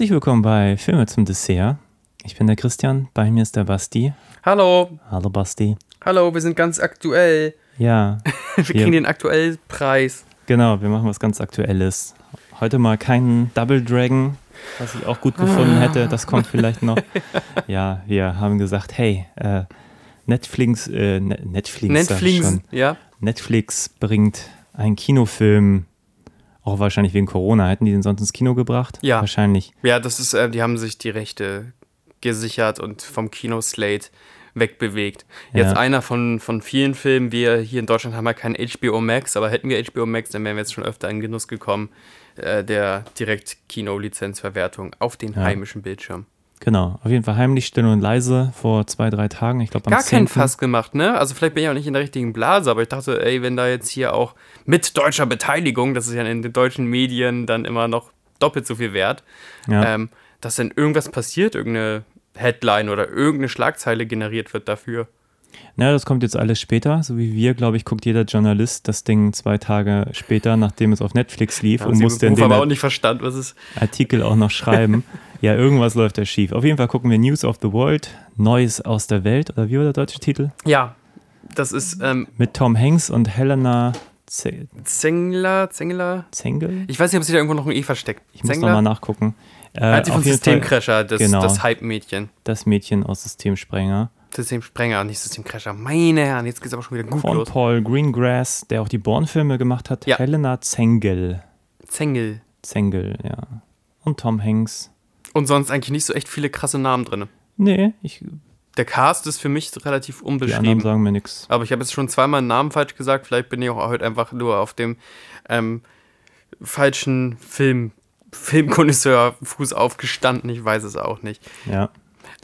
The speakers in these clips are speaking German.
Herzlich willkommen bei Filme zum Dessert. Ich bin der Christian, bei mir ist der Basti. Hallo, Hallo Basti. hallo, wir sind ganz aktuell. Ja, Wir kriegen den aktuellen Preis. genau, wir machen was ganz Aktuelles. Heute mal keinen Double Dragon, was ich auch gut gefunden hätte. Das kommt vielleicht noch. Ja, wir haben gesagt, hey, äh, Netflix, äh, Ne- Netflix, Netflix, ja. Netflix bringt einen Kinofilm, auch wahrscheinlich wegen Corona. Hätten die den sonst ins Kino gebracht? Ja. Wahrscheinlich. Ja, das ist, äh, die haben sich die Rechte gesichert und vom Kinoslate wegbewegt. Jetzt Ja. einer von, von vielen Filmen. Wir hier in Deutschland haben ja kein HBO Max, aber hätten wir HBO Max, dann wären wir jetzt schon öfter in Genuss gekommen äh, der Direkt-Kino-Lizenzverwertung auf den Ja. heimischen Bildschirm. Genau. Auf jeden Fall heimlich, still und leise vor zwei, drei Tagen. Ich glaube, am Gar keinen 10.. Fass gemacht, ne? Also vielleicht bin ich auch nicht in der richtigen Blase, aber ich dachte, ey, wenn da jetzt hier auch mit deutscher Beteiligung, das ist ja in den deutschen Medien dann immer noch doppelt so viel wert, Ja. ähm, dass dann irgendwas passiert, irgendeine Headline oder irgendeine Schlagzeile generiert wird dafür. Na, das kommt jetzt alles später. So wie wir, glaube ich, guckt jeder Journalist das Ding zwei Tage später, nachdem es auf Netflix lief und Sie muss dann den auch nicht verstanden, was ist. Artikel auch noch schreiben. ja, irgendwas läuft da schief. Auf jeden Fall gucken wir News of the World, Neues aus der Welt, oder wie war der deutsche Titel? Ja, das ist ähm, Mit Tom Hanks und Helena Z Zengler, Zengler. Zengel? Ich weiß nicht, ob sich da irgendwo noch ein E versteckt. Ich muss nochmal nachgucken. Äh, Hat sie von Fall Systemcrasher, das, genau. das Hype-Mädchen. das Mädchen aus Systemsprenger. Systemsprenger, nicht Systemcrasher. Meine Herren, jetzt geht's aber schon wieder gut Von los. Paul Greengrass, der auch die Bourne-Filme gemacht hat. Ja. Helena Zengel. Zengel. Zengel, ja. Und Tom Hanks. Und sonst eigentlich nicht so echt viele krasse Namen drin. Nee, ich, Der Cast ist für mich relativ die anderen unbeschrieben. sagen mir nichts. Aber ich habe jetzt schon zweimal einen Namen falsch gesagt. Vielleicht bin ich auch heute einfach nur auf dem ähm, falschen Film, Filmkonnoisseur-Fuß aufgestanden. Ich weiß es auch nicht. Ja.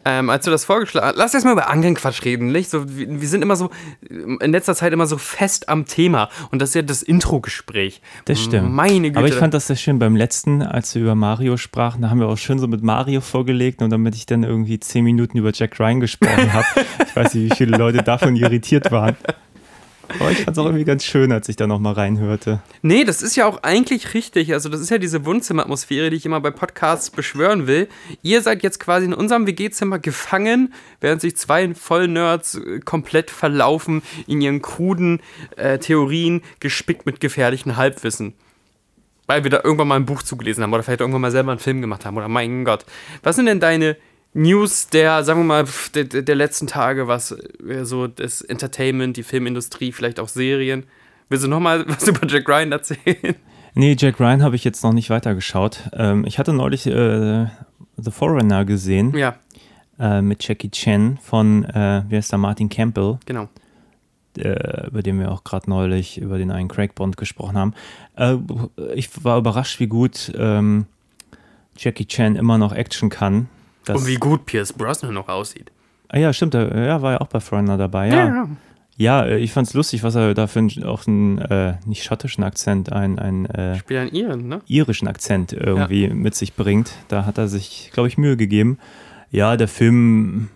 Ähm, als du das vorgeschlagen hast, lass erst mal über anderen Quatsch reden, nicht? So, wir, wir sind immer so, in letzter Zeit immer so fest am Thema. Und das ist ja das Intro-Gespräch. Das stimmt. Meine Güte. Aber ich fand das sehr schön beim letzten, als wir über Mario sprachen, da haben wir auch schön so mit Mario vorgelegt und damit ich dann irgendwie zehn Minuten über Jack Ryan gesprochen habe. ich weiß nicht, wie viele Leute davon irritiert waren. Aber ich fand es auch irgendwie ganz schön, als ich da nochmal reinhörte. Nee, das ist ja auch eigentlich richtig. Also, das ist ja diese Wohnzimmeratmosphäre, die ich immer bei Podcasts beschwören will. Ihr seid jetzt quasi in unserem WG-Zimmer gefangen, während sich zwei Vollnerds äh, komplett verlaufen in ihren kruden äh, Theorien, gespickt mit gefährlichen Halbwissen. Weil wir da irgendwann mal ein Buch zugelesen haben oder vielleicht irgendwann mal selber einen Film gemacht haben oder mein Gott. Was sind denn deine News der, sagen wir mal, der der letzten Tage, was äh, so das Entertainment, die Filmindustrie, vielleicht auch Serien? Willst du nochmal was über Jack Ryan erzählen? Nee, Jack Ryan habe ich jetzt noch nicht weitergeschaut. Ähm, ich hatte neulich äh, The Foreigner gesehen Ja, äh, mit Jackie Chan von, äh, wie heißt der, Martin Campbell. genau. äh, über den wir auch gerade neulich über den einen Craig Bond gesprochen haben. Äh, ich war überrascht, wie gut ähm, Jackie Chan immer noch Action kann. Das, Und wie gut Pierce Brosnan noch aussieht. ah, ja, stimmt, er ja, war ja auch bei Foreigner dabei. Ja, ja. äh, ich fand's lustig, was er da für einen, auch einen, äh, nicht schottischen Akzent, einen, einen äh, an Iren, ne? irischen Akzent irgendwie mit sich bringt. Da hat er sich, glaube ich, Mühe gegeben. Ja, der Film,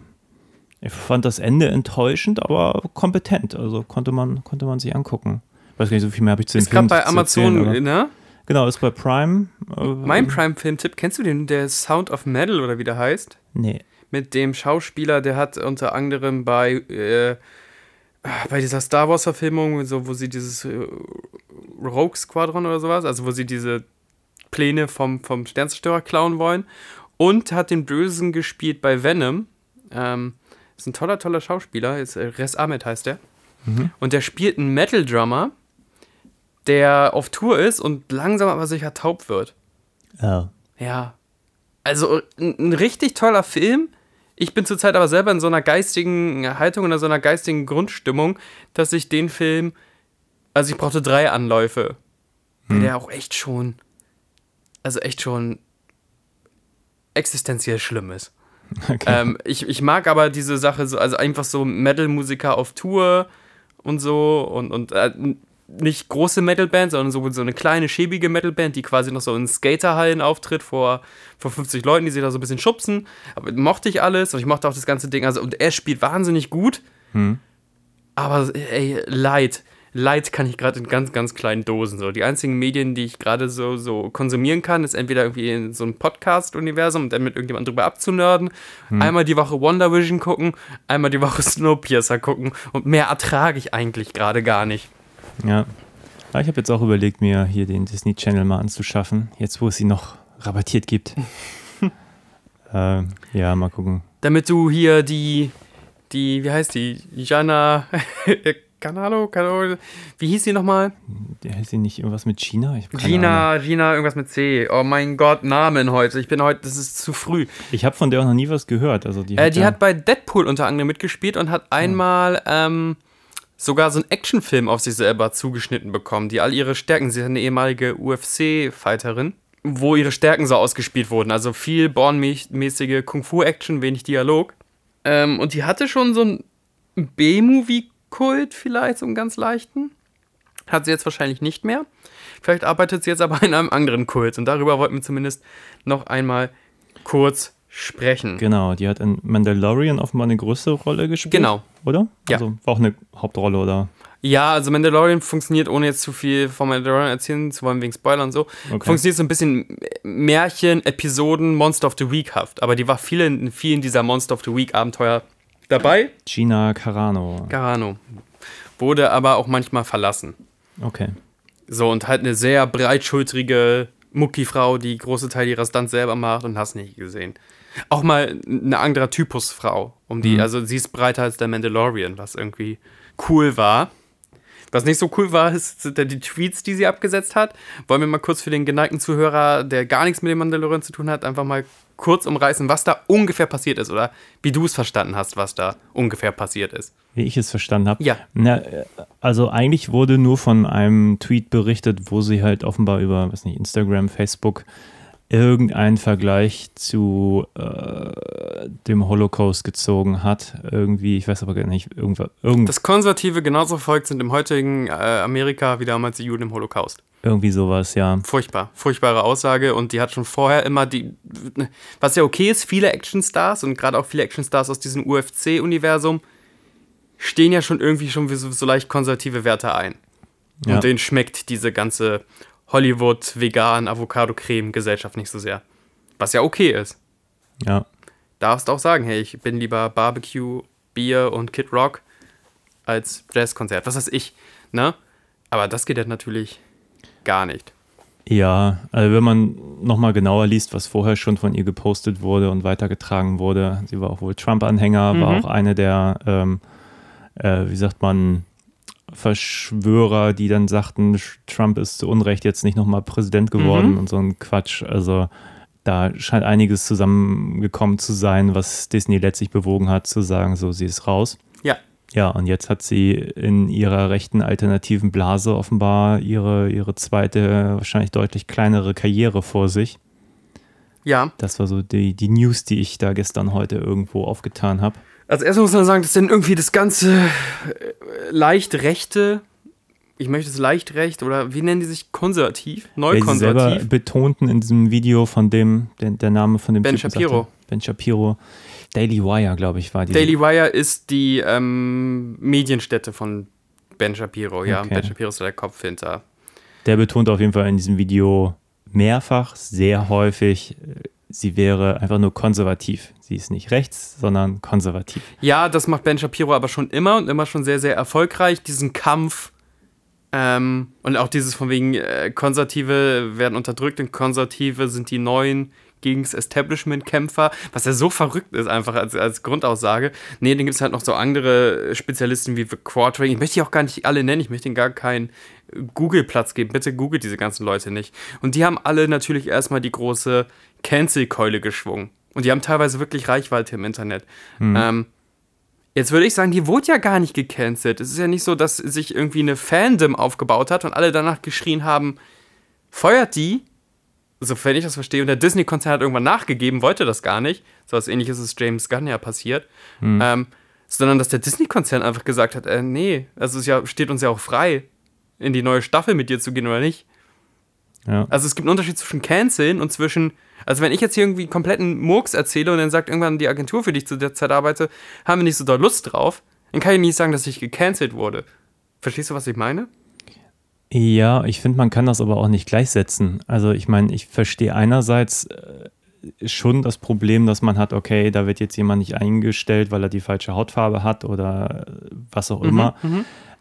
ich fand das Ende enttäuschend, aber kompetent. Also konnte man, konnte man sich angucken. Weiß gar nicht, so viel mehr habe ich zu dem Ist Film gerade bei zu erzählen, Amazon, aber- ne? Genau, ist bei Prime. äh, Mein Prime-Film-Tipp, kennst du den, der Sound of Metal oder wie der heißt? Nee. Mit dem Schauspieler, der hat unter anderem bei, äh, bei dieser Star Wars-Verfilmung, so, wo sie dieses äh, Rogue Squadron oder sowas, also wo sie diese Pläne vom, vom Sternzerstörer klauen wollen. Und hat den Bösen gespielt bei Venom. Ähm, ist ein toller, toller Schauspieler. Ist, äh, Res Ahmed heißt der. Und der spielt einen Metal-Drummer, der auf Tour ist und langsam aber sicher taub wird. Oh. Ja. Also ein, richtig toller Film. Ich bin zurzeit aber selber in so einer geistigen Haltung, in so einer geistigen Grundstimmung, dass ich den Film, also ich brauchte drei Anläufe, weil der auch echt schon, also echt schon existenziell schlimm ist. Okay. Ähm, ich, ich mag aber diese Sache so, also einfach so Metal-Musiker auf Tour und so und, und äh, nicht große Metalband, sondern so, so eine kleine, schäbige Metalband, die quasi noch so in Skaterhallen auftritt vor, vor 50 Leuten, die sich da so ein bisschen schubsen. Aber mochte ich alles und ich mochte auch das ganze Ding. Also, und er spielt wahnsinnig gut. Aber ey, Leid. Leid kann ich gerade in ganz, ganz kleinen Dosen. So. Die einzigen Medien, die ich gerade so, so konsumieren kann, ist entweder irgendwie in so einem Podcast-Universum und dann mit irgendjemandem drüber abzunörden. Einmal die Woche Wonder Vision gucken, einmal die Woche Snowpiercer gucken und mehr ertrage ich eigentlich gerade gar nicht. Ja. Ich habe jetzt auch überlegt, mir hier den Disney Channel mal anzuschaffen, jetzt wo es sie noch rabattiert gibt. äh, ja, mal gucken. Damit du hier die, die, wie heißt die? Jana, Ahnung. Wie hieß die nochmal? Der heißt sie nicht irgendwas mit China? Keine Ahnung. Gina, Gina, irgendwas mit C. Oh mein Gott, Namen heute. Ich bin heute, das ist zu früh. Ich habe von der auch noch nie was gehört. Also die, Äh, die ja- hat bei Deadpool unter anderem mitgespielt und hat einmal ähm, sogar so einen Actionfilm auf sich selber zugeschnitten bekommen, die all ihre Stärken, sie ist eine ehemalige UFC-Fighterin, wo ihre Stärken so ausgespielt wurden. Also viel Born-mäßige Kung-Fu-Action, wenig Dialog. Ähm, und die hatte schon so einen B-Movie-Kult vielleicht, so einen ganz leichten. Hat sie jetzt wahrscheinlich nicht mehr. Vielleicht arbeitet sie jetzt aber in einem anderen Kult. Und darüber wollten wir zumindest noch einmal kurz sprechen. Genau, die hat in Mandalorian offenbar eine größere Rolle gespielt. Genau. Oder? Ja. Also war auch eine Hauptrolle, oder? Ja, also Mandalorian funktioniert, ohne jetzt zu viel von Mandalorian erzählen zu wollen, wegen Spoilern und so, Okay. funktioniert so ein bisschen Märchen, Episoden, Monster of the Week haft. Aber die war viele, in vielen dieser Monster of the Week Abenteuer dabei. Gina Carano. Carano. Wurde aber auch manchmal verlassen. Okay. So, und halt eine sehr breitschultrige Muckifrau, die große Teile ihrer Stunts selber macht und hast nicht gesehen. Auch mal eine andere Typus Frau. Um die, Also sie ist breiter als der Mandalorian, was irgendwie cool war. Was nicht so cool war, ist, sind dann die Tweets, die sie abgesetzt hat. Wollen wir mal kurz für den geneigten Zuhörer, der gar nichts mit dem Mandalorian zu tun hat, einfach mal kurz umreißen, was da ungefähr passiert ist oder wie du es verstanden hast, was da ungefähr passiert ist. Wie ich es verstanden habe. Ja. Na, äh, also eigentlich wurde nur von einem Tweet berichtet, wo sie halt offenbar über, was nicht, Instagram, Facebook irgendeinen Vergleich zu äh, dem Holocaust gezogen hat. Irgendwie, ich weiß aber gar nicht, irgendwas, irgend, Das Konservative genauso verfolgt sind im heutigen äh, Amerika wie damals die Juden im Holocaust. irgendwie sowas, ja. Furchtbar, furchtbare Aussage und die hat schon vorher immer die, was ja okay ist, viele Actionstars und gerade auch viele Actionstars aus diesem UFC-Universum stehen ja schon irgendwie schon wie so, so leicht konservative Werte ein. Ja. Und denen schmeckt diese ganze Hollywood, vegan, Avocado-Creme-Gesellschaft nicht so sehr. Was ja okay ist. Ja. Darfst auch sagen, hey, ich bin lieber Barbecue, Bier und Kid Rock als Jazzkonzert. Was weiß ich, ne? Aber das geht halt natürlich gar nicht. Ja, also wenn man nochmal genauer liest, was vorher schon von ihr gepostet wurde und weitergetragen wurde, sie war auch wohl Trump-Anhänger, war Mhm. auch eine der, ähm, äh, wie sagt man, Verschwörer, die dann sagten, Trump ist zu Unrecht jetzt nicht nochmal Präsident geworden Mhm. und so ein Quatsch. Also da scheint einiges zusammengekommen zu sein, was Disney letztlich bewogen hat, zu sagen, so, sie ist raus. Ja, Ja, und jetzt hat sie in ihrer rechten alternativen Blase offenbar ihre, ihre zweite, wahrscheinlich deutlich kleinere Karriere vor sich. ja. Das war so die, die News, die ich da gestern heute irgendwo aufgetan habe. Also erstmal muss man sagen, das sind irgendwie das ganze äh, leicht rechte, ich möchte es leicht recht oder wie nennen die sich? Konservativ? Weil sie selber Neukonservativ? betonten in diesem Video von dem, der, der Name von dem Ben Typen Shapiro. sagte- Ben Shapiro. Daily Wire, glaube ich, war die. Daily Wire ist die ähm, Medienstätte von Ben Shapiro, ja. Okay. Ben Shapiro ist der Kopf hinter. Der betont auf jeden Fall in diesem Video mehrfach, sehr häufig, äh, sie wäre einfach nur konservativ. Sie ist nicht rechts, sondern konservativ. Ja, das macht Ben Shapiro aber schon immer und immer schon sehr, sehr erfolgreich, diesen Kampf. Ähm, und auch dieses von wegen, äh, Konservative werden unterdrückt und Konservative sind die neuen gegen das Establishment-Kämpfer, was ja so verrückt ist, einfach als, als Grundaussage. Nee, dann gibt es halt noch so andere Spezialisten wie The Quartering. Ich möchte die auch gar nicht alle nennen, ich möchte ihnen gar keinen Google-Platz geben. Bitte googelt diese ganzen Leute nicht. Und die haben alle natürlich erstmal die große Cancel-Keule geschwungen. Und die haben teilweise wirklich Reichweite im Internet. Ähm, Jetzt würde ich sagen, die wurde ja gar nicht gecancelt. Es ist ja nicht so, dass sich irgendwie eine Fandom aufgebaut hat und alle danach geschrien haben, feuert die, sofern ich das verstehe. Und der Disney-Konzern hat irgendwann nachgegeben, wollte das gar nicht. So was ähnliches ist James Gunn ja passiert. Ähm, sondern dass der Disney-Konzern einfach gesagt hat, äh, nee, also es ja, steht uns ja auch frei, in die neue Staffel mit dir zu gehen oder nicht. Ja. Also es gibt einen Unterschied zwischen canceln und zwischen, also wenn ich jetzt hier irgendwie kompletten Murks erzähle und dann sagt irgendwann die Agentur, für die ich zu der Zeit arbeite, haben wir nicht so doll Lust drauf, dann kann ich nicht sagen, dass ich gecancelt wurde. Verstehst du, was ich meine? Ja, ich finde, man kann das aber auch nicht gleichsetzen. Also ich meine, ich verstehe einerseits äh, schon das Problem, dass man hat, okay, da wird jetzt jemand nicht eingestellt, weil er die falsche Hautfarbe hat oder äh, was auch immer.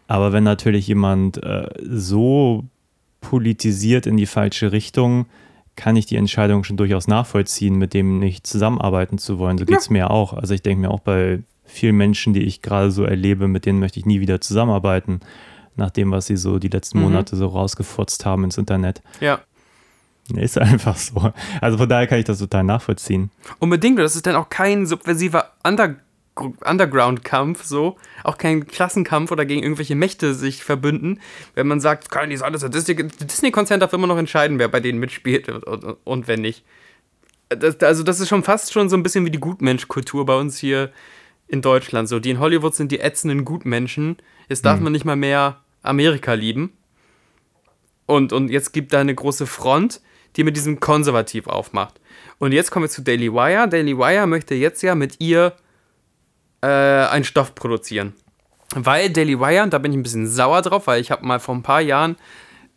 Aber wenn natürlich jemand äh, so politisiert in die falsche Richtung, kann ich die Entscheidung schon durchaus nachvollziehen, mit dem nicht zusammenarbeiten zu wollen. So geht es mir auch. Also ich denke mir auch bei vielen Menschen, die ich gerade so erlebe, mit denen möchte ich nie wieder zusammenarbeiten, nach dem, was sie so die letzten Monate so rausgefurzt haben ins Internet. Ja. Ist einfach so. Also von daher kann ich das total nachvollziehen. Unbedingt, das ist dann auch kein subversiver Under Underground-Kampf, so, auch kein Klassenkampf oder gegen irgendwelche Mächte sich verbünden, wenn man sagt, kann nicht der Disney-Konzern darf immer noch entscheiden, wer bei denen mitspielt und, und, und wenn nicht. Das, also das ist schon fast schon so ein bisschen wie die Gutmensch-Kultur bei uns hier in Deutschland. So, die in Hollywood sind die ätzenden Gutmenschen. Jetzt darf man nicht mal mehr Amerika lieben. Und, und jetzt gibt da eine große Front, die mit diesem Konservativ aufmacht. Und jetzt kommen wir zu Daily Wire. Daily Wire möchte jetzt ja mit ihr äh, einen Stoff produzieren. Weil Daily Wire, und da bin ich ein bisschen sauer drauf, weil ich habe mal vor ein paar Jahren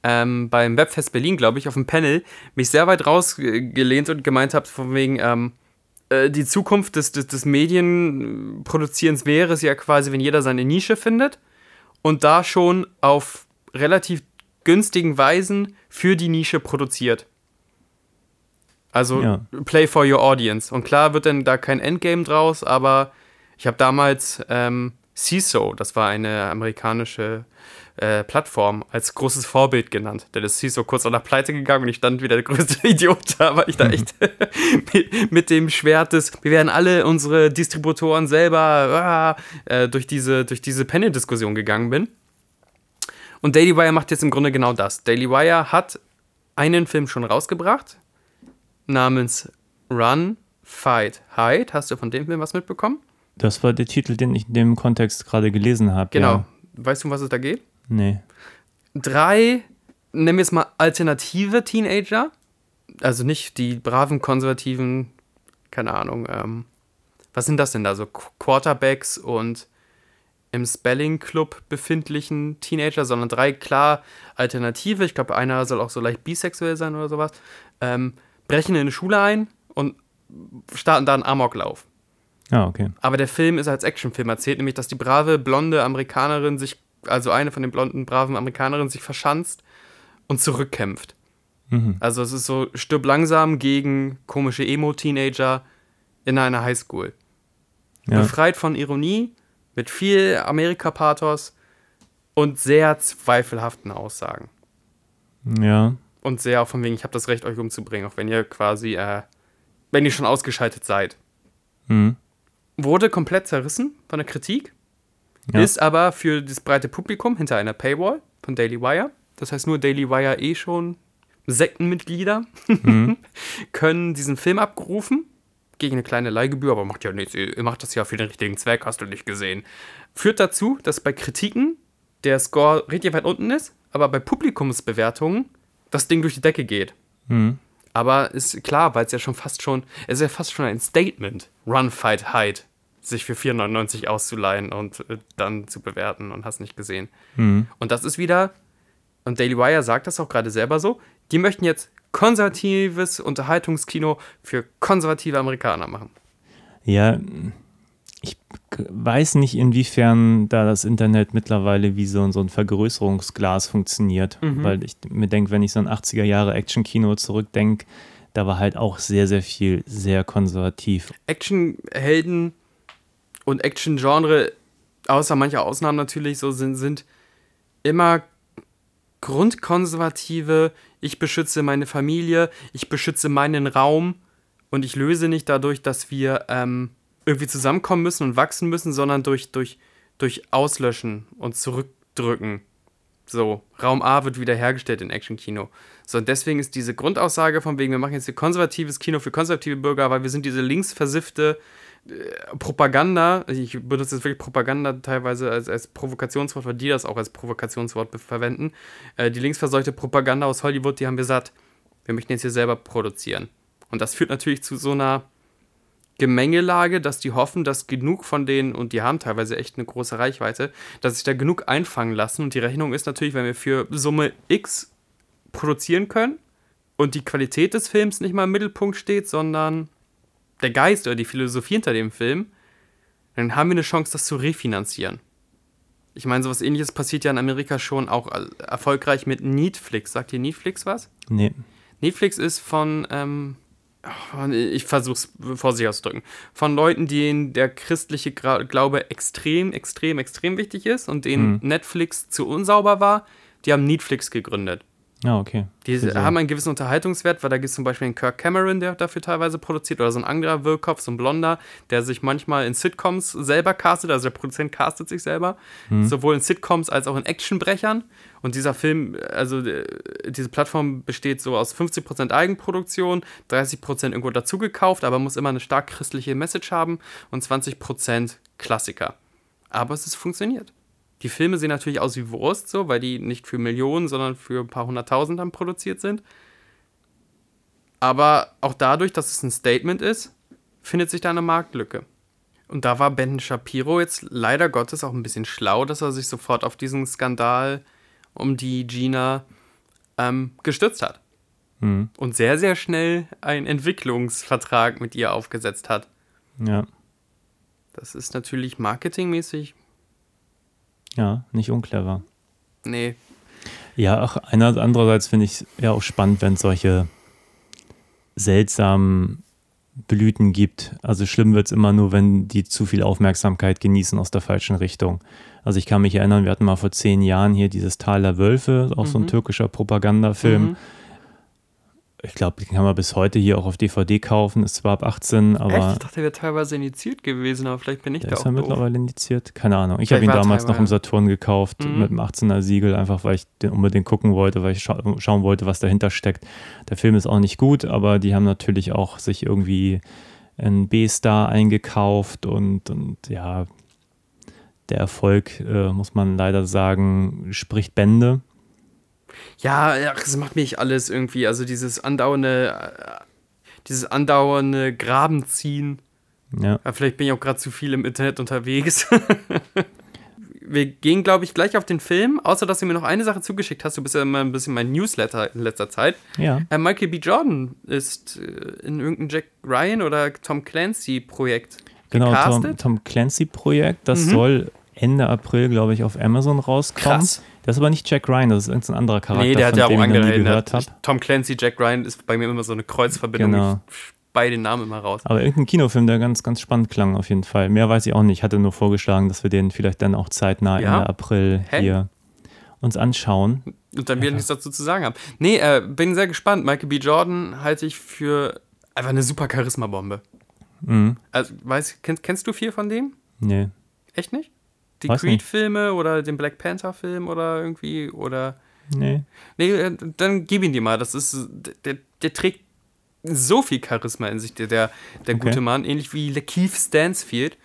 ähm, beim Webfest Berlin, glaube ich, auf dem Panel mich sehr weit rausgelehnt und gemeint habe, von wegen, ähm, äh, die Zukunft des, des, des Medienproduzierens wäre es ja quasi, wenn jeder seine Nische findet und da schon auf relativ günstigen Weisen für die Nische produziert. Also Ja. Play for your audience. Und klar wird dann da kein Endgame draus, aber ich habe damals ähm, CISO, das war eine amerikanische äh, Plattform, als großes Vorbild genannt. Denn das CISO kurz nach Pleite gegangen und ich stand wieder der größte Idiot da, weil ich da echt mit, mit dem Schwert des, wir werden alle unsere Distributoren selber äh, durch diese, durch diese Panel-Diskussion gegangen bin. Und Daily Wire macht jetzt im Grunde genau das. Daily Wire hat einen Film schon rausgebracht, namens Run, Fight, Hide. Hast du von dem Film was mitbekommen? Das war der Titel, den ich in dem Kontext gerade gelesen habe. Genau. Ja. Weißt du, um was es da geht? Nee. Drei, nennen wir es mal alternative Teenager. Also nicht die braven, konservativen, keine Ahnung, ähm, was sind das denn da? So Qu- Quarterbacks und im Spelling Club befindlichen Teenager, sondern drei klar alternative. Ich glaube, einer soll auch so leicht bisexuell sein oder sowas. Ähm, brechen in eine Schule ein und starten da einen Amoklauf. Ah, okay. Aber der Film ist als Actionfilm erzählt, nämlich dass die brave, blonde Amerikanerin sich, also eine von den blonden, braven Amerikanerinnen sich verschanzt und zurückkämpft. Also es ist so stirb langsam gegen komische Emo-Teenager in einer Highschool. Ja. Befreit von Ironie, mit viel Amerika-Pathos und sehr zweifelhaften Aussagen. Ja. Und sehr auch von wegen, ich habe das Recht, euch umzubringen, auch wenn ihr quasi, äh, wenn ihr schon ausgeschaltet seid. Mhm. Wurde komplett zerrissen von der Kritik, Ja. ist aber für das breite Publikum hinter einer Paywall von Daily Wire. Das heißt, nur Daily Wire eh schon Sektenmitglieder können diesen Film abrufen gegen eine kleine Leihgebühr, aber macht ja nichts, ihr macht das ja für den richtigen Zweck, hast du nicht gesehen. Führt dazu, dass bei Kritiken der Score richtig weit unten ist, aber bei Publikumsbewertungen das Ding durch die Decke geht. Mhm. Aber ist klar, weil es ja schon fast schon, es ist ja fast schon ein Statement, Run, Fight, Hide, sich für 4,99 auszuleihen und äh, dann zu bewerten und hast nicht gesehen. Mhm. Und das ist wieder, und Daily Wire sagt das auch gerade selber so, die möchten jetzt konservatives Unterhaltungskino für konservative Amerikaner machen. Ja, ich weiß nicht, inwiefern da das Internet mittlerweile wie so, so ein Vergrößerungsglas funktioniert. Weil ich mir denke, wenn ich so ein 80er Jahre Action-Kino zurückdenke, da war halt auch sehr, sehr viel sehr konservativ. Actionhelden und Action-Genre, außer mancher Ausnahmen natürlich, so sind, sind immer grundkonservative, ich beschütze meine Familie, ich beschütze meinen Raum und ich löse nicht dadurch, dass wir ähm, irgendwie zusammenkommen müssen und wachsen müssen, sondern durch, durch, durch Auslöschen und Zurückdrücken. So, Raum A wird wiederhergestellt in Action-Kino. So, und deswegen ist diese Grundaussage von wegen, wir machen jetzt hier konservatives Kino für konservative Bürger, weil wir sind diese linksversiffte äh, Propaganda, ich benutze jetzt wirklich Propaganda teilweise als, als Provokationswort, weil die das auch als Provokationswort verwenden. Äh, die linksverseuchte Propaganda aus Hollywood, die haben gesagt, wir möchten jetzt hier selber produzieren. Und das führt natürlich zu so einer Gemengelage, dass die hoffen, dass genug von denen, und die haben teilweise echt eine große Reichweite, dass sich da genug einfangen lassen. Und die Rechnung ist natürlich, wenn wir für Summe X produzieren können und die Qualität des Films nicht mal im Mittelpunkt steht, sondern der Geist oder die Philosophie hinter dem Film, dann haben wir eine Chance, das zu refinanzieren. Ich meine, sowas ähnliches passiert ja in Amerika schon auch äh, erfolgreich mit Netflix. Sagt ihr Netflix was? Nee. Netflix ist von, ähm, ich versuche es vorsichtig auszudrücken, von Leuten, denen der christliche Glaube extrem, extrem, extrem wichtig ist und denen Netflix zu unsauber war, die haben Netflix gegründet. Ah, okay. Die so- haben einen gewissen Unterhaltungswert, weil da gibt es zum Beispiel einen Kirk Cameron, der dafür teilweise produziert, oder so ein anderer Wirkkopf, so ein Blonder, der sich manchmal in Sitcoms selber castet, also der Produzent castet sich selber, sowohl in Sitcoms als auch in Actionbrechern. Und dieser Film, also äh, diese Plattform besteht so aus 50% Eigenproduktion, 30% irgendwo dazugekauft, aber muss immer eine stark christliche Message haben und 20% Klassiker. Aber es ist funktioniert. Die Filme sehen natürlich aus wie Wurst, so, weil die nicht für Millionen, sondern für ein paar hunderttausend dann produziert sind. Aber auch dadurch, dass es ein Statement ist, findet sich da eine Marktlücke. Und da war Ben Shapiro jetzt leider Gottes auch ein bisschen schlau, dass er sich sofort auf diesen Skandal um die Gina ähm, gestützt hat. Hm. Und sehr, sehr schnell einen Entwicklungsvertrag mit ihr aufgesetzt hat. Ja. Das ist natürlich marketingmäßig. Ja, nicht unclever. Nee, Ja, auch einer, andererseits finde ich es ja auch spannend, wenn es solche seltsamen Blüten gibt. Also schlimm wird es immer nur, wenn die zu viel Aufmerksamkeit genießen aus der falschen Richtung. Also ich kann mich erinnern, wir hatten mal vor zehn Jahren hier dieses Tal der Wölfe, auch so ein türkischer Propagandafilm. Mhm. Ich glaube, den kann man bis heute hier auch auf DVD kaufen, ist zwar ab 18, aber Echt? Ich dachte, der wäre teilweise initiiert gewesen, aber vielleicht bin ich der da ist auch ja doof. mittlerweile indiziert. Keine Ahnung. Ich habe ihn er damals noch im. Saturn gekauft Mhm. mit dem 18er Siegel, einfach weil ich den unbedingt gucken wollte, weil ich scha schauen wollte, was dahinter steckt. Der Film ist auch nicht gut, aber die haben natürlich auch sich irgendwie einen B-Star eingekauft und, und ja, der Erfolg, äh, muss man leider sagen, spricht Bände. Ja, das macht mich alles irgendwie. Also dieses andauernde, äh, dieses andauernde Grabenziehen. Ja, Ja, vielleicht bin ich auch gerade zu viel im Internet unterwegs. Wir gehen, glaube ich, gleich auf den Film, außer dass du mir noch eine Sache zugeschickt hast. Du bist ja immer ein bisschen mein Newsletter in letzter Zeit. ja. Äh, Michael B. Jordan ist äh, in irgendeinem Jack Ryan oder Tom Clancy-Projekt Genau, Tom, gecastet. Tom Clancy-Projekt, das Mhm. soll Ende April, glaube ich, auf Amazon rauskommen. Krass. Das ist aber nicht Jack Ryan, das ist irgendein anderer Charakter, Nee, der hat ja auch angehalten. gehört habe. Tom Clancy, Jack Ryan ist bei mir immer so eine Kreuzverbindung. Genau. Ich spei den Namen immer raus. Aber irgendein Kinofilm, der ganz, ganz spannend klang auf jeden Fall. Mehr weiß ich auch nicht. Ich hatte nur vorgeschlagen, dass wir den vielleicht dann auch zeitnah Ja? Ende April Hey. hier uns anschauen. Und dann wieder nichts dazu zu sagen haben. Nee, äh, bin sehr gespannt. Michael B. Jordan halte ich für einfach eine super Charisma-Bombe. Mhm. Also, weißt, kennst, kennst du viel von dem? Nee. Echt nicht? Die. Creed-Filme oder den Black Panther-Film oder irgendwie oder. Nee. Nee, äh, dann gib ihn dir mal. Das ist. Der, der trägt so viel Charisma in sich, der, der, der Okay. gute Mann, ähnlich wie Lakeith Stansfield.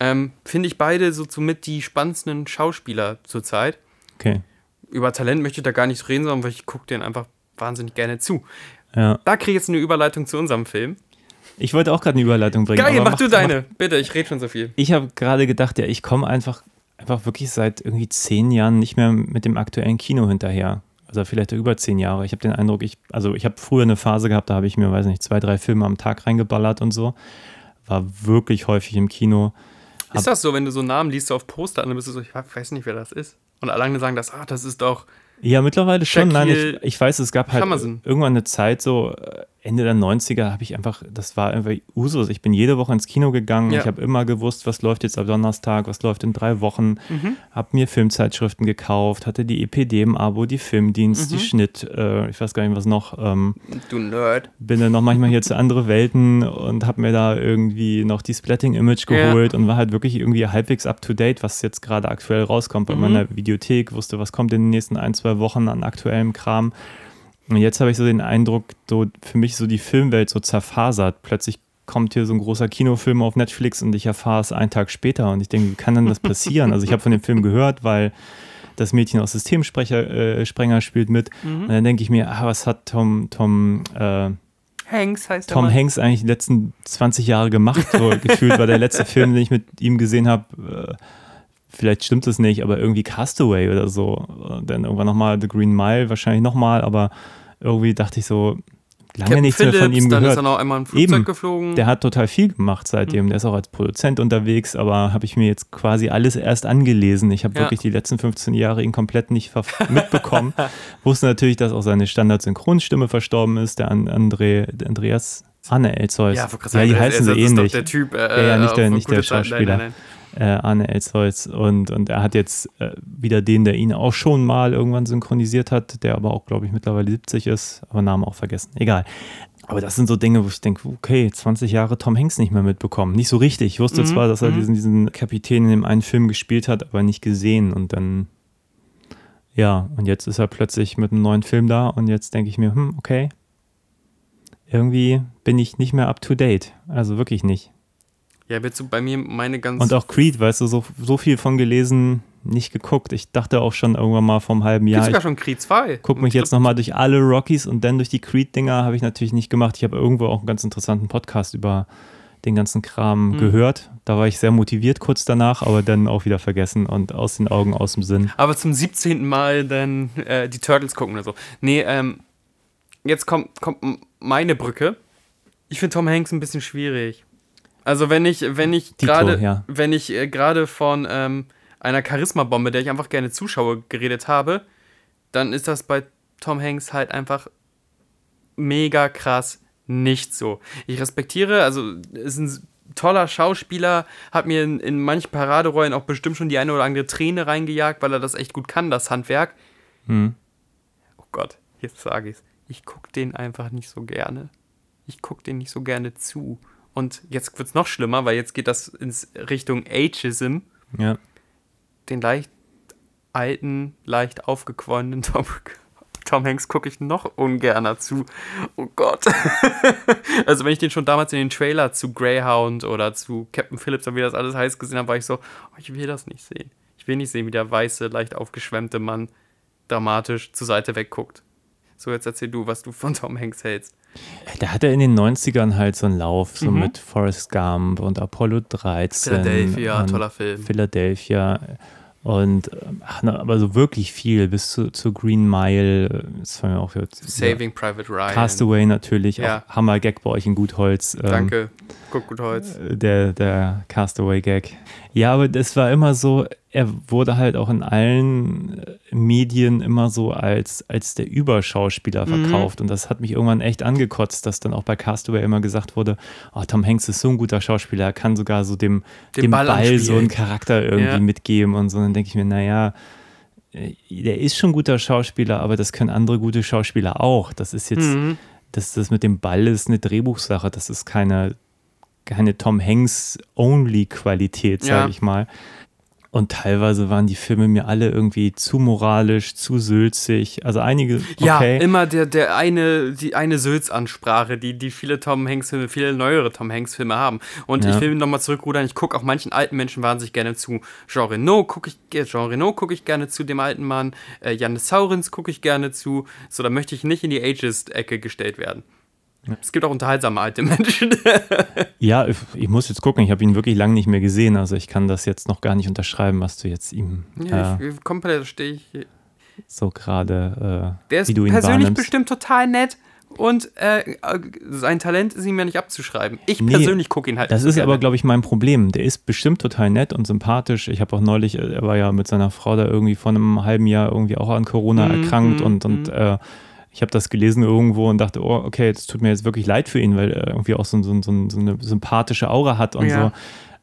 Ähm, Finde ich beide so somit die spannendsten Schauspieler zurzeit. Okay. Über Talent möchte ich da gar nicht reden, sondern weil ich gucke denen einfach wahnsinnig gerne zu. Ja. Da kriege ich jetzt eine Überleitung zu unserem Film. Ich wollte auch gerade eine Überleitung bringen. Geil, aber mach, du deine. Bitte, ich rede schon so viel. Ich habe gerade gedacht, ja, ich komme einfach, einfach wirklich seit irgendwie zehn Jahren nicht mehr mit dem aktuellen Kino hinterher. Also vielleicht über zehn Jahre. Ich habe den Eindruck, ich, also ich habe früher eine Phase gehabt, da habe ich mir, weiß nicht, zwei, drei Filme am Tag reingeballert und so. War wirklich häufig im Kino. Ist das so, wenn du so einen Namen liest auf Poster und dann bist du so, ich weiß nicht, wer das ist. Und alleine sagen das, ah, das ist doch. Ja, mittlerweile schon. Nein, ich, ich weiß, es gab halt Shammerson. irgendwann eine Zeit, so äh, Ende der 90er, habe ich einfach, das war einfach Usus. Ich bin jede Woche ins Kino gegangen. Ja. Ich habe immer gewusst, was läuft jetzt am Donnerstag, was läuft in drei Wochen. Mhm. Habe mir Filmzeitschriften gekauft, hatte die EPD im Abo, die Filmdienst, Mhm. die Schnitt, äh, ich weiß gar nicht, was noch. Ähm, Du Nerd. bin dann noch manchmal hier zu andere Welten und habe mir da irgendwie noch die Splatting-Image Ja. geholt und war halt wirklich irgendwie halbwegs up-to-date, was jetzt gerade aktuell rauskommt bei Mhm. meiner Videothek, wusste, was kommt in den nächsten ein, zwei Wochen an aktuellem Kram. Und jetzt habe ich so den Eindruck, so für mich so die Filmwelt so zerfasert. Plötzlich kommt hier so ein großer Kinofilm auf Netflix und ich erfahre es einen Tag später und ich denke, wie kann denn das passieren? Also ich habe von dem Film gehört, weil das Mädchen aus Systemsprecher äh, Sprenger spielt mit Mhm. und dann denke ich mir, ah, was hat Tom Tom äh, Hanks heißt der Tom Mann. Hanks eigentlich die letzten 20 Jahre gemacht? So gefühlt war der letzte Film, den ich mit ihm gesehen habe. Äh, vielleicht stimmt es nicht, aber irgendwie Castaway oder so. Und dann irgendwann nochmal The Green Mile, wahrscheinlich nochmal, aber irgendwie dachte ich so, lange Captain nichts mehr von Phillips, ihm dann ist gehört. er noch einmal ein Flugzeug Eben. geflogen. Der hat total viel gemacht seitdem. Der ist auch als Produzent unterwegs, aber habe ich mir jetzt quasi alles erst angelesen. Ich habe Ja. wirklich die letzten 15 Jahre ihn komplett nicht mitbekommen. Wusste natürlich, dass auch seine Standard-Synchronstimme verstorben ist, der An André, der Andreas Arne Elzeus. ja, ja, die heißen sie ähnlich. Der Typ, äh, Ja, ja, nicht der- auf nicht der Schauspieler. Nein, nein, äh, Arne Elzeus und, und er hat jetzt äh, wieder den, der ihn auch schon mal irgendwann synchronisiert hat, der aber auch, glaube ich, mittlerweile 70 ist, aber Namen auch vergessen. Egal. Aber das sind so Dinge, wo ich denke, okay, 20 Jahre Tom Hanks nicht mehr mitbekommen. Nicht so richtig. Ich wusste Mhm, zwar, dass er mhm. diesen, diesen Kapitän in dem einen Film gespielt hat, aber nicht gesehen. Und dann, ja, und jetzt ist er plötzlich mit einem neuen Film da und jetzt denke ich mir, hm, okay, irgendwie bin ich nicht mehr up to date. Also wirklich nicht. Ja, wird so bei mir meine ganz. Und auch Creed, weißt du, so, so viel von gelesen, nicht geguckt. Ich dachte auch schon irgendwann mal vom halben Gibt Jahr, sogar ich schon Creed 2. gucke mich jetzt nochmal durch alle Rockies und dann durch die Creed-Dinger habe ich natürlich nicht gemacht. Ich habe irgendwo auch einen ganz interessanten Podcast über den ganzen Kram Hm. gehört. Da war ich sehr motiviert kurz danach, aber dann auch wieder vergessen und aus den Augen, aus dem Sinn. Aber zum 17. Mal dann äh, die Turtles gucken oder so. Nee, ähm, jetzt kommt, kommt meine Brücke. Ich finde Tom Hanks ein bisschen schwierig. Also wenn ich, wenn ich gerade, ja. wenn ich äh, gerade von ähm, einer Charisma-Bombe, der ich einfach gerne zuschaue, geredet habe, dann ist das bei Tom Hanks halt einfach mega krass nicht so. Ich respektiere, also ist ein toller Schauspieler, hat mir in, in manchen Paraderollen auch bestimmt schon die eine oder andere Träne reingejagt, weil er das echt gut kann, das Handwerk. Hm. Oh Gott, jetzt sage ich's. Ich gucke den einfach nicht so gerne. Ich gucke den nicht so gerne zu. Und jetzt wird's noch schlimmer, weil jetzt geht das ins Richtung Ageism. Ja. Den leicht alten, leicht aufgequollenen Tom, Tom Hanks gucke ich noch ungerner zu. Oh Gott. also wenn ich den schon damals in den Trailer zu Greyhound oder zu Captain Phillips oder wie das alles heißt gesehen habe, war ich so, oh, ich will das nicht sehen. Ich will nicht sehen, wie der weiße, leicht aufgeschwemmte Mann dramatisch zur Seite wegguckt. So, jetzt erzähl du, was du von Tom Hanks hältst. Da hat er in den 90ern halt so einen Lauf, so Mhm. mit Forrest Gump und Apollo 13. Philadelphia, und toller Film. Philadelphia. Und ach, na, aber so wirklich viel, bis zu, zu Green Mile, äh, das war mir auch jetzt. Saving Private Ryan. Castaway natürlich, Ja. auch Hammer-Gag bei euch in Gutholz. ähm, Danke. Guck gut Holz. Der, der Castaway-Gag. Ja, aber das war immer so, er wurde halt auch in allen äh, Medien immer so als, als der Überschauspieler Mhm. verkauft. Und das hat mich irgendwann echt angekotzt, dass dann auch bei Castaway immer gesagt wurde, oh, Tom Hanks ist so ein guter Schauspieler, er kann sogar so dem, Den dem Ball Ball, so einen Charakter irgendwie Ja. mitgeben und so. dann denke ich mir, naja, äh, der ist schon ein guter Schauspieler, aber das können andere gute Schauspieler auch. Das ist jetzt, Mhm. das, das mit dem Ball ist eine Drehbuchsache, das ist keine, keine Tom Hanks-Only-Qualität, sage Ja. ich mal. Und teilweise waren die Filme mir alle irgendwie zu moralisch, zu sülzig. Also einige, Ja, okay. immer der, der eine, die eine Sülz-Ansprache, die, die viele Tom Hanks-Filme, viele neuere Tom Hanks-Filme haben. Und Ja. ich will nochmal zurückrudern, ich gucke auch manchen alten Menschen wahnsinnig gerne zu. Jean Reno gucke ich, äh, Jean Reno gucke ich gerne zu, dem alten Mann. Äh, Jannis Saurins gucke ich gerne zu. So, da möchte ich nicht in die Ageist-Ecke gestellt werden. Es gibt auch unterhaltsame alte Menschen. ja, ich, muss jetzt gucken, ich habe ihn wirklich lange nicht mehr gesehen. Also ich kann das jetzt noch gar nicht unterschreiben, was du jetzt ihm ja, äh, ich, komplett stehe ich. so gerade, äh, Der ist persönlich wahrnimmst. bestimmt total nett. Und äh, äh, sein Talent ist ihm ja nicht abzuschreiben. Ich Nee, persönlich gucke ihn halt Das ist aber, glaube ich, mein Problem. Der ist bestimmt total nett und sympathisch. Ich habe auch neulich, äh, er war ja mit seiner Frau da irgendwie vor einem halben Jahr irgendwie auch an Corona Mhm, erkrankt mhm, und, und äh, ich habe das gelesen irgendwo und dachte, oh, okay, es tut mir jetzt wirklich leid für ihn, weil er irgendwie auch so, so, so, so eine sympathische Aura hat und Ja.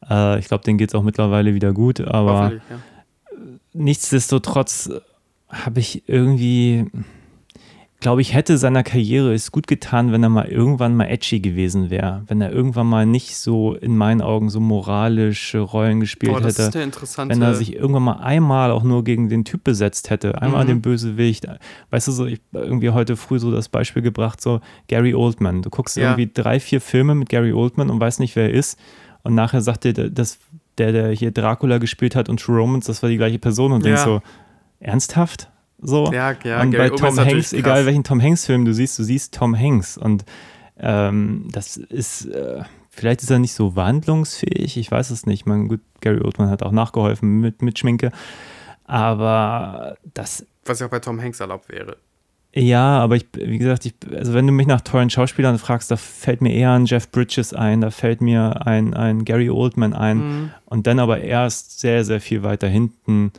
so. Äh, ich glaube, denen geht es auch mittlerweile wieder gut, aber ja. nichtsdestotrotz habe ich irgendwie, glaube ich, hätte seiner Karriere es gut getan, wenn er mal irgendwann mal edgy gewesen wäre. Wenn er irgendwann mal nicht so in meinen Augen so moralische Rollen gespielt Boah, das hätte. ist der interessante. wenn er sich irgendwann mal einmal auch nur gegen den Typ besetzt hätte, einmal Mhm. den Bösewicht. Weißt du, so, ich irgendwie heute früh so das Beispiel gebracht, so Gary Oldman. Du guckst Ja. irgendwie drei, vier Filme mit Gary Oldman und weißt nicht, wer er ist. Und nachher sagt dir, dass der, der hier Dracula gespielt hat und True Romance, das war die gleiche Person und Ja. denkst so, ernsthaft? So? ja, ja, und Gary bei Tom Hanks, egal welchen Tom Hanks-Film du siehst, du siehst Tom Hanks. Und ähm, das ist, äh, vielleicht ist er nicht so wandlungsfähig, ich weiß es nicht. Man, gut, Gary Oldman hat auch nachgeholfen mit, mit Schminke. Aber das, Was ja auch bei Tom Hanks erlaubt wäre. ja, aber ich, wie gesagt, ich, also wenn du mich nach tollen Schauspielern fragst, da fällt mir eher ein Jeff Bridges ein, da fällt mir ein, ein Gary Oldman ein. Mhm. Und dann aber erst sehr, sehr viel weiter hinten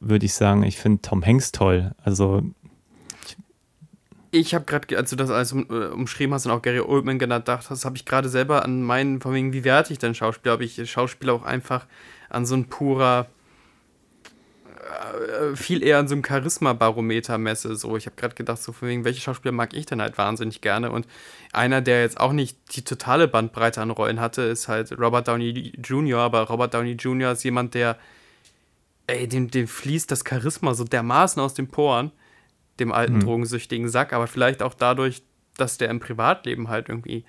würde ich sagen, ich finde Tom Hanks toll. Also Ich habe gerade, als du das alles um, äh, umschrieben hast und auch Gary Oldman genannt hast, habe ich gerade selber an meinen, von wegen, wie werte ich denn Schauspieler? Habe ich Schauspieler auch einfach an so ein purer, äh, viel eher an so einem Charisma-Barometer messe. So, ich habe gerade gedacht, so von wegen, welche Schauspieler mag ich denn halt wahnsinnig gerne? Und einer, der jetzt auch nicht die totale Bandbreite an Rollen hatte, ist halt Robert Downey Jr., aber Robert Downey Jr. ist jemand, der, ey, dem, dem fließt das Charisma so dermaßen aus den Poren dem alten Mhm. drogensüchtigen Sack, aber vielleicht auch dadurch, dass der im Privatleben halt irgendwie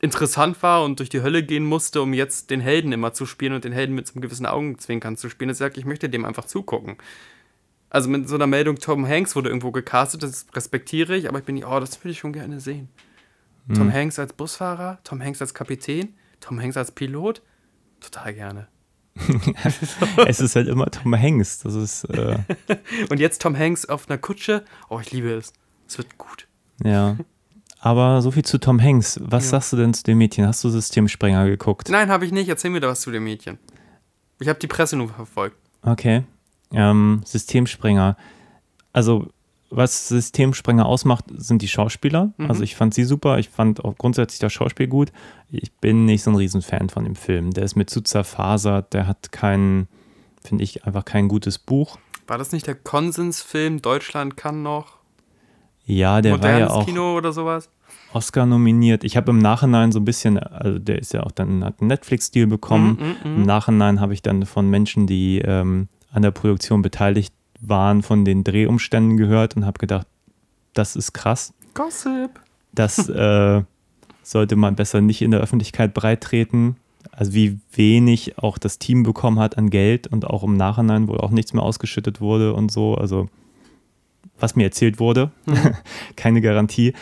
interessant war und durch die Hölle gehen musste, um jetzt den Helden immer zu spielen und den Helden mit so einem gewissen Augenzwinkern zu spielen. Ich sage, ich möchte dem einfach zugucken. Also mit so einer Meldung, Tom Hanks wurde irgendwo gecastet, das respektiere ich, aber ich bin nicht, oh, das würde ich schon gerne sehen. Tom Hanks als Busfahrer, Tom Hanks als Kapitän, Tom Hanks als Pilot, total gerne. es ist halt immer Tom Hanks. Das ist, äh, Und jetzt Tom Hanks auf einer Kutsche, oh, ich liebe es. Es wird gut. ja. Aber so viel zu Tom Hanks. Was Ja. sagst du denn zu dem Mädchen? Hast du Systemsprenger geguckt? Nein, habe ich nicht. Erzähl mir da was zu dem Mädchen. Ich habe die Presse nur verfolgt. Okay. Ähm, Systemsprenger. Also, was Systemsprenger ausmacht, sind die Schauspieler. Mhm. Also, ich fand sie super. Ich fand auch grundsätzlich das Schauspiel gut. Ich bin nicht so ein Riesenfan von dem Film. Der ist mir zu zerfasert. Der hat kein, finde ich, einfach kein gutes Buch. War das nicht der Konsensfilm Deutschland kann noch? Ja, der war Modernes ja auch Kino oder sowas? Oscar nominiert. Ich habe im Nachhinein so ein bisschen, also der ist ja auch dann, hat einen Netflix-Deal bekommen. Mm, mm, Im. Nachhinein habe ich dann von Menschen, die ähm, an der Produktion beteiligt waren, von den Drehumständen gehört und habe gedacht, das ist krass. Gossip. Das äh, sollte man besser nicht in der Öffentlichkeit breittreten. Also wie wenig auch das Team bekommen hat an Geld und auch im Nachhinein wohl auch nichts mehr ausgeschüttet wurde und so. Also was mir erzählt wurde, keine Garantie.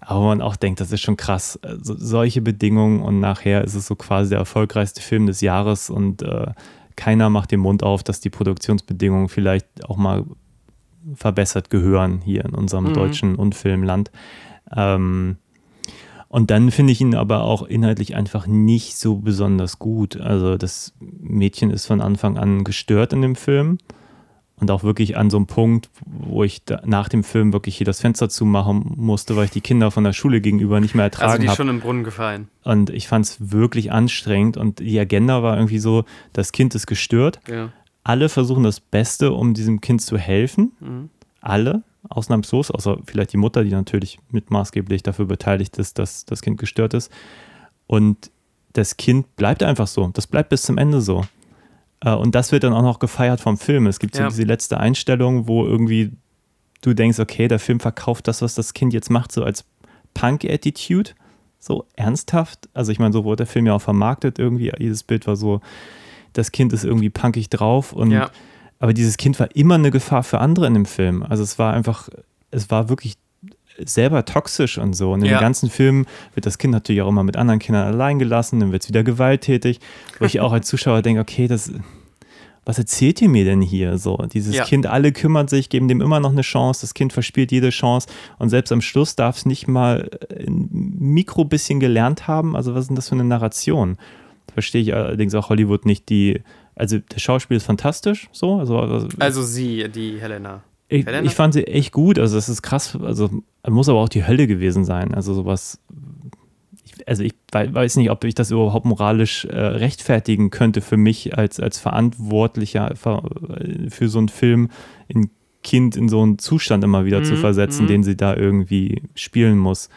Aber man auch denkt, das ist schon krass. Also, solche Bedingungen und nachher ist es so quasi der erfolgreichste Film des Jahres und äh, keiner macht den Mund auf, dass die Produktionsbedingungen vielleicht auch mal verbessert gehören hier in unserem Mhm. deutschen Unfilmland. Ähm, und dann finde ich ihn aber auch inhaltlich einfach nicht so besonders gut. Also das Mädchen ist von Anfang an gestört in dem Film und auch wirklich an so einem Punkt, wo ich nach dem Film wirklich hier das Fenster zumachen musste, weil ich die Kinder von der Schule gegenüber nicht mehr Also ertragen die ist habe. schon im Brunnen gefallen. Und ich fand es wirklich anstrengend und die Agenda war irgendwie so, das Kind ist gestört. Ja. Alle versuchen das Beste, um diesem Kind zu helfen. Mhm. Alle, ausnahmslos, außer vielleicht die Mutter, die natürlich mit maßgeblich dafür beteiligt ist, dass das Kind gestört ist. Und das Kind bleibt einfach so. Das bleibt bis zum Ende so. Äh, Und das wird dann auch noch gefeiert vom Film. Es gibt so Ja. diese letzte Einstellung, wo irgendwie du denkst, okay, der Film verkauft das, was das Kind jetzt macht, so als Punk-Attitude. So ernsthaft. Also ich meine, so wurde der Film ja auch vermarktet irgendwie. Jedes Bild war so, das Kind ist irgendwie punkig drauf und Ja. aber dieses Kind war immer eine Gefahr für andere in dem Film. Also es war einfach, es war wirklich selber toxisch und so. Und in Ja. den ganzen Filmen wird das Kind natürlich auch immer mit anderen Kindern allein gelassen, dann wird es wieder gewalttätig, wo ich auch als Zuschauer denke, okay, das, was erzählt ihr mir denn hier so? Dieses Ja. Kind, alle kümmern sich, geben dem immer noch eine Chance, das Kind verspielt jede Chance und selbst am Schluss darf es nicht mal ein Mikro bisschen gelernt haben. Also was ist denn das für eine Narration? Verstehe ich allerdings auch Hollywood nicht, die, also der Schauspiel ist fantastisch, so, also, also Also sie, die Helena. Ich, ich fand sie echt gut. Also, das ist krass. Also, muss aber auch die Hölle gewesen sein. Also, sowas. Ich, also, ich wei- weiß nicht, ob ich das überhaupt moralisch äh, rechtfertigen könnte für mich als, als Verantwortlicher für, für so einen Film in Kind in so einen Zustand immer wieder zu Mhm, versetzen, mhm. den sie da irgendwie spielen muss.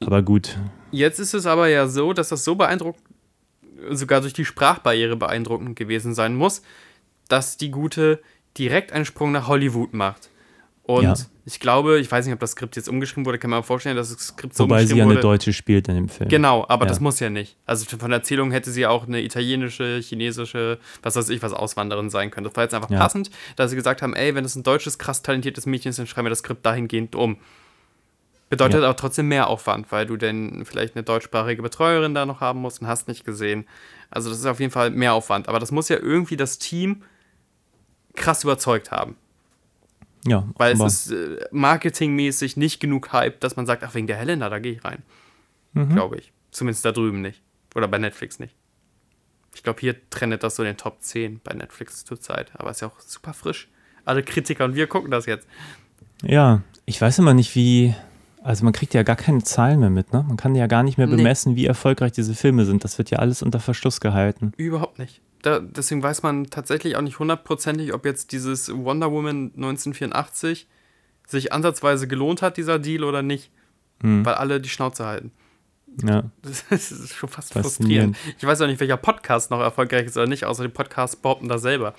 Aber gut, Jetzt ist es aber ja so, dass das so beeindruckend, sogar durch die Sprachbarriere beeindruckend gewesen sein muss, dass die Gute direkt einen Sprung nach Hollywood macht. Und Ja. ich glaube, ich weiß nicht, ob das Skript jetzt umgeschrieben wurde, kann man mir vorstellen, dass das Skript so wobei sie umgeschrieben ja eine wurde. Deutsche spielt in dem Film. Genau, aber Ja. das muss ja nicht. Also von der Erzählung hätte sie auch eine italienische, chinesische, was weiß ich, was Auswanderin sein können. Das war jetzt einfach Ja. passend, dass sie gesagt haben, ey, wenn es ein deutsches, krass talentiertes Mädchen ist, dann schreiben wir das Skript dahingehend um. Bedeutet Ja. auch trotzdem mehr Aufwand, weil du denn vielleicht eine deutschsprachige Betreuerin da noch haben musst und hast nicht gesehen. Also das ist auf jeden Fall mehr Aufwand. Aber das muss ja irgendwie das Team krass überzeugt haben. Ja, Weil es ist äh, marketingmäßig nicht genug Hype, dass man sagt, ach, wegen der Helena, da gehe ich rein. Mhm. Glaube ich. Zumindest da drüben nicht. Oder bei Netflix nicht. Ich glaube, hier trennt das so in den Top 10 bei Netflix zurzeit. Aber ist ja auch super frisch. Alle Kritiker und wir gucken das jetzt. ja, ich weiß immer nicht, wie. Also man kriegt ja gar keine Zahlen mehr mit, ne? Man kann ja gar nicht mehr Nee. bemessen, wie erfolgreich diese Filme sind. Das wird ja alles unter Verschluss gehalten. Überhaupt nicht. Da, deswegen weiß man tatsächlich auch nicht hundertprozentig, ob jetzt dieses Wonder Woman 1984 sich ansatzweise gelohnt hat, dieser Deal oder nicht. Hm. Weil alle die Schnauze halten. Ja. Das ist schon fast frustrierend. Ich weiß auch nicht, welcher Podcast noch erfolgreich ist oder nicht, außer die Podcasts behaupten das selber.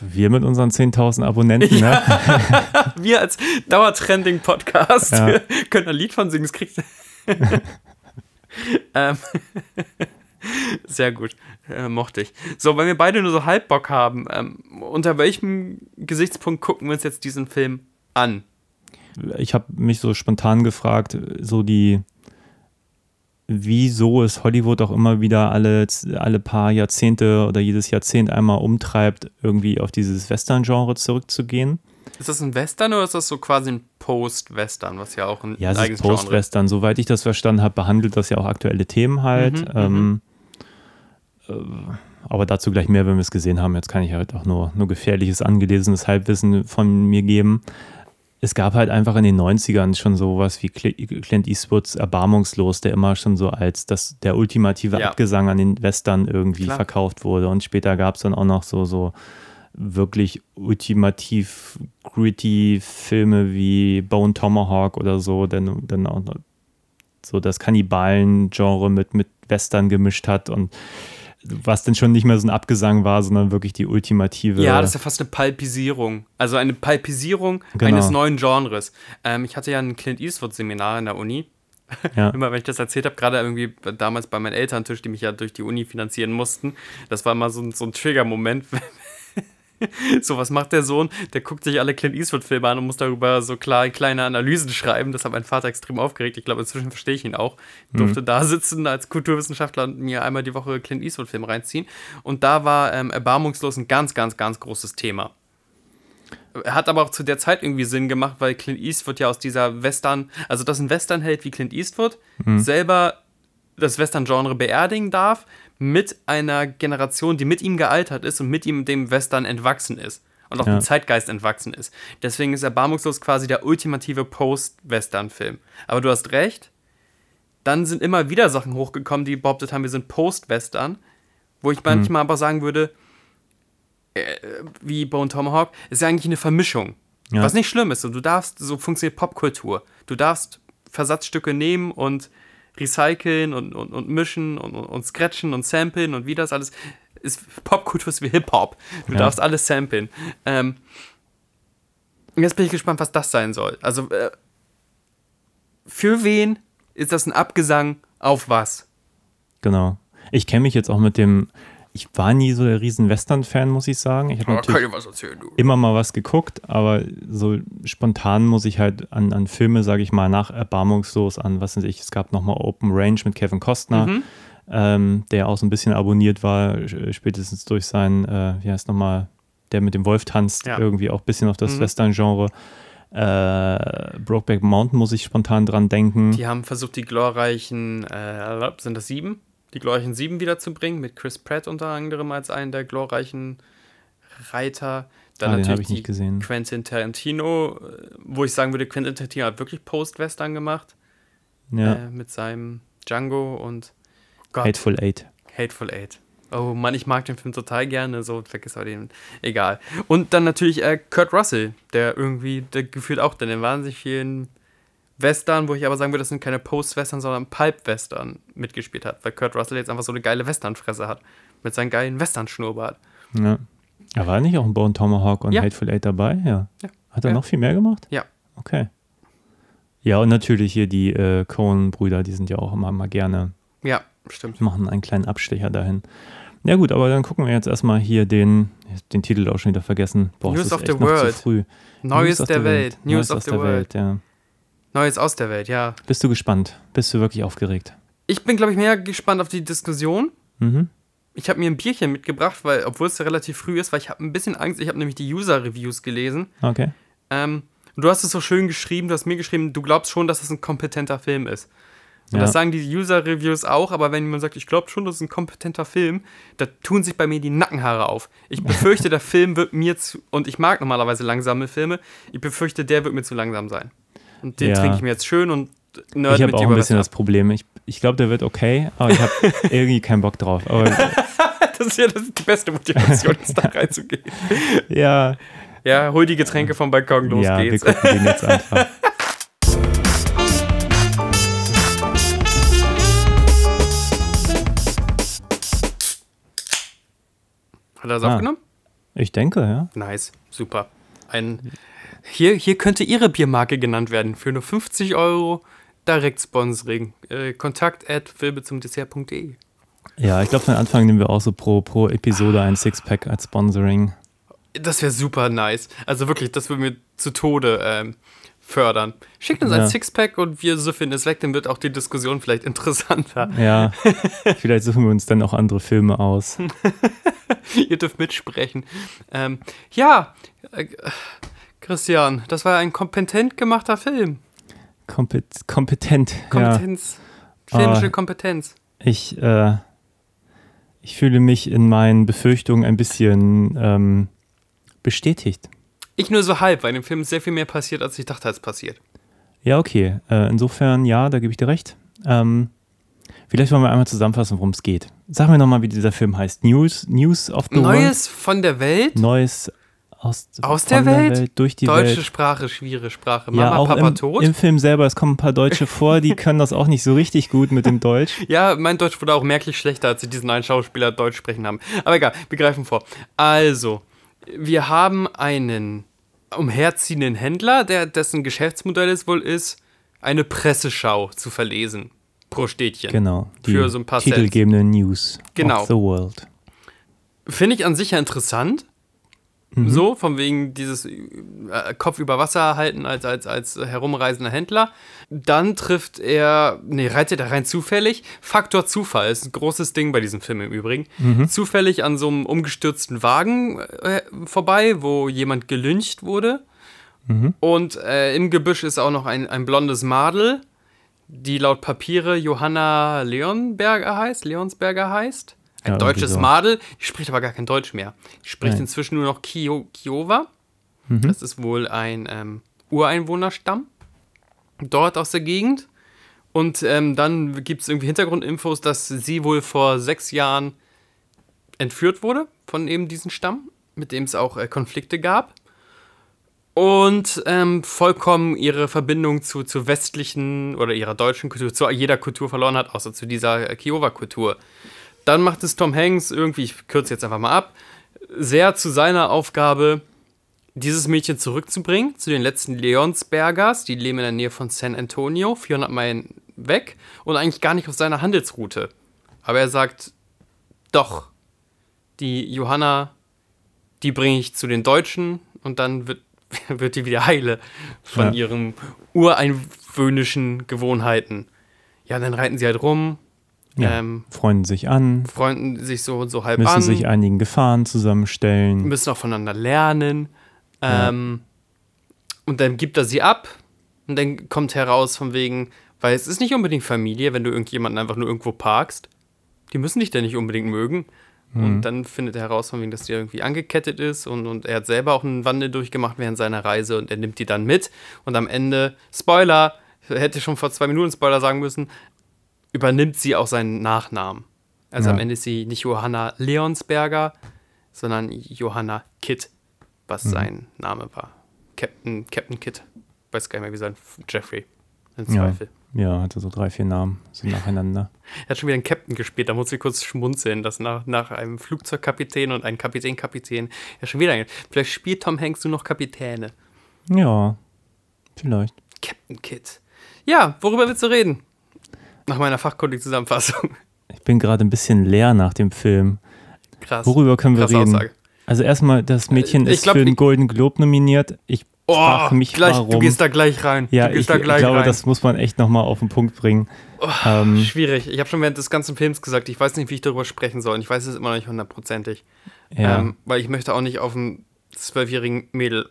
Wir mit unseren 10.000 Abonnenten, ne? Wir als Dauertrending-Podcast Ja. können ein Lied von singen, das kriegt. ähm, sehr gut, äh, mochte ich. So, wenn wir beide nur so halb Bock haben, ähm, unter welchem Gesichtspunkt gucken wir uns jetzt diesen Film an? ich habe mich so spontan gefragt, so die, wieso es Hollywood auch immer wieder alle, alle paar Jahrzehnte oder jedes Jahrzehnt einmal umtreibt, irgendwie auf dieses Western-Genre zurückzugehen. Ist das ein Western oder ist das so quasi ein Post-Western, was ja auch ein Ja, es ist Genre Post-Western. Soweit ich das verstanden habe, behandelt das ja auch aktuelle Themen halt. Mhm, ähm, äh, aber dazu gleich mehr, wenn wir es gesehen haben. Jetzt kann ich halt auch nur, nur gefährliches, angelesenes Halbwissen von mir geben. Es gab halt einfach in den 90ern schon sowas wie Cl- Clint Eastwoods Erbarmungslos, der immer schon so als das, der ultimative Ja. Abgesang an den Western irgendwie Klar. verkauft wurde. Und später gab es dann auch noch so, so wirklich ultimativ gritty Filme wie Bone Tomahawk oder so, dann, dann auch so das Kannibalen-Genre mit, mit Western gemischt hat und was dann schon nicht mehr so ein Abgesang war, sondern wirklich die ultimative. Ja, das ist ja fast eine Palpisierung. Also eine Palpisierung Genau. eines neuen Genres. Ähm, ich hatte ja ein Clint Eastwood-Seminar in der Uni. Ja. Immer wenn ich das erzählt habe, gerade irgendwie damals bei meinen Elterntisch, die mich ja durch die Uni finanzieren mussten, das war immer so, ein- so ein Trigger-Moment. so, was macht der Sohn? Der guckt sich alle Clint Eastwood-Filme an und muss darüber so klar, kleine Analysen schreiben. Das hat mein Vater extrem aufgeregt. Ich glaube, inzwischen verstehe ich ihn auch. Ich durfte da sitzen als Kulturwissenschaftler und mir einmal die Woche Clint Eastwood-Filme reinziehen. Und da war ähm, Erbarmungslos ein ganz, ganz, ganz großes Thema. Hat aber auch zu der Zeit irgendwie Sinn gemacht, weil Clint Eastwood ja aus dieser Western, also dass ein Westernheld wie Clint Eastwood selber das Western-Genre beerdigen darf, mit einer Generation, die mit ihm gealtert ist und mit ihm dem Western entwachsen ist. Und auch Ja. dem Zeitgeist entwachsen ist. Deswegen ist Erbarmungslos quasi der ultimative Post-Western-Film. Aber du hast recht, dann sind immer wieder Sachen hochgekommen, die behauptet haben, wir sind Post-Western, wo ich manchmal aber sagen würde, äh, wie Bone Tomahawk, ist ja eigentlich eine Vermischung. Ja. Was nicht schlimm ist. So, du darfst, so funktioniert Popkultur. Du darfst Versatzstücke nehmen und recyceln und, und, und mischen und, und, und scratchen und samplen und wie das alles ist. Popkultur ist wie Hip-Hop. Du Ja. darfst alles samplen. Ähm, und jetzt bin ich gespannt, was das sein soll. Also, äh, für wen ist das ein Abgesang auf was? Genau. Ich kenne mich jetzt auch mit dem. Ich war nie so der riesen Western-Fan, muss ich sagen. Ich habe natürlich erzählen, immer mal was geguckt, aber so spontan muss ich halt an, an Filme, sage ich mal, nach Erbarmungslos an, was weiß ich, es gab nochmal Open Range mit Kevin Costner, Mhm. ähm, der auch so ein bisschen abonniert war, spätestens durch sein, äh, wie heißt nochmal, der mit dem Wolf tanzt, Ja. irgendwie auch ein bisschen auf das Mhm. Western-Genre. Äh, Brokeback Mountain muss ich spontan dran denken. Die haben versucht, die glorreichen, äh, sind das sieben? Die glorreichen sieben wiederzubringen, mit Chris Pratt unter anderem als einen der glorreichen Reiter. Dann Ah, natürlich die gesehen. Quentin Tarantino, äh, wo ich sagen würde, Quentin Tarantino hat wirklich Post-Western gemacht. Ja, Äh, mit seinem Django und Gott, Hateful Eight. Hateful Eight. Oh Mann, ich mag den Film total gerne. So, vergiss aber den. Egal. Und dann natürlich äh, Kurt Russell, der irgendwie, der gefühlt auch in den wahnsinnig vielen Western, wo ich aber sagen würde, das sind keine Post-Western, sondern Pulp-Western mitgespielt hat, weil Kurt Russell jetzt einfach so eine geile Western-Fresse hat. Mit seinem geilen Western-Schnurrbart. Ja. Er war nicht auch ein Bone Tomahawk und Ja. Hateful Eight dabei? Ja. Ja. Hat er Ja. noch viel mehr gemacht? Ja. Okay. Ja, und natürlich hier die äh, Coen-Brüder, die sind ja auch immer mal gerne, Ja, stimmt. machen einen kleinen Abstecher dahin. Ja gut, aber dann gucken wir jetzt erstmal hier den, den Titel auch schon wieder vergessen. Boah, News of the world. Neues der Welt. News of the der world. Welt, ja. Neues aus der Welt, ja. Bist du gespannt? Bist du wirklich aufgeregt? Ich bin, glaube ich, mehr gespannt auf die Diskussion. Mhm. Ich habe mir ein Bierchen mitgebracht, weil, obwohl es ja relativ früh ist, weil ich habe ein bisschen Angst. Ich habe nämlich die User-Reviews gelesen. Okay. Ähm, und du hast es so schön geschrieben, du hast mir geschrieben, du glaubst schon, dass es ein kompetenter Film ist. Und Ja. das sagen die User-Reviews auch, aber wenn jemand sagt, ich glaube schon, das ist ein kompetenter Film, da tun sich bei mir die Nackenhaare auf. Ich befürchte, der Film wird mir zu, und ich mag normalerweise langsame Filme, ich befürchte, der wird mir zu langsam sein. Und den Ja. trinke ich mir jetzt schön und nerd ich habe auch ein bisschen das. Problem. Ich, ich glaube, der wird okay, aber ich habe irgendwie keinen Bock drauf. Aber Das ist ja das ist die beste Motivation, jetzt da reinzugehen. ja, Ja, hol die Getränke vom Balkon, los ja, wir geht's. gucken den jetzt einfach. Hat er das Ah. aufgenommen? Ich denke, ja. Nice, super. Ein, hier, hier könnte Ihre Biermarke genannt werden. Für nur 50 Euro direkt Sponsoring. Äh, kontakt at filmezumdessert.de. Ja, ich glaube, von Anfang nehmen wir auch so pro, pro Episode ein Sixpack als Sponsoring. Das wäre super nice. Also wirklich, das würde mir zu Tode ähm, fördern. Schickt uns Ja. ein Sixpack und wir süffeln es weg, dann wird auch die Diskussion vielleicht interessanter. Ja, vielleicht suchen wir uns dann auch andere Filme aus. Ihr dürft mitsprechen. Ähm, ja, äh, Christian, das war ein kompetent gemachter Film. Kompet kompetent. Ja. Kompetenz. Filmische Ah. Kompetenz. Ich, äh, ich fühle mich in meinen Befürchtungen ein bisschen ähm, bestätigt. Ich nur so halb, weil in dem Film sehr viel mehr passiert, als ich dachte, als passiert. Ja, okay. Äh, insofern, ja, da gebe ich dir recht. Ähm, vielleicht wollen wir einmal zusammenfassen, worum es geht. Sag mir nochmal, wie dieser Film heißt. News, News of the Neues von der Welt, World. Neues aus, Aus von der Welt? durch die deutsche Welt. Sprache, schwierige Sprache. Ja, Mama, auch Papa im, tot. im Film selber, es kommen ein paar Deutsche vor, die können das auch nicht so richtig gut mit dem Deutsch. ja, mein Deutsch wurde auch merklich schlechter, als sie diesen einen Schauspieler Deutsch sprechen haben. Aber egal, wir greifen vor. Also, wir haben einen umherziehenden Händler, der, dessen Geschäftsmodell es wohl ist, eine Presseschau zu verlesen. Pro Städtchen. Genau. Die Für so ein paar titelgebende News Genau. of the World. Finde ich an sich ja interessant. So, von wegen dieses äh, Kopf über Wasser halten als, als, als herumreisender Händler. Dann trifft er, nee, reitet er rein zufällig. Faktor Zufall ist ein großes Ding bei diesem Film im Übrigen. Zufällig an so einem umgestürzten Wagen äh, vorbei, wo jemand gelyncht wurde. Und äh, im Gebüsch ist auch noch ein, ein blondes Madel, die laut Papiere Johanna Leonberger heißt, Leonsberger heißt. Ein Ja, deutsches so. Madel, die spricht aber gar kein Deutsch mehr. Die spricht Nein. inzwischen nur noch Kio Kiowa. Mhm. Das ist wohl ein ähm, Ureinwohnerstamm dort aus der Gegend. Und ähm, dann gibt es irgendwie Hintergrundinfos, dass sie wohl vor sechs Jahren entführt wurde von eben diesem Stamm, mit dem es auch äh, Konflikte gab. Und ähm, vollkommen ihre Verbindung zu, zu westlichen oder ihrer deutschen Kultur, zu jeder Kultur verloren hat, außer zu dieser äh, Kiowa-Kultur. Dann macht es Tom Hanks irgendwie, ich kürze jetzt einfach mal ab, sehr zu seiner Aufgabe, dieses Mädchen zurückzubringen zu den letzten Leonsbergers. Die leben in der Nähe von San Antonio, 400 Meilen weg und eigentlich gar nicht auf seiner Handelsroute. Aber er sagt, doch, die Johanna, die bringe ich zu den Deutschen und dann wird, wird die wieder heile von Ja. ihren ureinwöhnischen Gewohnheiten. Ja, dann reiten sie halt rum, Ja. ähm, Freunden sich an, freunden sich so, so halb müssen an sich einigen Gefahren zusammenstellen. müssen auch voneinander lernen. Ähm, Und dann gibt er sie ab und dann kommt heraus von wegen, weil es ist nicht unbedingt Familie, wenn du irgendjemanden einfach nur irgendwo parkst. Die müssen dich dann nicht unbedingt mögen. Und dann findet er heraus von wegen, dass die irgendwie angekettet ist und, und er hat selber auch einen Wandel durchgemacht während seiner Reise und er nimmt die dann mit. Und am Ende, Spoiler, hätte schon vor zwei Minuten Spoiler sagen müssen, übernimmt sie auch seinen Nachnamen. Also Ja. am Ende ist sie nicht Johanna Leonsberger, sondern Johanna Kidd, was sein Name war. Captain, Captain Kidd. Weiß gar nicht mehr, wie sein Jeffrey. Im Ja. Zweifel. Ja, hatte so drei, vier Namen so nacheinander. Er hat schon wieder einen Captain gespielt, da muss ich kurz schmunzeln, dass nach, nach einem Flugzeugkapitän und einem Kapitän-Kapitän ja schon wieder. ein- Vielleicht spielt Tom Hanks nur noch Kapitäne. Ja, vielleicht. Captain Kidd. Ja, worüber willst du reden? Nach meiner fachkundigen Zusammenfassung. Ich bin gerade ein bisschen leer nach dem Film. Krass. Worüber können wir reden? Aussage. Also erstmal, das Mädchen Äh, ich ist glaub, für den Golden Globe nominiert. Ich Oh, frage mich, gleich, warum. du gehst da gleich rein. ja, ich, ich glaube, rein. das muss man echt nochmal auf den Punkt bringen. ähm, Schwierig. Ich habe schon während des ganzen Films gesagt, ich weiß nicht, wie ich darüber sprechen soll. Und ich weiß es immer noch nicht hundertprozentig. ja. Ähm, weil ich möchte auch nicht auf einen zwölfjährigen Mädel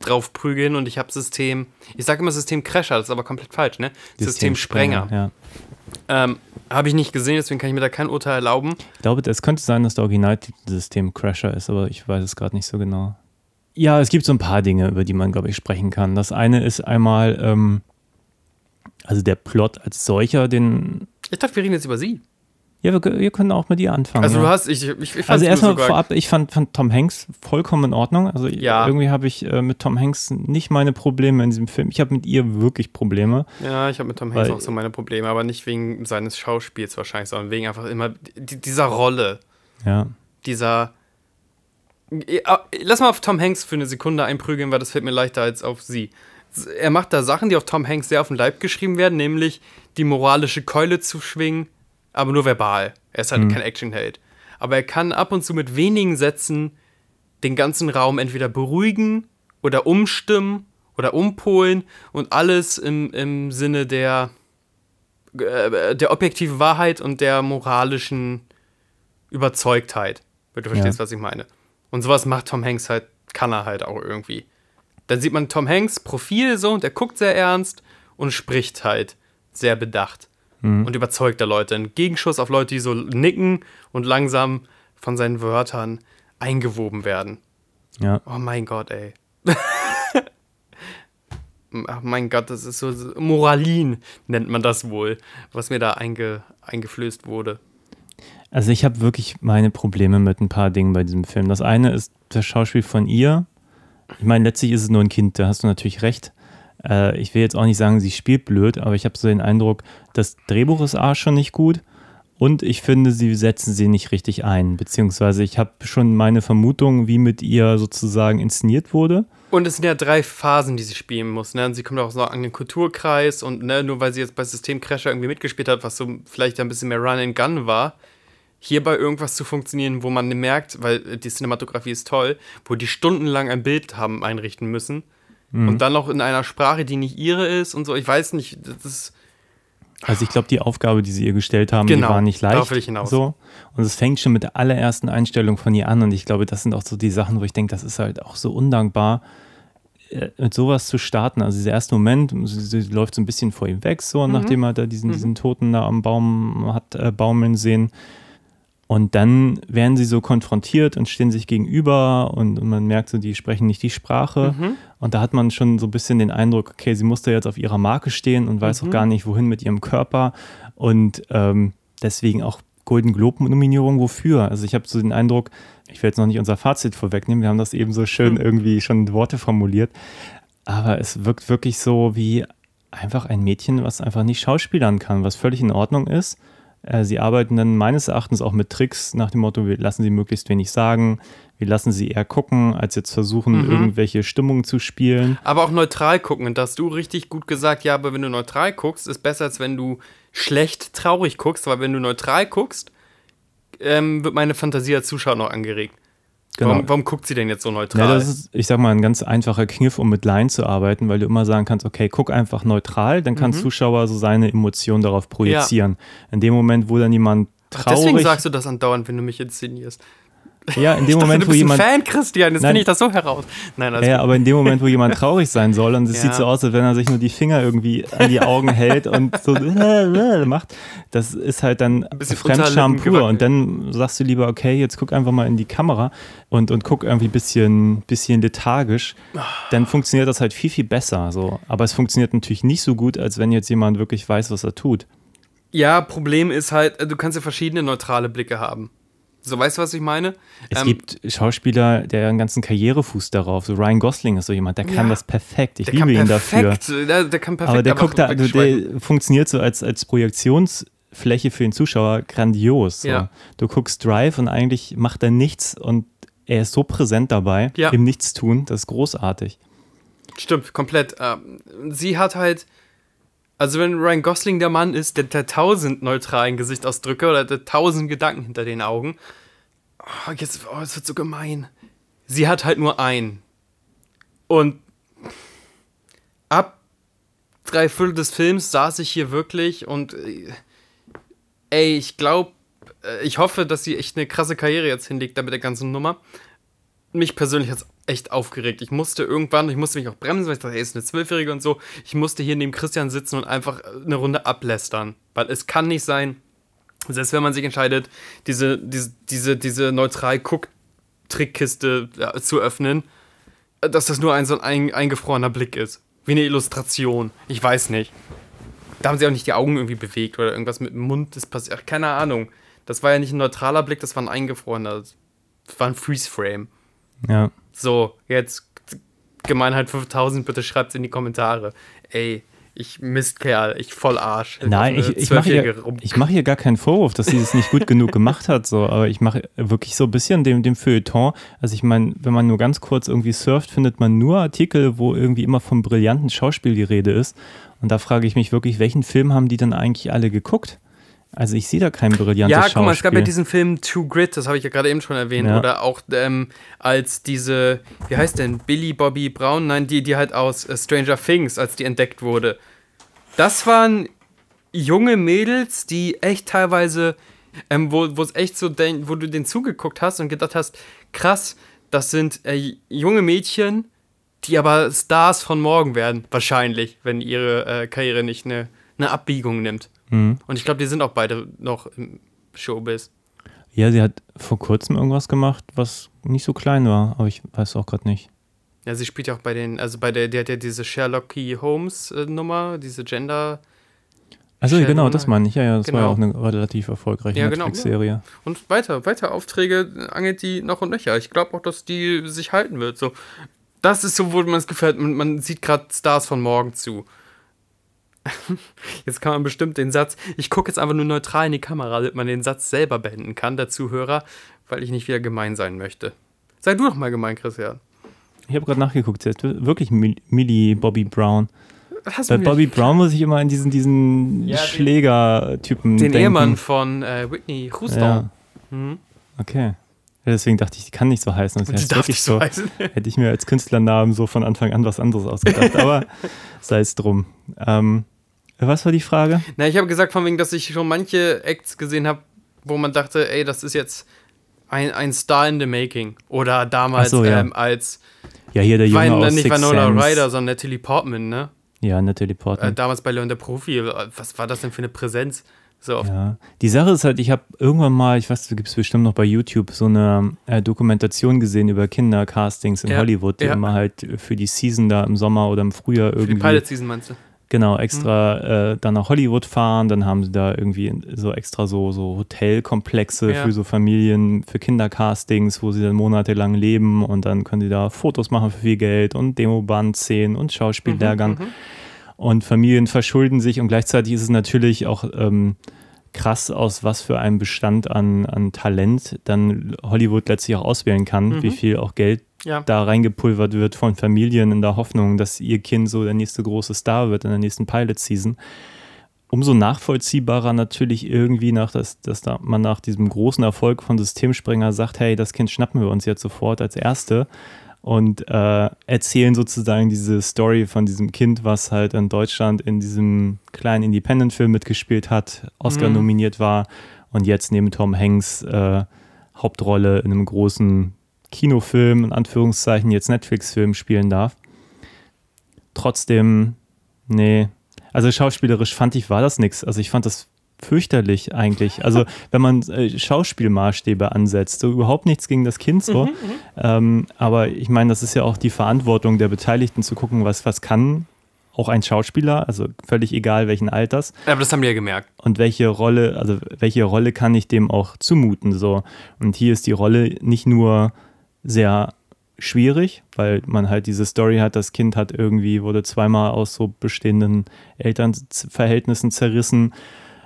drauf prügeln und ich habe System, ich sage immer System Crasher, das ist aber komplett falsch, ne? System, Sprenger. Ja. Ähm, habe ich nicht gesehen, deswegen kann ich mir da kein Urteil erlauben. Ich glaube, es könnte sein, dass der Originaltitel System Crasher ist, aber ich weiß es gerade nicht so genau. Ja, es gibt so ein paar Dinge, über die man, glaube ich, sprechen kann. Das eine ist einmal, ähm, also der Plot als solcher, den. Ich dachte, wir reden jetzt über sie. Ja, wir, wir können auch mit ihr anfangen. Also du hast, ich, ich, ich Also erstmal vorab, ich fand, fand Tom Hanks vollkommen in Ordnung. Also Ja. irgendwie habe ich äh, mit Tom Hanks nicht meine Probleme in diesem Film. Ich habe mit ihr wirklich Probleme. Ja, ich habe mit Tom Hanks auch so meine Probleme, aber nicht wegen seines Schauspiels wahrscheinlich, sondern wegen einfach immer die, dieser Rolle, Ja. dieser. Lass mal auf Tom Hanks für eine Sekunde einprügeln, weil das fällt mir leichter als auf sie. Er macht da Sachen, die auf Tom Hanks sehr auf den Leib geschrieben werden, nämlich die moralische Keule zu schwingen, aber nur verbal. Er ist halt kein Actionheld. Aber er kann ab und zu mit wenigen Sätzen den ganzen Raum entweder beruhigen oder umstimmen oder umpolen und alles im, im Sinne der, äh, der objektiven Wahrheit und der moralischen Überzeugtheit. Wenn du verstehst, was ich meine. Und sowas macht Tom Hanks halt, kann er halt auch irgendwie. Dann sieht man Tom Hanks Profil so und der guckt sehr ernst und spricht halt sehr bedacht und überzeugt da Leute. Ein Gegenschuss auf Leute, die so nicken und langsam von seinen Wörtern eingewoben werden. Ja. Oh mein Gott, ey. Ach mein Gott, das ist so, so Moralin, nennt man das wohl, was mir da einge, eingeflößt wurde. Also ich habe wirklich meine Probleme mit ein paar Dingen bei diesem Film. Das eine ist das Schauspiel von ihr. Ich meine, letztlich ist es nur ein Kind, da hast du natürlich recht. Äh, ich will jetzt auch nicht sagen, sie spielt blöd, aber ich habe so den Eindruck, das Drehbuch ist A schon nicht gut und ich finde, sie setzen sie nicht richtig ein. Beziehungsweise ich habe schon meine Vermutung, wie mit ihr sozusagen inszeniert wurde. Und es sind ja drei Phasen, die sie spielen muss. Ne? Und sie kommt auch so an den Kulturkreis und ne, nur weil sie jetzt bei System Crasher irgendwie mitgespielt hat, was so vielleicht ein bisschen mehr Run and Gun war, hierbei irgendwas zu funktionieren, wo man merkt, weil die Cinematografie ist toll, wo die stundenlang ein Bild haben einrichten müssen und dann noch in einer Sprache, die nicht ihre ist und so. Ich weiß nicht, das ist Also ich glaube, die Aufgabe, die sie ihr gestellt haben, Genau, die war nicht leicht. darauf will ich hinaus. So. Und es fängt schon mit der allerersten Einstellung von ihr an. Und ich glaube, das sind auch so die Sachen, wo ich denke, das ist halt auch so undankbar, äh, mit sowas zu starten. Also dieser erste Moment, sie, sie läuft so ein bisschen vor ihm weg, so Mhm. nachdem er da diesen, diesen Toten da am Baum hat äh, baumeln sehen. Und dann werden sie so konfrontiert und stehen sich gegenüber und, und man merkt so, die sprechen nicht die Sprache. Mhm. Und da hat man schon so ein bisschen den Eindruck, okay, sie muss da jetzt auf ihrer Marke stehen und weiß auch gar nicht, wohin mit ihrem Körper. Und ähm, deswegen auch Golden Globe-Nominierung wofür? Also ich habe so den Eindruck, ich will jetzt noch nicht unser Fazit vorwegnehmen, wir haben das eben so schön irgendwie schon in Worte formuliert, aber es wirkt wirklich so wie einfach ein Mädchen, was einfach nicht schauspielern kann, was völlig in Ordnung ist. Äh, Sie arbeiten dann meines Erachtens auch mit Tricks nach dem Motto, wir lassen sie möglichst wenig sagen, wir lassen sie eher gucken, als jetzt versuchen, irgendwelche Stimmungen zu spielen. Aber auch neutral gucken. Und da hast du richtig gut gesagt, ja, aber wenn du neutral guckst, ist besser, als wenn du schlecht traurig guckst, weil wenn du neutral guckst, ähm, wird meine Fantasie als Zuschauer noch angeregt. Genau. Warum, warum guckt sie denn jetzt so neutral? Ja, das ist, ich sag mal, ein ganz einfacher Kniff, um mit Line zu arbeiten, weil du immer sagen kannst, okay, guck einfach neutral, dann kann Mhm. Zuschauer so seine Emotionen darauf projizieren. In dem Moment, wo dann jemand Ach, traurig... Deswegen sagst du das andauernd, wenn du mich inszenierst. Ja, in dem Ich dachte, Moment, wo jemand... ein Fan, Christian, jetzt finde ich das so heraus. Nein, also Ja, aber in dem Moment, wo jemand traurig sein soll und es Ja. sieht so aus, als wenn er sich nur die Finger irgendwie an die Augen hält und so macht, das ist halt dann bisschen Fremdscham pur. Und dann sagst du lieber, okay, jetzt guck einfach mal in die Kamera und, und guck irgendwie ein bisschen, bisschen lethargisch. Dann funktioniert das halt viel, viel besser. So. Aber es funktioniert natürlich nicht so gut, als wenn jetzt jemand wirklich weiß, was er tut. Ja, Problem ist halt, äh, du kannst ja verschiedene neutrale Blicke haben. So, weißt du, was ich meine? Es Ähm, gibt Schauspieler, der einen ganzen Karrierefuß darauf. So Ryan Gosling ist so jemand, der kann Ja. das perfekt. Ich liebe ihn dafür. perfekt, Der, der kann perfekt. Aber der einfach guckt da, also der funktioniert so als, als Projektionsfläche für den Zuschauer grandios. So. Ja. Du guckst Drive und eigentlich macht er nichts und er ist so präsent dabei, Ja. im Nichtstun, das ist großartig. Stimmt, komplett. Ähm, sie hat halt. Also, wenn Ryan Gosling der Mann ist, der, der tausend neutralen Gesichtsausdrücke oder der tausend Gedanken hinter den Augen. Oh, jetzt, oh, es wird so gemein. Sie hat halt nur einen. Und ab drei Viertel des Films saß ich hier wirklich und. äh, Ey, ich glaube, ich hoffe, dass sie echt eine krasse Karriere jetzt hinlegt da mit der ganzen Nummer mich persönlich hat es echt aufgeregt. Ich musste irgendwann, ich musste mich auch bremsen, weil ich dachte, ey, ist eine Zwölfjährige und so. Ich musste hier neben Christian sitzen und einfach eine Runde ablästern. Weil es kann nicht sein, selbst wenn man sich entscheidet, diese, diese, diese, diese neutral Guck-Trickkiste ja, zu öffnen, dass das nur ein so ein eingefrorener Blick ist. Wie eine Illustration. Ich weiß nicht. Da haben sie auch nicht die Augen irgendwie bewegt oder irgendwas mit dem Mund ist passiert. Ach, keine Ahnung. Das war ja nicht ein neutraler Blick, das war ein eingefrorener. Das war ein Freeze-Frame. Ja. So, jetzt Gemeinheit 5000, bitte schreibt's in die Kommentare. Ey, ich Mistkerl, ich voll Arsch. Nein, ich, ich mache hier, ich mach hier gar keinen Vorwurf, dass sie es nicht gut genug gemacht hat, so, aber ich mache wirklich so ein bisschen dem, dem Feuilleton. Also ich meine, wenn man nur ganz kurz irgendwie surft, findet man nur Artikel, wo irgendwie immer vom brillanten Schauspiel die Rede ist. Und da frage ich mich wirklich, welchen Film haben die dann eigentlich alle geguckt? Also ich sehe da kein brillantes Ja, guck mal, es gab ja diesen Film True Grit, das habe ich ja gerade eben schon erwähnt. Ja. Oder auch ähm, als diese, wie heißt denn, Billy Bobby Brown? Nein, die, die halt aus äh, Stranger Things, als die entdeckt wurde. Das waren junge Mädels, die echt teilweise, ähm, wo es echt so, den, wo du den zugeguckt hast und gedacht hast, krass, das sind äh, junge Mädchen, die aber Stars von morgen werden, wahrscheinlich, wenn ihre äh, Karriere nicht eine eine Abbiegung nimmt. Mhm. Und ich glaube, die sind auch beide noch im Showbiz. Ja, sie hat vor kurzem irgendwas gemacht, was nicht so klein war, aber ich weiß auch gerade nicht. Ja, sie spielt ja auch bei den, also bei der, die hat ja diese Sherlock Holmes äh, Nummer, diese Gender. Also genau, das meine ich. Ja, ja, das war ja Genau. auch eine relativ erfolgreiche Ja, genau, Netflix-Serie. Und weiter, weiter Aufträge angelt die noch und nöcher. Ich glaube auch, dass die sich halten wird. So, das ist so, wo man das Gefühl hat, man, man sieht gerade Stars von morgen zu. Jetzt kann man bestimmt den Satz, ich gucke jetzt einfach nur neutral in die Kamera, damit man den Satz selber beenden kann, der Zuhörer, weil ich nicht wieder gemein sein möchte. Sei du doch mal gemein, Christian. Ich habe gerade nachgeguckt, sie ist wirklich Mil- Millie Bobby Brown. Hast Bei Bobby Brown muss ich immer an diesen, diesen Ja, den- Schläger-Typen Den denken. Ehemann von äh, Whitney Houston. Ja, Mhm. okay. Deswegen dachte ich, die kann nicht so heißen. Das Die darf wirklich nicht so so. heißen. Hätte ich mir als Künstlernamen so von Anfang an was anderes ausgedacht. aber sei es drum. Ähm, was war die Frage? Na, ich habe gesagt, von wegen, dass ich schon manche Acts gesehen habe, wo man dachte, ey, das ist jetzt ein, ein Star in the making. Oder damals so, ja. ähm, als Ja, hier der Junge Wein, aus nicht Six Vanola Sense. Ryder, sondern Natalie Portman, ne? Ja, Natalie Portman. Äh, damals bei Leon der Profi. Was war das denn für eine Präsenz? So oft. Ja, die Sache ist halt, ich habe irgendwann mal, ich weiß, du gibt es bestimmt noch bei YouTube, so eine äh, Dokumentation gesehen über Kindercastings in Ja, Hollywood, die ja. immer halt für die Season da im Sommer oder im Frühjahr Für die irgendwie Pilot Season meinst du? Genau extra äh, dann nach Hollywood fahren, dann haben sie da irgendwie so extra so, so Hotelkomplexe Ja. für so Familien, für Kindercastings, wo sie dann monatelang leben und dann können sie da Fotos machen für viel Geld und Demoband-Szenen und Schauspiellehrgang. Mhm, Und Familien verschulden sich und gleichzeitig ist es natürlich auch ähm, krass, aus was für einem Bestand an, an Talent dann Hollywood letztlich auch auswählen kann, Mhm. wie viel auch Geld Ja. da reingepulvert wird von Familien in der Hoffnung, dass ihr Kind so der nächste große Star wird in der nächsten Pilot-Season. Umso nachvollziehbarer natürlich irgendwie, nach, dass, dass da man nach diesem großen Erfolg von Systemsprenger sagt, hey, das Kind schnappen wir uns jetzt sofort als Erste und äh, erzählen sozusagen diese Story von diesem Kind, was halt in Deutschland in diesem kleinen Independent-Film mitgespielt hat, Oscar Mhm. nominiert war und jetzt neben Tom Hanks äh, Hauptrolle in einem großen Kinofilm, in Anführungszeichen jetzt Netflix-Film spielen darf. Trotzdem, nee, also schauspielerisch fand ich, war das nichts. Also ich fand das fürchterlich eigentlich. Also wenn man äh, Schauspielmaßstäbe ansetzt, so überhaupt nichts gegen das Kind so. Ähm, aber ich meine, das ist ja auch die Verantwortung der Beteiligten zu gucken, was, was kann auch ein Schauspieler, also völlig egal welchen Alters. Aber das haben die ja gemerkt. Und welche Rolle, also welche Rolle kann ich dem auch zumuten? So. Und hier ist die Rolle nicht nur sehr schwierig, weil man halt diese Story hat, das Kind hat irgendwie, wurde zweimal aus so bestehenden Elternverhältnissen zerrissen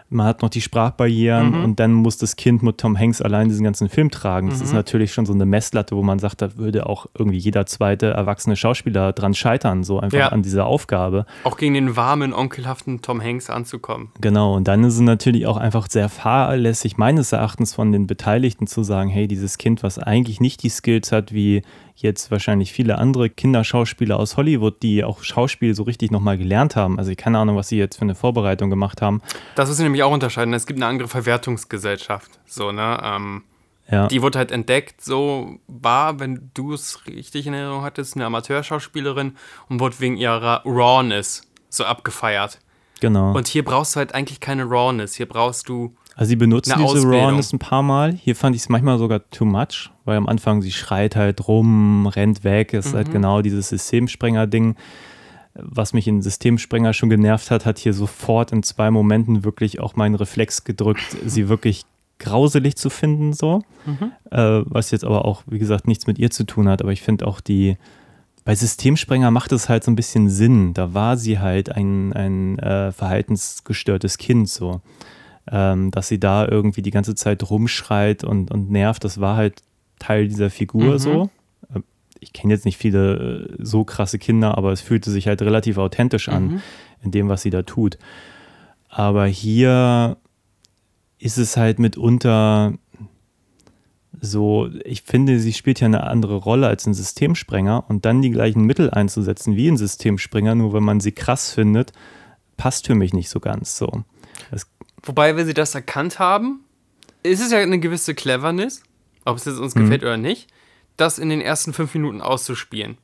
man hat noch die Sprachbarrieren mhm. und dann muss das Kind mit Tom Hanks allein diesen ganzen Film tragen. Das mhm. ist natürlich schon so eine Messlatte, wo man sagt, da würde auch irgendwie jeder zweite erwachsene Schauspieler dran scheitern, so einfach ja. an dieser Aufgabe. Auch gegen den warmen, onkelhaften Tom Hanks anzukommen. Genau, und dann ist es natürlich auch einfach sehr fahrlässig, meines Erachtens von den Beteiligten zu sagen, hey, dieses Kind, was eigentlich nicht die Skills hat, wie jetzt wahrscheinlich viele andere Kinderschauspieler aus Hollywood, die auch Schauspiel so richtig nochmal gelernt haben. Also keine Ahnung, was sie jetzt für eine Vorbereitung gemacht haben. Das ist nämlich auch unterscheiden. Es gibt eine andere Verwertungsgesellschaft. So, ne? Ähm, ja. Die wurde halt entdeckt, so war, wenn du es richtig in Erinnerung hattest, eine Amateurschauspielerin und wurde wegen ihrer Rawness so abgefeiert. Genau. Und hier brauchst du halt eigentlich keine Rawness. Hier brauchst du also sie benutzen diese Ausbildung. Rawness ein paar Mal. Hier fand ich es manchmal sogar too much, weil am Anfang sie schreit halt rum, rennt weg. Mhm. ist halt mhm. genau dieses Systemsprenger-Ding. Was mich in Systemsprenger schon genervt hat, hat hier sofort in zwei Momenten wirklich auch meinen Reflex gedrückt, sie wirklich grauselig zu finden, so. Mhm. Äh, was jetzt aber auch, wie gesagt, nichts mit ihr zu tun hat. Aber ich finde auch die, bei Systemsprenger macht es halt so ein bisschen Sinn. Da war sie halt ein, ein äh, verhaltensgestörtes Kind, so ähm, dass sie da irgendwie die ganze Zeit rumschreit und, und nervt, das war halt Teil dieser Figur mhm. so. Ich kenne jetzt nicht viele äh, so krasse Kinder, aber es fühlte sich halt relativ authentisch an mhm. in dem, was sie da tut. Aber hier ist es halt mitunter so, ich finde, sie spielt ja eine andere Rolle als ein Systemsprenger und dann die gleichen Mittel einzusetzen wie ein Systemsprenger, nur wenn man sie krass findet, passt für mich nicht so ganz so. Es Wobei, wenn sie das erkannt haben, ist es ja eine gewisse Cleverness, ob es jetzt uns mhm. gefällt oder nicht, das in den ersten fünf Minuten auszuspielen.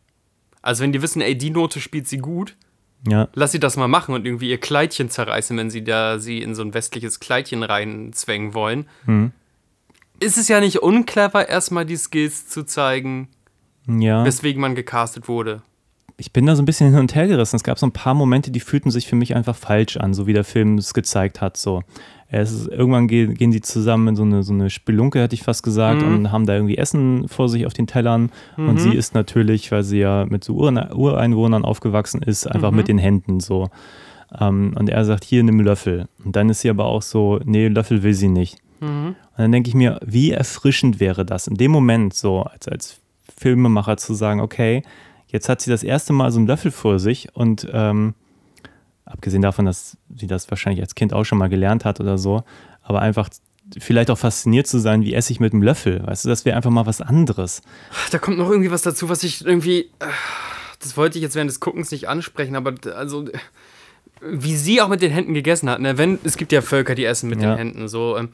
Also wenn die wissen, ey, die Note spielt sie gut, ja. lass sie das mal machen und irgendwie ihr Kleidchen zerreißen, wenn sie da sie in so ein westliches Kleidchen reinzwängen wollen. Mhm. Ist es ja nicht unclever, erstmal die Skills zu zeigen, ja. weswegen man gecastet wurde ich bin da so ein bisschen hin und her gerissen. Es gab so ein paar Momente, die fühlten sich für mich einfach falsch an, so wie der Film es gezeigt hat. So. Ist, irgendwann gehen, gehen die zusammen in so eine, so eine Spelunke, hätte ich fast gesagt, mhm. und haben da irgendwie Essen vor sich auf den Tellern. Mhm. Und sie ist natürlich, weil sie ja mit so Ureinwohnern aufgewachsen ist, einfach mhm. mit den Händen so. Ähm, und er sagt, hier, nimm Löffel. Und dann ist sie aber auch so, nee, Löffel will sie nicht. Mhm. Und dann denke ich mir, wie erfrischend wäre das in dem Moment so, als, als Filmemacher zu sagen, okay, Jetzt hat sie das erste Mal so einen Löffel vor sich und ähm, abgesehen davon, dass sie das wahrscheinlich als Kind auch schon mal gelernt hat oder so, aber einfach vielleicht auch fasziniert zu sein, wie esse ich mit einem Löffel. Weißt du, das wäre einfach mal was anderes. Da kommt noch irgendwie was dazu, was ich irgendwie. Das wollte ich jetzt während des Guckens nicht ansprechen, aber also. Wie sie auch mit den Händen gegessen hat. Ne? Wenn, es gibt ja Völker, die essen mit ja. den Händen so. Ähm,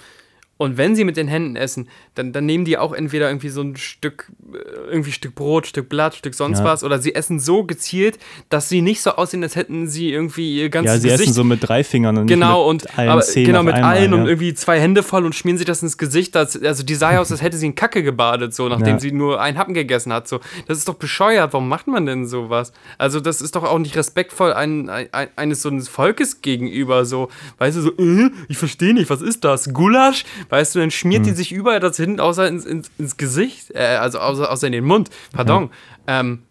und wenn sie mit den Händen essen, dann, dann nehmen die auch entweder irgendwie so ein Stück, äh, irgendwie Stück Brot, Stück Blatt, Stück sonst ja. was, oder sie essen so gezielt, dass sie nicht so aussehen, als hätten sie irgendwie ihr ganzes Gesicht. Ja, sie Gesicht. essen so mit drei Fingern und genau, nicht mit und, allen aber, Zähnen Genau, mit einmal, allen ja. und irgendwie zwei Hände voll und schmieren sich das ins Gesicht. Das, also die sah ja aus, als hätte sie in Kacke gebadet, so, nachdem ja. sie nur einen Happen gegessen hat. So. Das ist doch bescheuert, warum macht man denn sowas? Also das ist doch auch nicht respektvoll ein, ein, eines so eines Volkes gegenüber, so, weißt du, so, äh, ich verstehe nicht, was ist das? Gulasch? Weißt du, dann schmiert die sich überall das hinten außer ins, ins, ins Gesicht, äh, also außer, außer in den Mund, pardon. Ja. Ähm,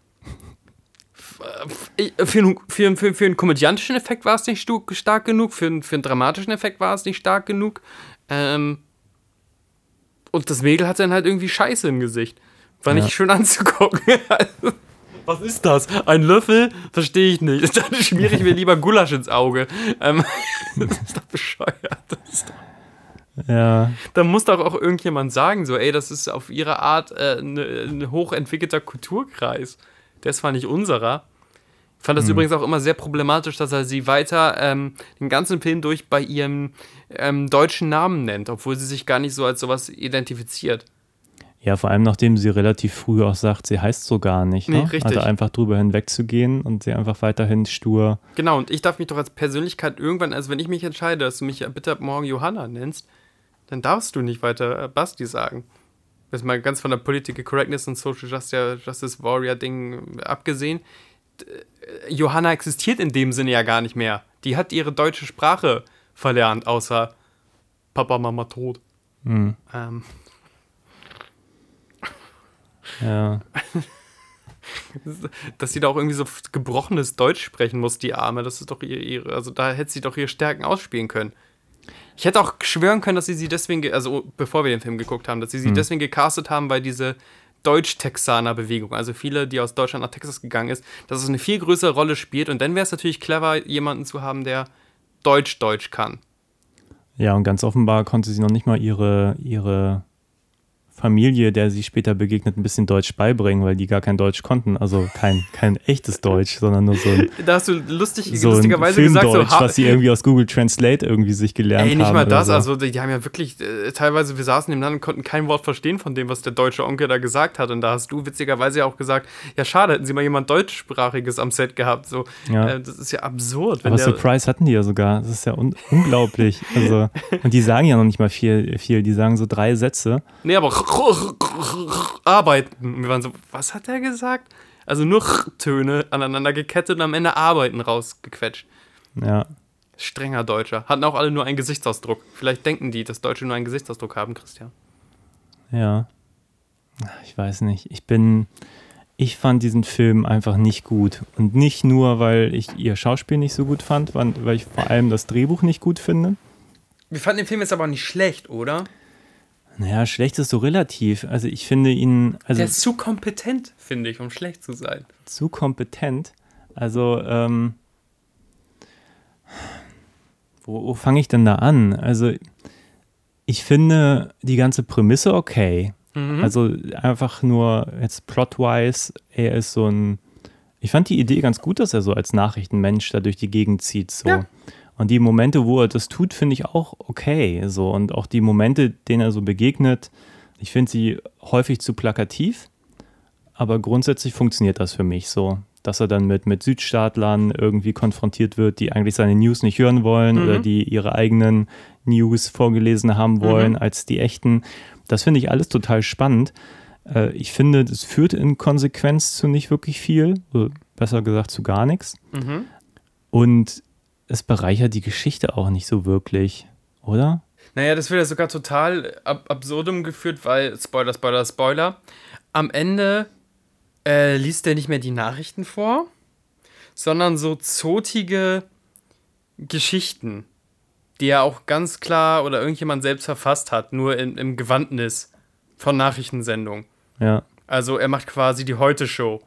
für, für, für, für einen komödiantischen Effekt war es nicht stark genug, für, für einen dramatischen Effekt war es nicht stark genug. Ähm, und das Mädel hat dann halt irgendwie Scheiße im Gesicht. War ja. nicht schön anzugucken. Was ist das? Ein Löffel? Verstehe ich nicht. Dann schmiere ich mir lieber Gulasch ins Auge. Ähm, das ist doch bescheuert. Das ist doch ja. Da muss doch auch irgendjemand sagen, so, ey, das ist auf ihre Art äh, ne, ein hochentwickelter Kulturkreis. Der war nicht unserer. Ich fand das mhm. übrigens auch immer sehr problematisch, dass er sie weiter ähm, den ganzen Film durch bei ihrem ähm, deutschen Namen nennt, obwohl sie sich gar nicht so als sowas identifiziert. Ja, vor allem nachdem sie relativ früh auch sagt, sie heißt so gar nicht. Ne? Nee, richtig. Also einfach drüber hinwegzugehen und sie einfach weiterhin stur. Genau, und ich darf mich doch als Persönlichkeit irgendwann, also wenn ich mich entscheide, dass du mich bitte ab morgen Johanna nennst, dann darfst du nicht weiter äh, Basti sagen. Das ist mal ganz von der Political Correctness und Social Justice, Justice Warrior Ding abgesehen. äh, Johanna existiert in dem Sinne ja gar nicht mehr. Die hat ihre deutsche Sprache verlernt, außer Papa, Mama tot. Hm. Ähm, Ja. dass sie da auch irgendwie so gebrochenes Deutsch sprechen muss, die Arme. Das ist doch ihre also da hätte sie doch ihre Stärken ausspielen können. Ich hätte auch schwören können, dass sie sie deswegen, ge- also bevor wir den Film geguckt haben, dass sie sie deswegen gecastet haben, weil diese Deutsch-Texaner-Bewegung, also viele, die aus Deutschland nach Texas gegangen ist, dass es eine viel größere Rolle spielt. Und dann wäre es natürlich clever, jemanden zu haben, der Deutsch-Deutsch kann. Ja, und ganz offenbar konnte sie noch nicht mal ihre, ihre Familie, der sie später begegnet, ein bisschen Deutsch beibringen, weil die gar kein Deutsch konnten. Also kein, kein echtes Deutsch, sondern nur so ein, Da hast du lustig, so lustigerweise gesagt, so, was sie irgendwie aus Google Translate irgendwie sich gelernt haben. Ey, nicht mal oder das, so. also die, haben ja wirklich, äh, teilweise, wir saßen nebeneinander und konnten kein Wort verstehen von dem, was der deutsche Onkel da gesagt hat. Und da hast du witzigerweise ja auch gesagt, ja schade, hätten sie mal jemand deutschsprachiges am Set gehabt. So, Ja. äh, das ist ja absurd. Aber Surprise hatten die ja sogar. Das ist ja un unglaublich. Also, und die sagen ja noch nicht mal viel, viel. Die sagen so drei Sätze. nee, aber arbeiten. Und wir waren so, was hat der gesagt? Also nur Töne aneinander gekettet und am Ende arbeiten rausgequetscht. Ja. Strenger Deutscher. Hatten auch alle nur einen Gesichtsausdruck. Vielleicht denken die, dass Deutsche nur einen Gesichtsausdruck haben, Christian. Ja. Ich weiß nicht. Ich bin. Ich fand diesen Film einfach nicht gut. Und nicht nur, weil ich ihr Schauspiel nicht so gut fand, weil weil ich vor allem das Drehbuch nicht gut finde. Wir fanden den Film jetzt aber auch nicht schlecht, oder? Naja, schlecht ist so relativ. Also ich finde ihn also Der ist zu kompetent, finde ich, um schlecht zu sein. zu kompetent. Also, ähm, wo, wo fange ich denn da an? Also, ich finde die ganze Prämisse okay. Also einfach nur jetzt plotwise, er ist so ein. Ich fand die Idee ganz gut, dass er so als Nachrichtenmensch da durch die Gegend zieht. So. Ja. Und die Momente, wo er das tut, finde ich auch okay. So. Und auch die Momente, denen er so begegnet, ich finde sie häufig zu plakativ. Aber grundsätzlich funktioniert das für mich so, dass er dann mit, mit Südstaatlern irgendwie konfrontiert wird, die eigentlich seine News nicht hören wollen oder die ihre eigenen News vorgelesen haben wollen als die echten. Das finde ich alles total spannend. Äh, ich finde, das führt in Konsequenz zu nicht wirklich viel, besser gesagt zu gar nichts. Und es bereichert die Geschichte auch nicht so wirklich, oder? Naja, das wird ja sogar total ab absurdum geführt, weil, Spoiler, Spoiler, Spoiler, am Ende äh, liest er nicht mehr die Nachrichten vor, sondern so zotige Geschichten, die er auch ganz klar oder irgendjemand selbst verfasst hat, nur in, im Gewandnis von Nachrichtensendung. Ja. Also er macht quasi die Heute-Show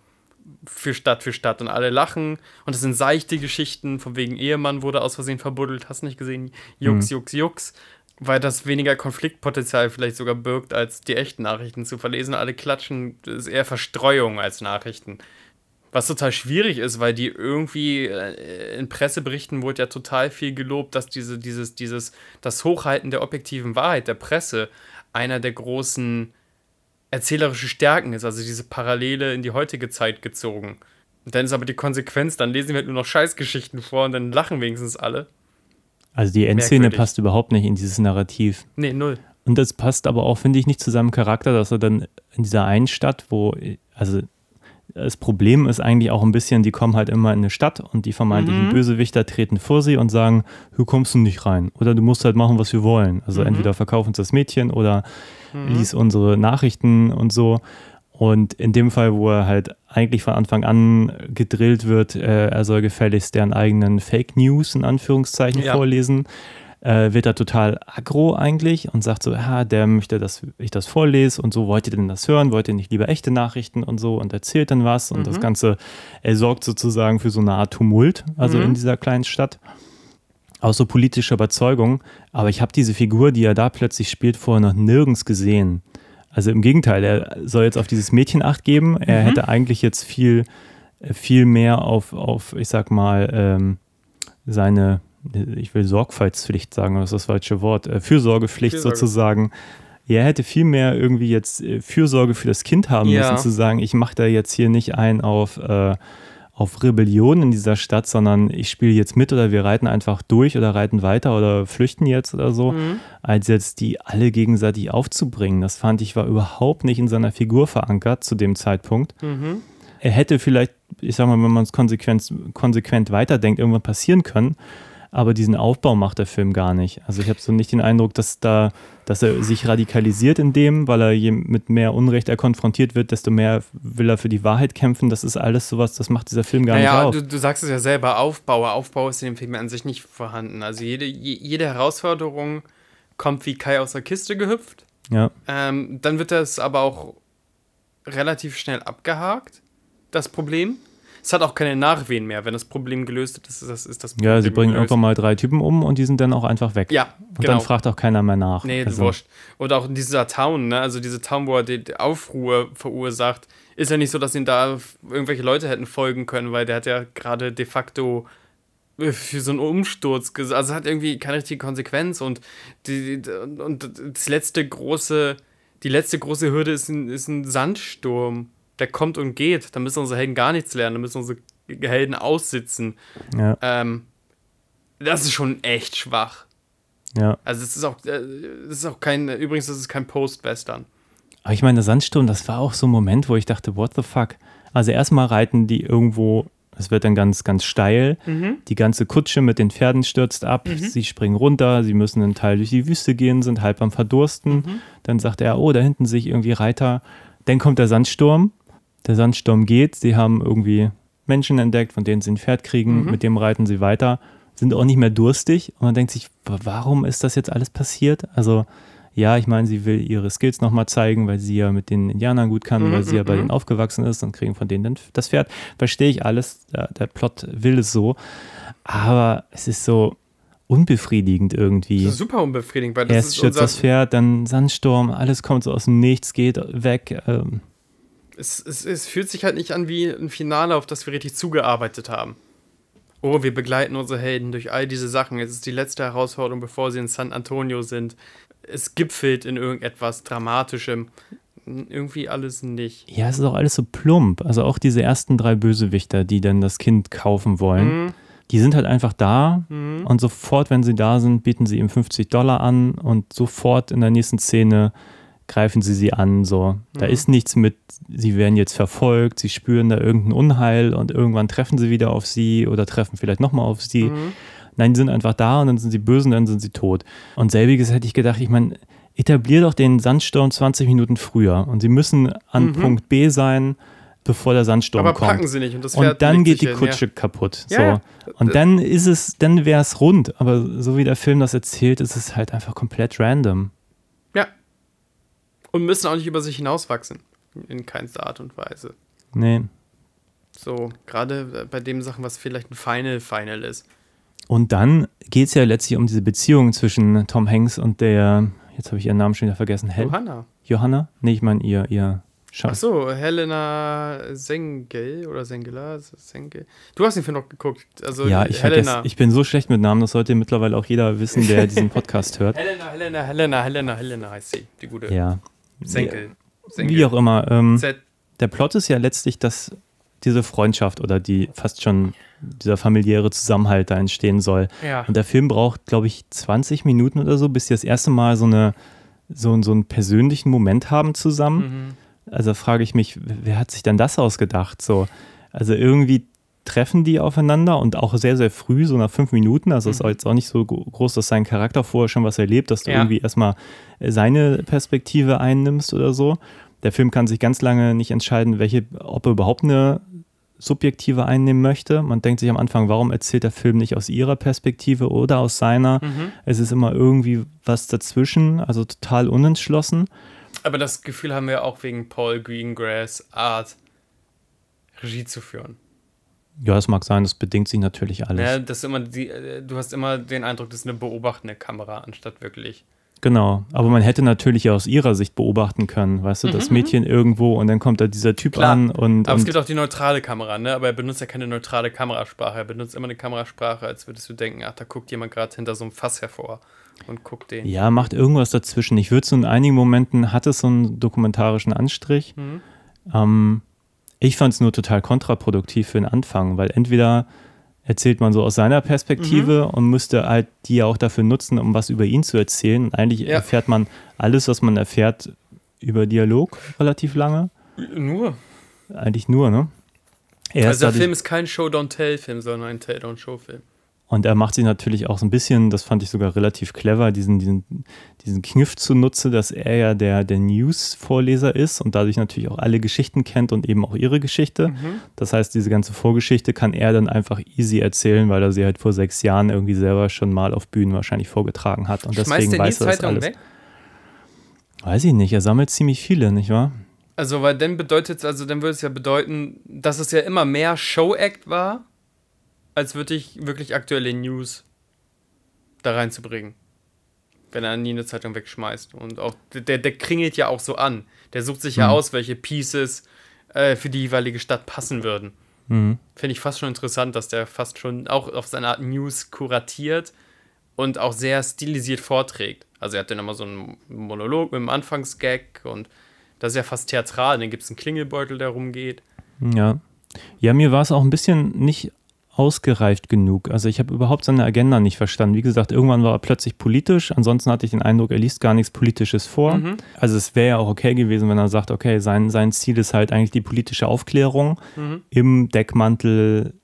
für Stadt für Stadt und alle lachen und es sind seichte Geschichten, von wegen Ehemann wurde aus Versehen verbuddelt, hast nicht gesehen, Jux, Jux, Jux, weil das weniger Konfliktpotenzial vielleicht sogar birgt, als die echten Nachrichten zu verlesen. Alle klatschen, das ist eher Verstreuung als Nachrichten. Was total schwierig ist, weil die irgendwie äh, in Presseberichten wurde ja total viel gelobt, dass diese, dieses, dieses, das Hochhalten der objektiven Wahrheit der Presse einer der großen erzählerischen Stärken ist, also diese Parallele in die heutige Zeit gezogen. Und dann ist aber die Konsequenz, dann lesen wir halt nur noch Scheißgeschichten vor und dann lachen wenigstens alle. Also die Endszene Merkwürdig. passt überhaupt nicht in dieses Narrativ. Nee, null. Und das passt aber auch, finde ich, nicht zu seinem Charakter, dass er dann in dieser einen Stadt, wo, also das Problem ist eigentlich auch ein bisschen, die kommen halt immer in eine Stadt und die vermeintlichen Bösewichter treten vor sie und sagen, hier kommst du nicht rein. Oder du musst halt machen, was wir wollen. Also entweder verkauf uns das Mädchen oder lies unsere Nachrichten und so. Und in dem Fall, wo er halt eigentlich von Anfang an gedrillt wird, äh, er soll gefälligst deren eigenen Fake News in Anführungszeichen Ja. vorlesen, äh, wird er total aggro eigentlich und sagt so, ja, der möchte, dass ich das vorlese und so, wollt ihr denn das hören? Wollt ihr nicht lieber echte Nachrichten und so und erzählt dann was und das Ganze, er sorgt sozusagen für so eine Art Tumult, also in dieser kleinen Stadt aus so politischer Überzeugung. Aber ich habe diese Figur, die er da plötzlich spielt, vorher noch nirgends gesehen. Also im Gegenteil, er soll jetzt auf dieses Mädchen Acht geben. Er hätte eigentlich jetzt viel, viel mehr auf, auf ich sag mal, ähm, seine, ich will Sorgfaltspflicht sagen, was ist das falsche Wort, äh, Fürsorgepflicht Fürsorge. sozusagen. Er hätte viel mehr irgendwie jetzt äh, Fürsorge für das Kind haben Ja. müssen, zu sagen, ich mache da jetzt hier nicht ein auf, äh, auf Rebellion in dieser Stadt, sondern ich spiele jetzt mit oder wir reiten einfach durch oder reiten weiter oder flüchten jetzt oder so, als jetzt die alle gegenseitig aufzubringen. Das fand ich war überhaupt nicht in seiner Figur verankert zu dem Zeitpunkt. Er hätte vielleicht ich sag mal, wenn man es konsequent, konsequent weiterdenkt, irgendwann passieren können. Aber diesen Aufbau macht der Film gar nicht. Also ich habe so nicht den Eindruck, dass da, dass er sich radikalisiert in dem, weil er je mit mehr Unrecht er konfrontiert wird, desto mehr will er für die Wahrheit kämpfen. Das ist alles sowas, das macht dieser Film gar naja, nicht auf. du, du sagst es ja selber, Aufbau. Aufbau ist in dem Film an sich nicht vorhanden. Also jede, je, jede Herausforderung kommt wie Kai aus der Kiste gehüpft. Ja, Ähm, dann wird das aber auch relativ schnell abgehakt, das Problem. Es hat auch keine Nachwehen mehr. Wenn das Problem gelöst ist, ist das, ist das Problem ja sie bringen gelöst. irgendwann mal drei Typen um und die sind dann auch einfach weg. Ja, Und genau. dann fragt auch keiner mehr nach. Nee, also, wurscht. Und auch in dieser Town, ne? also diese Town, wo er die Aufruhr verursacht, ist ja nicht so, dass ihn da irgendwelche Leute hätten folgen können, weil der hat ja gerade de facto äh, für so einen Umsturz, ges- also hat irgendwie keine richtige Konsequenz und die, und das letzte große, die letzte große Hürde ist ein, ist ein Sandsturm, der kommt und geht. Da müssen unsere Helden gar nichts lernen, da müssen unsere Helden aussitzen. Ja, Ähm, das ist schon echt schwach. ja. Also es ist auch, äh, es ist auch kein, übrigens, das ist kein Post-Western. Aber ich meine, der Sandsturm, das war auch so ein Moment, wo ich dachte, what the fuck? Also erstmal reiten die irgendwo, es wird dann ganz, ganz steil. Die ganze Kutsche mit den Pferden stürzt ab. Sie springen runter, sie müssen einen Teil durch die Wüste gehen, sind halb am Verdursten. Dann sagt er, oh, da hinten sehe ich irgendwie Reiter. Dann kommt der Sandsturm. Der Sandsturm geht. Sie haben irgendwie Menschen entdeckt, von denen sie ein Pferd kriegen. Mit dem reiten sie weiter. Sind auch nicht mehr durstig. Und man denkt sich, wa- warum ist das jetzt alles passiert? Also, ja, ich meine, sie will ihre Skills nochmal zeigen, weil sie ja mit den Indianern gut kann, weil sie ja bei denen aufgewachsen ist und kriegen von denen dann das Pferd. Verstehe ich alles. Der, der Plot will es so. Aber es ist so unbefriedigend irgendwie. Super unbefriedigend, weil das Erst ist unser, das Pferd, dann Sandsturm, alles kommt so aus dem Nichts, geht weg. Ähm, es, es, es fühlt sich halt nicht an wie ein Finale, auf das wir richtig zugearbeitet haben. Oh, wir begleiten unsere Helden durch all diese Sachen. Jetzt ist die letzte Herausforderung, bevor sie in San Antonio sind. Es gipfelt in irgendetwas Dramatischem. Irgendwie alles nicht. ja, es ist auch alles so plump. Also auch diese ersten drei Bösewichter, die dann das Kind kaufen wollen, Mhm. die sind halt einfach da und sofort, wenn sie da sind, bieten sie ihm 50 Dollar an und sofort in der nächsten Szene greifen sie sie an. So, da Mhm. ist nichts mit, sie werden jetzt verfolgt, sie spüren da irgendein Unheil und irgendwann treffen sie wieder auf sie oder treffen vielleicht nochmal auf sie. Mhm. Nein, die sind einfach da und dann sind sie böse und dann sind sie tot. Und selbiges hätte ich gedacht, ich meine, etablier doch den Sandsturm 20 Minuten früher und sie müssen an Punkt B sein, bevor der Sandsturm Mhm. Aber kommt. packen sie nicht und das Und dann geht die hin, ja. Kutsche kaputt. Ja, so. ja. Und dann ist es, dann wäre es rund. Aber so wie der Film das erzählt, ist es halt einfach komplett random. Und müssen auch nicht über sich hinauswachsen. In keinster Art und Weise. Nee. So, gerade bei dem Sachen, was vielleicht ein Final Final ist. Und dann geht es ja letztlich um diese Beziehung zwischen Tom Hanks und der, jetzt habe ich ihren Namen schon wieder vergessen, Hel Johanna. Johanna? Nee, ich meine ihr, ihr Schatz. Ach so, Helena Sengel oder Sengela? Sengel. Du hast den Film noch geguckt. Also Ja, ich, Helena. vergesse, ich bin so schlecht mit Namen, das sollte mittlerweile auch jeder wissen, der diesen Podcast hört. Helena, Helena, Helena, Helena, Helena heißt sie. Die gute Ja. Senkel. Wie auch immer. Ähm, der Plot ist ja letztlich, dass diese Freundschaft oder die fast schon dieser familiäre Zusammenhalt da entstehen soll. Ja. Und der Film braucht, glaube ich, 20 Minuten oder so, bis sie das erste Mal so, eine, so, so einen persönlichen Moment haben zusammen. Mhm. Also frage ich mich, wer hat sich denn das ausgedacht? So, also irgendwie treffen die aufeinander und auch sehr, sehr früh, so nach fünf Minuten. Also es ist jetzt auch nicht so gro- groß, dass sein Charakter vorher schon was erlebt, dass du Ja. irgendwie erstmal seine Perspektive einnimmst oder so. Der Film kann sich ganz lange nicht entscheiden, welche, ob er überhaupt eine subjektive einnehmen möchte. Man denkt sich am Anfang, warum erzählt der Film nicht aus ihrer Perspektive oder aus seiner? Es ist immer irgendwie was dazwischen, also total unentschlossen. Aber das Gefühl haben wir auch wegen Paul Greengrass Art, Regie zu führen. Ja, es mag sein, das bedingt sich natürlich alles. Ja, das immer die, äh, du hast immer den Eindruck, das ist eine beobachtende Kamera, anstatt wirklich. Genau, aber man hätte natürlich aus ihrer Sicht beobachten können, weißt du, das Mädchen irgendwo und dann kommt da dieser Typ Mhm, Klar. an und, Aber es und gibt auch die neutrale Kamera, ne? Aber er benutzt ja keine neutrale Kamerasprache. Er benutzt immer eine Kamerasprache, als würdest du denken, ach, da guckt jemand gerade hinter so einem Fass hervor und guckt den. ja, macht irgendwas dazwischen. Ich würde so in einigen Momenten hat es so einen dokumentarischen Anstrich. Mhm. Ähm, ich fand es nur total kontraproduktiv für den Anfang, weil entweder erzählt man so aus seiner Perspektive Mhm. und müsste halt die ja auch dafür nutzen, um was über ihn zu erzählen. Und eigentlich Ja. erfährt man alles, was man erfährt, über Dialog relativ lange. Nur. Eigentlich nur, ne? Er ist Also der Film ist kein Show-Don't-Tell-Film, sondern ein Tell-Don't-Show-Film. Und er macht sich natürlich auch so ein bisschen, das fand ich sogar relativ clever, diesen, diesen, diesen Kniff zunutze, dass er ja der, der News-Vorleser ist und dadurch natürlich auch alle Geschichten kennt und eben auch ihre Geschichte. Das heißt, diese ganze Vorgeschichte kann er dann einfach easy erzählen, weil er sie halt vor sechs Jahren irgendwie selber schon mal auf Bühnen wahrscheinlich vorgetragen hat. Und Schmeißt deswegen weiß er das alles. weg? Weiß ich nicht, er sammelt ziemlich viele, nicht wahr? Also, weil dann bedeutet also dann würde es ja bedeuten, dass es ja immer mehr Show-Act war, als wirklich, wirklich aktuelle News da reinzubringen. Wenn er nie eine Zeitung wegschmeißt. Und auch der, der kringelt ja auch so an. Der sucht sich ja Mhm. aus, welche Pieces äh, für die jeweilige Stadt passen würden. Mhm. Finde ich fast schon interessant, dass der fast schon auch auf seine Art News kuratiert und auch sehr stilisiert vorträgt. Also er hat dann immer so einen Monolog mit einem Anfangsgag und das ist ja fast theatral. Dann gibt es einen Klingelbeutel, der rumgeht. Ja. Ja, mir war es auch ein bisschen nicht ausgereift genug. Also ich habe überhaupt seine Agenda nicht verstanden. Wie gesagt, irgendwann war er plötzlich politisch. Ansonsten hatte ich den Eindruck, er liest gar nichts Politisches vor. Mhm. Also es wäre ja auch okay gewesen, wenn er sagt, okay, sein, sein Ziel ist halt eigentlich die politische Aufklärung Mhm. im Deckmantel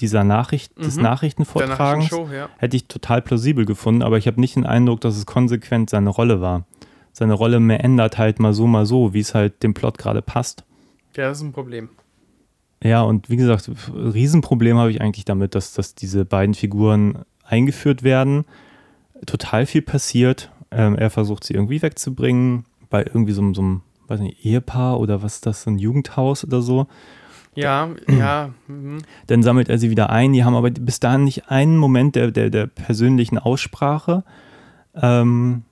dieser Nachricht, des Mhm. Nachrichtenvortragens. Show, ja. Hätte ich total plausibel gefunden, aber ich habe nicht den Eindruck, dass es konsequent seine Rolle war. Seine Rolle mehr ändert halt mal so, mal so, wie es halt dem Plot gerade passt. Ja, das ist ein Problem. Ja, und wie gesagt, Riesenproblem habe ich eigentlich damit, dass, dass diese beiden Figuren eingeführt werden. Total viel passiert. Ähm, er versucht sie irgendwie wegzubringen, bei irgendwie so, einem- so einem, weiß nicht, Ehepaar oder was ist das, ein Jugendhaus oder so. Ja, ja. Mhm. Dann sammelt er sie wieder ein. Die haben aber bis dahin nicht einen Moment der, der, der persönlichen Aussprache. Ähm,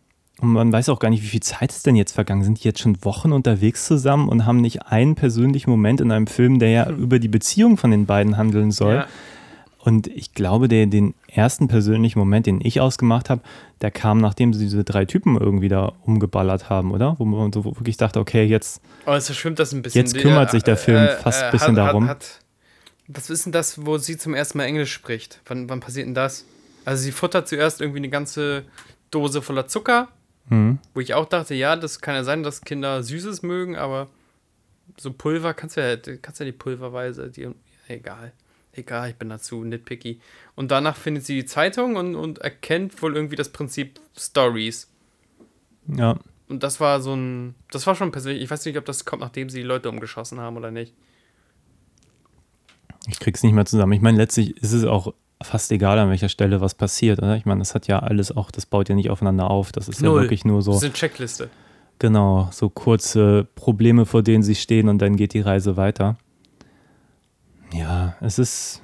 und man weiß auch gar nicht, wie viel Zeit ist denn jetzt vergangen. Sind die jetzt schon Wochen unterwegs zusammen und haben nicht einen persönlichen Moment in einem Film, der ja über die Beziehung von den beiden handeln soll. Ja. Und ich glaube, der, den ersten persönlichen Moment, den ich ausgemacht habe, der kam, nachdem sie diese drei Typen irgendwie da umgeballert haben, oder? Wo man so wirklich dachte, okay, jetzt, Aber es verschwimmt das ein bisschen. Jetzt kümmert sich der Film fast ein bisschen hat, darum. Hat, hat, was ist denn das, wo sie zum ersten Mal Englisch spricht? Wann, wann passiert denn das? Also sie futtert zuerst irgendwie eine ganze Dose voller Zucker, hm, wo ich auch dachte, ja, das kann ja sein, dass Kinder Süßes mögen, aber so Pulver kannst du ja, kannst ja die Pulverweise, die, egal. Egal, ich bin dazu nitpicky. Und danach findet sie die Zeitung und, und erkennt wohl irgendwie das Prinzip Stories. ja. Und das war so ein. Das war schon persönlich. Ich weiß nicht, ob das kommt, nachdem sie die Leute umgeschossen haben oder nicht. Ich krieg's nicht mehr zusammen. Ich meine, letztlich ist es auch fast egal, an welcher Stelle was passiert, oder? Ich meine, das hat ja alles auch, das baut ja nicht aufeinander auf. Das ist ja wirklich nur so, Das ist eine Checkliste. genau, so kurze Probleme, vor denen sie stehen und dann geht die Reise weiter. Ja, es ist,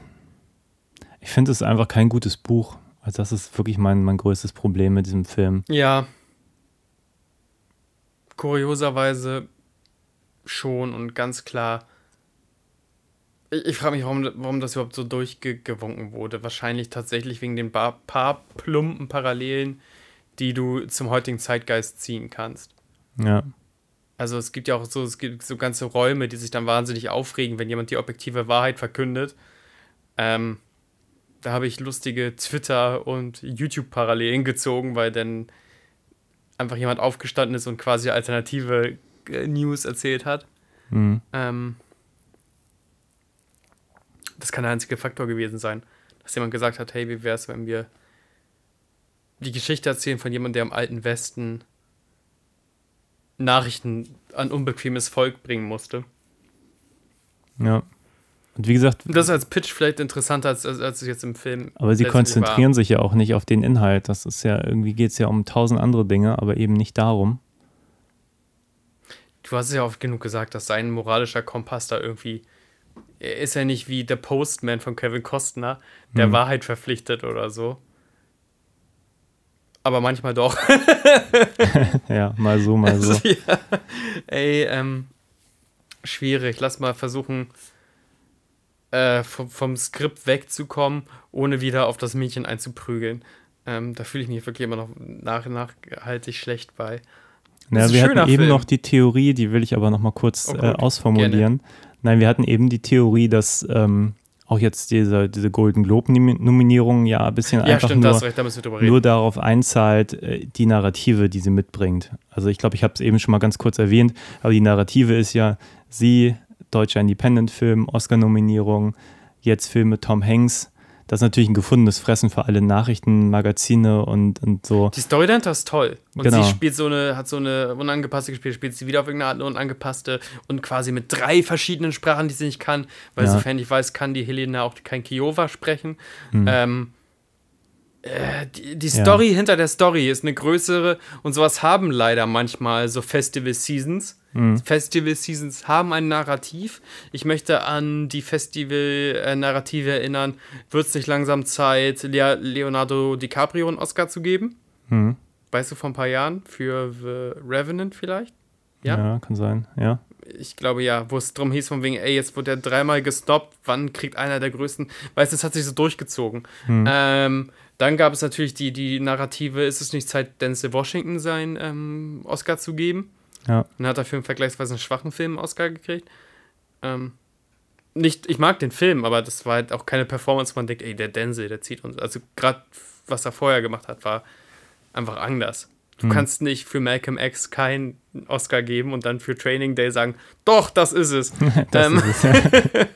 ich finde es einfach kein gutes Buch. Also das ist wirklich mein, mein größtes Problem mit diesem Film. Ja. Kurioserweise schon und ganz klar. Ich, ich frage mich, warum, warum das überhaupt so durchgewunken wurde. Wahrscheinlich tatsächlich wegen den paar, paar plumpen Parallelen, die du zum heutigen Zeitgeist ziehen kannst. Ja, Also es gibt ja auch so, es gibt so ganze Räume, die sich dann wahnsinnig aufregen, wenn jemand die objektive Wahrheit verkündet. Ähm, da habe ich lustige Twitter- und YouTube-Parallelen gezogen, weil dann einfach jemand aufgestanden ist und quasi alternative äh, News erzählt hat. mhm. Ähm, das kann der einzige Faktor gewesen sein, dass jemand gesagt hat, hey, wie wäre es, wenn wir die Geschichte erzählen von jemandem, der im alten Westen Nachrichten an unbequemes Volk bringen musste. ja. Und wie gesagt, das ist als Pitch vielleicht interessanter, als, als, als es jetzt im Film aber sie konzentrieren sich ja auch nicht auf den Inhalt. Das ist ja, irgendwie geht es ja um tausend andere Dinge, aber eben nicht darum. war. Du hast es ja oft genug gesagt, dass sein moralischer Kompass da irgendwie. Er ist ja nicht wie der Postman von Kevin Costner, der Hm. Wahrheit verpflichtet oder so. Aber manchmal doch. Ja, mal so, mal so. Also, ja. Ey, ähm, schwierig. Lass mal versuchen, äh, vom, vom Skript wegzukommen, ohne wieder auf das Mädchen einzuprügeln. Ähm, da fühle ich mich wirklich immer noch nach, nachhaltig schlecht bei. Ein wir hatten eben Film. noch die Theorie, die will ich aber noch mal kurz Oh, äh, ausformulieren. Nein, wir hatten eben die Theorie, dass ähm, auch jetzt diese, diese Golden Globe-Nominierung ja ein bisschen Ja, einfach stimmt, nur, da nur darauf einzahlt, äh, die Narrative, die sie mitbringt. Also ich glaube, ich habe es eben schon mal ganz kurz erwähnt, aber die Narrative ist ja, sie deutscher Independent-Film, Oscar-Nominierung, jetzt Film mit Tom Hanks. Das ist natürlich ein gefundenes Fressen für alle Nachrichtenmagazine und, und so. Die Story dahinter ist toll. Und Genau. sie spielt so eine, hat so eine unangepasste gespielt, spielt sie wieder auf irgendeine Art eine unangepasste und quasi mit drei verschiedenen Sprachen, die sie nicht kann, weil Ja. sofern ich weiß, kann die Helena auch kein Kiowa sprechen. Ähm, äh, die, die Ja. Story hinter der Story ist eine größere und sowas haben leider manchmal so Festival Seasons. Festival Seasons haben ein Narrativ. Ich möchte an die Festival-Narrative erinnern. Wird es nicht langsam Zeit, Leonardo DiCaprio einen Oscar zu geben? Hm. Weißt du, vor ein paar Jahren für The Revenant vielleicht? Ja. Ja. kann sein, ja. Ich glaube ja, wo es drum hieß, von wegen, ey, jetzt wird er dreimal gestoppt, wann kriegt einer der größten, weißt du, es hat sich so durchgezogen. Ähm, dann gab es natürlich die, die Narrative, ist es nicht Zeit, Denzel Washington seinen ähm, Oscar zu geben? Ja, Dann hat er für einen vergleichsweise einen schwachen Film Oscar gekriegt. Ähm, nicht, ich mag den Film, aber das war halt auch keine Performance, wo man denkt, ey, der Denzel, der zieht uns. Also gerade was er vorher gemacht hat, war einfach anders. Du kannst nicht für Malcolm X keinen Oscar geben und dann für Training Day sagen, doch, das ist es. das ähm, ist es.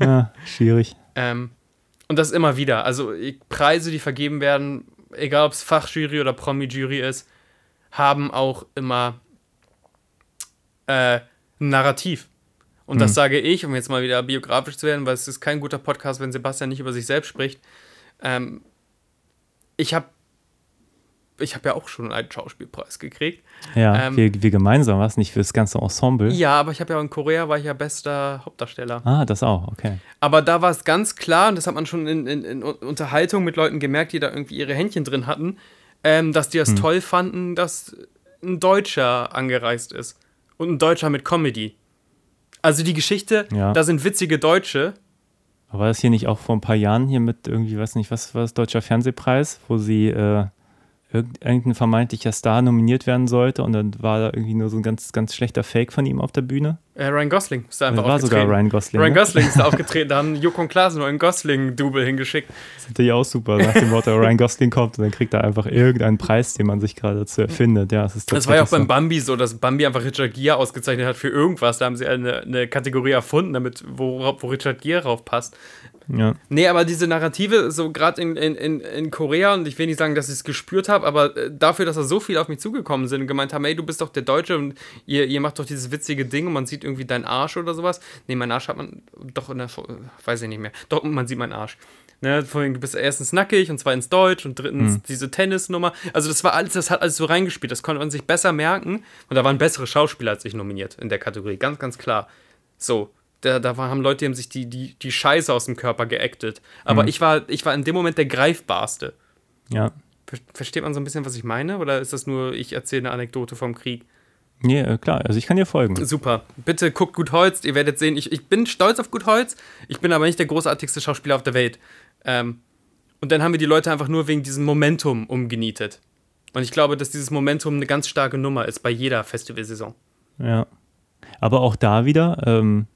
Ja, schwierig. Ähm, und das immer wieder. Also Preise, die vergeben werden, egal ob es Fachjury oder Promi-Jury ist, haben auch immer äh, ein Narrativ. Und das sage ich, um jetzt mal wieder biografisch zu werden, weil es ist kein guter Podcast, wenn Sebastian nicht über sich selbst spricht. Ähm, ich habe ich habe ja auch schon einen Schauspielpreis gekriegt. Ja, Ähm, wir, wir gemeinsam, was nicht für das ganze Ensemble? Ja, aber ich habe ja in Korea war ich ja bester Hauptdarsteller. Ah, das auch, okay. Aber da war es ganz klar, und das hat man schon in, in, in Unterhaltung mit Leuten gemerkt, die da irgendwie ihre Händchen drin hatten, ähm, dass die das toll fanden, dass ein Deutscher angereist ist. Und ein Deutscher mit Comedy. Also die Geschichte, Ja. da sind witzige Deutsche. Aber war das hier nicht auch vor ein paar Jahren hier mit irgendwie, weiß nicht, was war das, Deutscher Fernsehpreis, wo sie äh, irgendein vermeintlicher Star nominiert werden sollte und dann war da irgendwie nur so ein ganz, ganz schlechter Fake von ihm auf der Bühne? Äh, Ryan Gosling ist da Das einfach war sogar aufgetreten. Ryan Gosling. Ryan ne? Gosling ist da aufgetreten. Da haben Joko und Klaas nur einen Gosling-Double hingeschickt. Das ist natürlich auch super, nach dem Motto, Ryan Gosling kommt und dann kriegt er einfach irgendeinen Preis, den man sich gerade dazu erfindet. Ja, das ist Das war ja auch beim Bambi so, dass Bambi einfach Richard Gere ausgezeichnet hat für irgendwas. Da haben sie eine, eine Kategorie erfunden, damit, wo, wo Richard Gere drauf passt. Ja. Nee, aber diese Narrative, so gerade in, in, in, Korea, und ich will nicht sagen, dass ich es gespürt habe, aber äh, dafür, dass da so viele auf mich zugekommen sind und gemeint haben, ey, du bist doch der Deutsche und ihr, ihr macht doch dieses witzige Ding und man sieht irgendwie deinen Arsch oder sowas. Nee, meinen Arsch hat man doch in der, weiß ich nicht mehr. Doch, man sieht meinen Arsch. Ne, vorhin, du bist erstens nackig und zweitens deutsch und drittens diese Tennisnummer. Also das war alles, das hat alles so reingespielt. Das konnte man sich besser merken. Und da waren bessere Schauspieler als ich nominiert in der Kategorie. Ganz, ganz klar. So, da, da haben Leute, die haben sich die, die, die Scheiße aus dem Körper geactet. Aber ich, war, ich war in dem Moment der greifbarste. ja. Ver- Versteht man so ein bisschen, was ich meine? Oder ist das nur, ich erzähle eine Anekdote vom Krieg? Nee, äh, klar, also ich kann dir folgen. Super. Bitte guckt Gut Holz. Ihr werdet sehen, ich, ich bin stolz auf Gut Holz. Ich bin aber nicht der großartigste Schauspieler auf der Welt. Ähm, und dann haben wir die Leute einfach nur wegen diesem Momentum umgenietet. Und ich glaube, dass dieses Momentum eine ganz starke Nummer ist bei jeder Festivalsaison. Ja. Aber auch da wieder, ähm,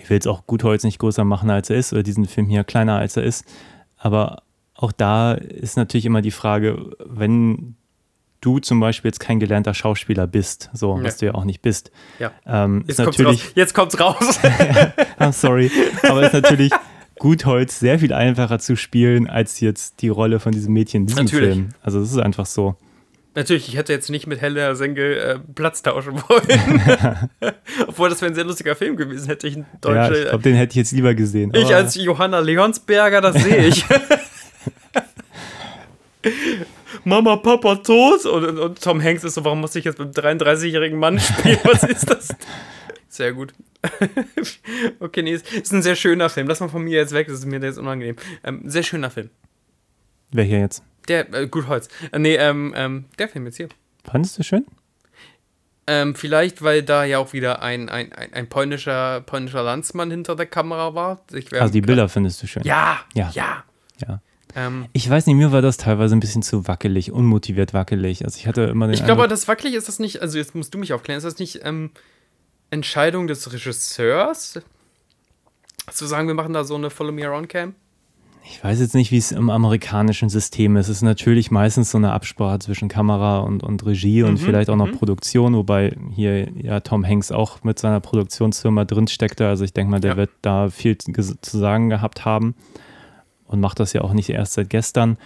ich will jetzt auch Gutholz nicht größer machen, als er ist, oder diesen Film hier kleiner, als er ist. Aber auch da ist natürlich immer die Frage, wenn du zum Beispiel jetzt kein gelernter Schauspieler bist, so, Nee. was du ja auch nicht bist, Ja. ähm, ist Jetzt kommt's natürlich, raus. Jetzt kommt's raus. ah, sorry, aber ist natürlich Gutholz sehr viel einfacher zu spielen, als jetzt die Rolle von diesem Mädchen in diesem Natürlich. Film. Also das ist einfach so. Natürlich, ich hätte jetzt nicht mit Hella Senge äh, Platz tauschen wollen. Obwohl das wäre ein sehr lustiger Film gewesen, hätte ich einen ja, deutsche. ich glaube, den hätte ich jetzt lieber gesehen. ich als Johanna Leonsberger, das sehe ich. Mama, Papa tot und, und, und Tom Hanks ist so, warum muss ich jetzt mit einem 33-jährigen Mann spielen? Was ist das? Sehr gut. okay, nee, ist, ist ein sehr schöner Film. Lass mal von mir jetzt weg, das ist mir jetzt unangenehm. Ähm, sehr schöner Film. Wer hier jetzt? Der, äh, gut Holz. Äh, nee, ähm, ähm, der Film jetzt hier. Fandest du schön? Ähm, vielleicht, weil da ja auch wieder ein, ein, ein, ein polnischer, polnischer Landsmann hinter der Kamera war. Also die Bilder findest du schön. Ja, Ja. ja. ja. Ähm, Ich weiß nicht, mir war das teilweise ein bisschen zu wackelig, unmotiviert wackelig. Also ich hatte immer den ich glaube, das wackelig ist das nicht, also jetzt musst du mich aufklären, ist das nicht ähm, Entscheidung des Regisseurs? Zu sagen, wir machen da so eine Follow Me Around Cam? Ich weiß jetzt nicht, wie es im amerikanischen System ist. Es ist natürlich meistens so eine Absprache zwischen Kamera und, und Regie und Mhm, vielleicht auch noch Produktion, wobei hier ja Tom Hanks auch mit seiner Produktionsfirma drin steckte. Also ich denke mal, der Ja. wird da viel zu sagen gehabt haben und macht das ja auch nicht erst seit gestern.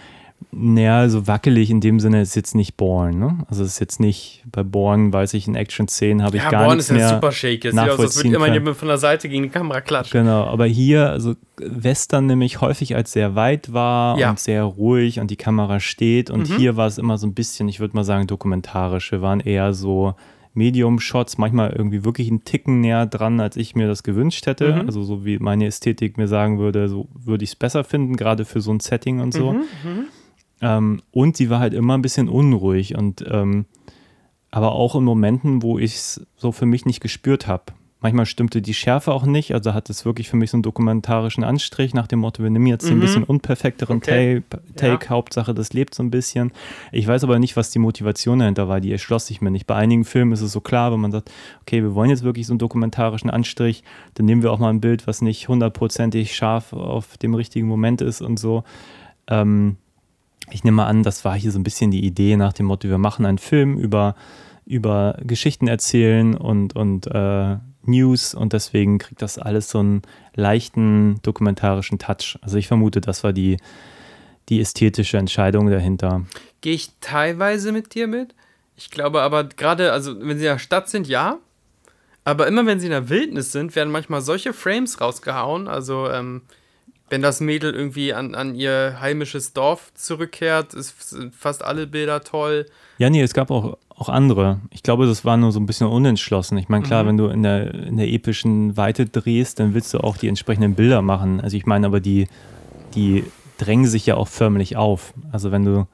Naja, so wackelig in dem Sinne ist jetzt nicht Born. Ne? Also es ist jetzt nicht, bei Born weiß ich, in Action-Szenen habe ich Ja, gar Born nichts ist ja mehr. super shaky. Es sieht aus, als würde nachvollziehen immer jemand von der Seite gegen die Kamera klatschen. Genau, aber hier, also Western nämlich häufig als sehr weit war Ja. und sehr ruhig und die Kamera steht. Und Mhm. hier war es immer so ein bisschen, ich würde mal sagen, dokumentarisch. Wir waren eher so Medium-Shots, manchmal irgendwie wirklich einen Ticken näher dran, als ich mir das gewünscht hätte. Mhm. Also so wie meine Ästhetik mir sagen würde, so würde ich es besser finden, gerade für so ein Setting und Mhm, so. Ähm, und sie war halt immer ein bisschen unruhig und ähm, aber auch in Momenten, wo ich es so für mich nicht gespürt habe. Manchmal stimmte die Schärfe auch nicht, also hat es wirklich für mich so einen dokumentarischen Anstrich nach dem Motto, wir nehmen jetzt den ein bisschen unperfekteren Mhm. Okay. Tape, Take, Hauptsache das lebt so ein bisschen. Ich weiß aber nicht, was die Motivation dahinter war, die erschloss sich mir nicht. Bei einigen Filmen ist es so klar, wenn man sagt, okay, wir wollen jetzt wirklich so einen dokumentarischen Anstrich, dann nehmen wir auch mal ein Bild, was nicht hundertprozentig scharf auf dem richtigen Moment ist und so. Ähm, ich nehme mal an, das war hier so ein bisschen die Idee nach dem Motto, wir machen einen Film über, über Geschichten erzählen und, und äh, News und deswegen kriegt das alles so einen leichten dokumentarischen Touch. Also ich vermute, das war die, die ästhetische Entscheidung dahinter. Gehe ich teilweise mit dir mit. Ich glaube aber gerade, also wenn sie in der Stadt sind, ja. Aber immer wenn sie in der Wildnis sind, werden manchmal solche Frames rausgehauen. Also ähm, wenn das Mädel irgendwie an, an ihr heimisches Dorf zurückkehrt, ist, sind fast alle Bilder toll. Ja, nee, es gab auch, auch andere. Ich glaube, das war nur so ein bisschen unentschlossen. Ich meine, klar, wenn du in der, in der epischen Weite drehst, dann willst du auch die entsprechenden Bilder machen. Also ich meine, aber die, die drängen sich ja auch förmlich auf. Also wenn du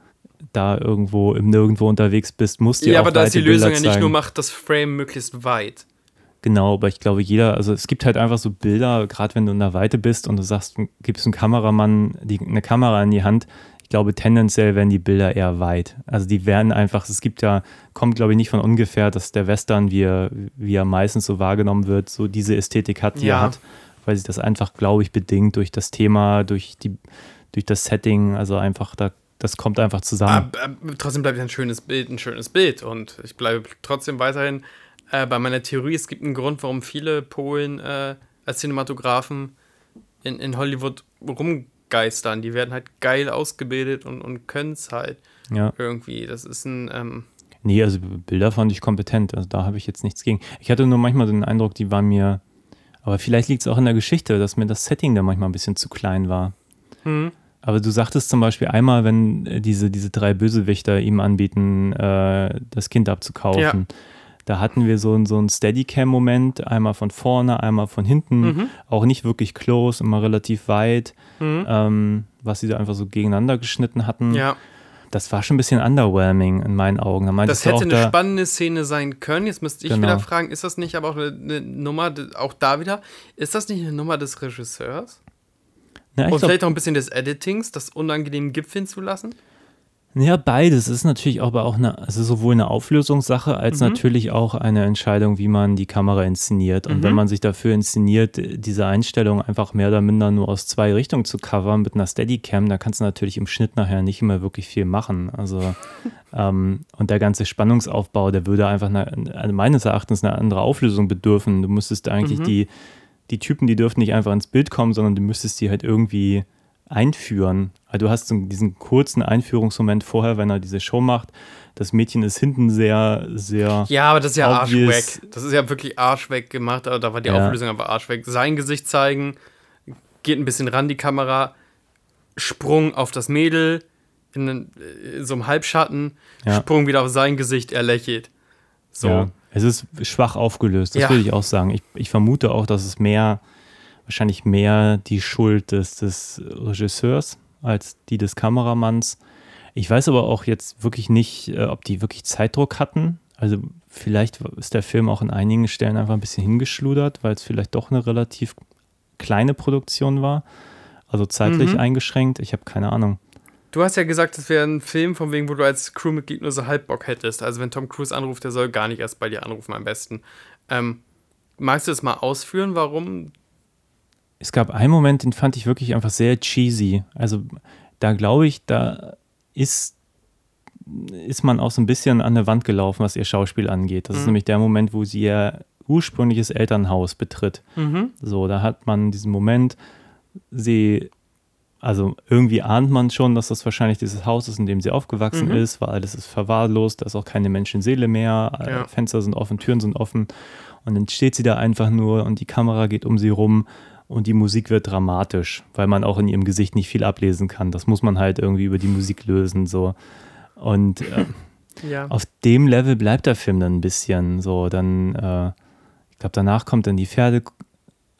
da irgendwo im Nirgendwo unterwegs bist, musst du Ja, ja, aber auch da ist die Lösung ja nicht nur, macht das Frame möglichst weit. Genau, aber ich glaube, jeder, also es gibt halt einfach so Bilder, gerade wenn du in der Weite bist und du sagst, gibst einem Kameramann die, eine Kamera in die Hand. Ich glaube, tendenziell werden die Bilder eher weit. Also die werden einfach, es gibt ja, kommt glaube ich nicht von ungefähr, dass der Western, wie er, wie er meistens so wahrgenommen wird, so diese Ästhetik hat, die Ja. er hat, weil sich das einfach, glaube ich, bedingt durch das Thema, durch, die, durch das Setting, also einfach, da, das kommt einfach zusammen. Aber, aber trotzdem bleibt ein schönes Bild ein schönes Bild. Und ich bleibe trotzdem weiterhin äh, bei meiner Theorie. Es gibt einen Grund, warum viele Polen äh, als Cinematografen in, in Hollywood rumgeistern. Die werden halt geil ausgebildet und, und können es halt ja. irgendwie. Das ist ein. Ähm, Nee, also Bilder fand ich kompetent. Also da habe ich jetzt nichts gegen. Ich hatte nur manchmal den Eindruck, die waren mir. Aber vielleicht liegt es auch in der Geschichte, dass mir das Setting da manchmal ein bisschen zu klein war. hm. Aber du sagtest zum Beispiel einmal, wenn äh, diese, diese drei Bösewichter ihm anbieten, äh, das Kind abzukaufen. Ja. Da hatten wir so, einen- so einen Steadicam-Moment, einmal von vorne, einmal von hinten, Mhm. auch nicht wirklich close, immer relativ weit, ähm, was sie da einfach so gegeneinander geschnitten hatten. Ja, Das war schon ein bisschen underwhelming in meinen Augen. Da das hätte eine da, spannende Szene sein können. Jetzt müsste ich Genau. wieder fragen: Ist das nicht aber auch eine, eine Nummer, auch da wieder, ist das nicht eine Nummer des Regisseurs? Ich Und glaub, vielleicht auch ein bisschen des Editings, das unangenehm gipfeln zu lassen? Ja, beides. Es ist natürlich aber auch eine, also sowohl eine Auflösungssache als Mhm. natürlich auch eine Entscheidung, wie man die Kamera inszeniert. Und Mhm. wenn man sich dafür inszeniert, diese Einstellung einfach mehr oder minder nur aus zwei Richtungen zu covern mit einer Steadicam, da kannst du natürlich im Schnitt nachher nicht mehr wirklich viel machen. Also ähm, und der ganze Spannungsaufbau, der würde einfach eine, meines Erachtens eine andere Auflösung bedürfen. Du müsstest eigentlich Mhm. die, die Typen, die dürften nicht einfach ins Bild kommen, sondern du müsstest die halt irgendwie einführen. Also du hast so diesen kurzen Einführungsmoment vorher, wenn er diese Show macht. Das Mädchen ist hinten sehr, sehr. Ja, aber das ist ja Obvious. arschweg. Das ist ja wirklich arschweg gemacht, aber da war die Ja. Auflösung einfach arschweg. Sein Gesicht zeigen, geht ein bisschen ran die Kamera, Sprung auf das Mädel in, einen- in so einem Halbschatten, Ja. Sprung wieder auf sein Gesicht, er lächelt. So. Ja, es ist schwach aufgelöst, das Ja. würde ich auch sagen. Ich, ich vermute auch, dass es mehr, wahrscheinlich mehr die Schuld des, des Regisseurs als die des Kameramanns. Ich weiß aber auch jetzt wirklich nicht, äh, ob die wirklich Zeitdruck hatten. Also vielleicht ist der Film auch an einigen Stellen einfach ein bisschen hingeschludert, weil es vielleicht doch eine relativ kleine Produktion war. Also zeitlich Mhm. eingeschränkt. Ich habe keine Ahnung. Du hast ja gesagt, das wäre ein Film, von wegen, wo du als Crewmitglied nur so halb Bock hättest. Also wenn Tom Cruise anruft, der soll gar nicht erst bei dir anrufen am besten. Ähm, magst du das mal ausführen, warum es gab einen Moment, den fand ich wirklich einfach sehr cheesy. Also da glaube ich, da ist, ist man auch so ein bisschen an der Wand gelaufen, was ihr Schauspiel angeht. Das ist nämlich der Moment, wo sie ihr ursprüngliches Elternhaus betritt. So, da hat man diesen Moment, sie, also irgendwie ahnt man schon, dass das wahrscheinlich dieses Haus ist, in dem sie aufgewachsen ist, weil alles ist verwahrlost, da ist auch keine Menschenseele mehr, Ja. Fenster sind offen, Türen sind offen. Und dann steht sie da einfach nur und die Kamera geht um sie rum und die Musik wird dramatisch, weil man auch in ihrem Gesicht nicht viel ablesen kann. Das muss man halt irgendwie über die Musik lösen, so. Und äh, Ja. auf dem Level bleibt der Film dann ein bisschen so. Dann, äh, ich glaube, danach kommt dann die Pferde,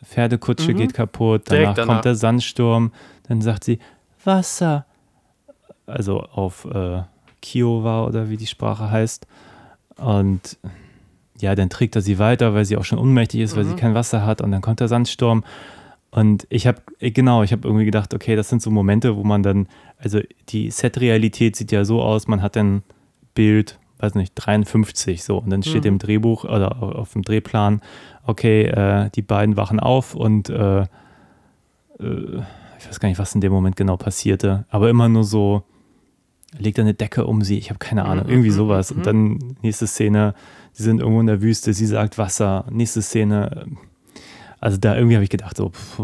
Pferdekutsche geht kaputt, danach, Mhm. Danach. kommt der Sandsturm, dann sagt sie Wasser. Also auf äh, Kiowa oder wie die Sprache heißt. Und ja, dann trägt er sie weiter, weil sie auch schon ohnmächtig ist, weil Mhm. sie kein Wasser hat. Und dann kommt der Sandsturm. Und ich habe, genau, ich habe irgendwie gedacht, okay, das sind so Momente, wo man dann, also die Set-Realität sieht ja so aus, man hat dann Bild, weiß nicht, 53 so. Und dann steht im Drehbuch oder au- auf dem Drehplan, okay, äh, die beiden wachen auf und äh, äh, ich weiß gar nicht, was in dem Moment genau passierte, aber immer nur so, legt eine Decke um sie, ich habe keine Ahnung, irgendwie sowas. Und dann nächste Szene, sie sind irgendwo in der Wüste, sie sagt Wasser, nächste Szene, also da irgendwie habe ich gedacht, so, pff,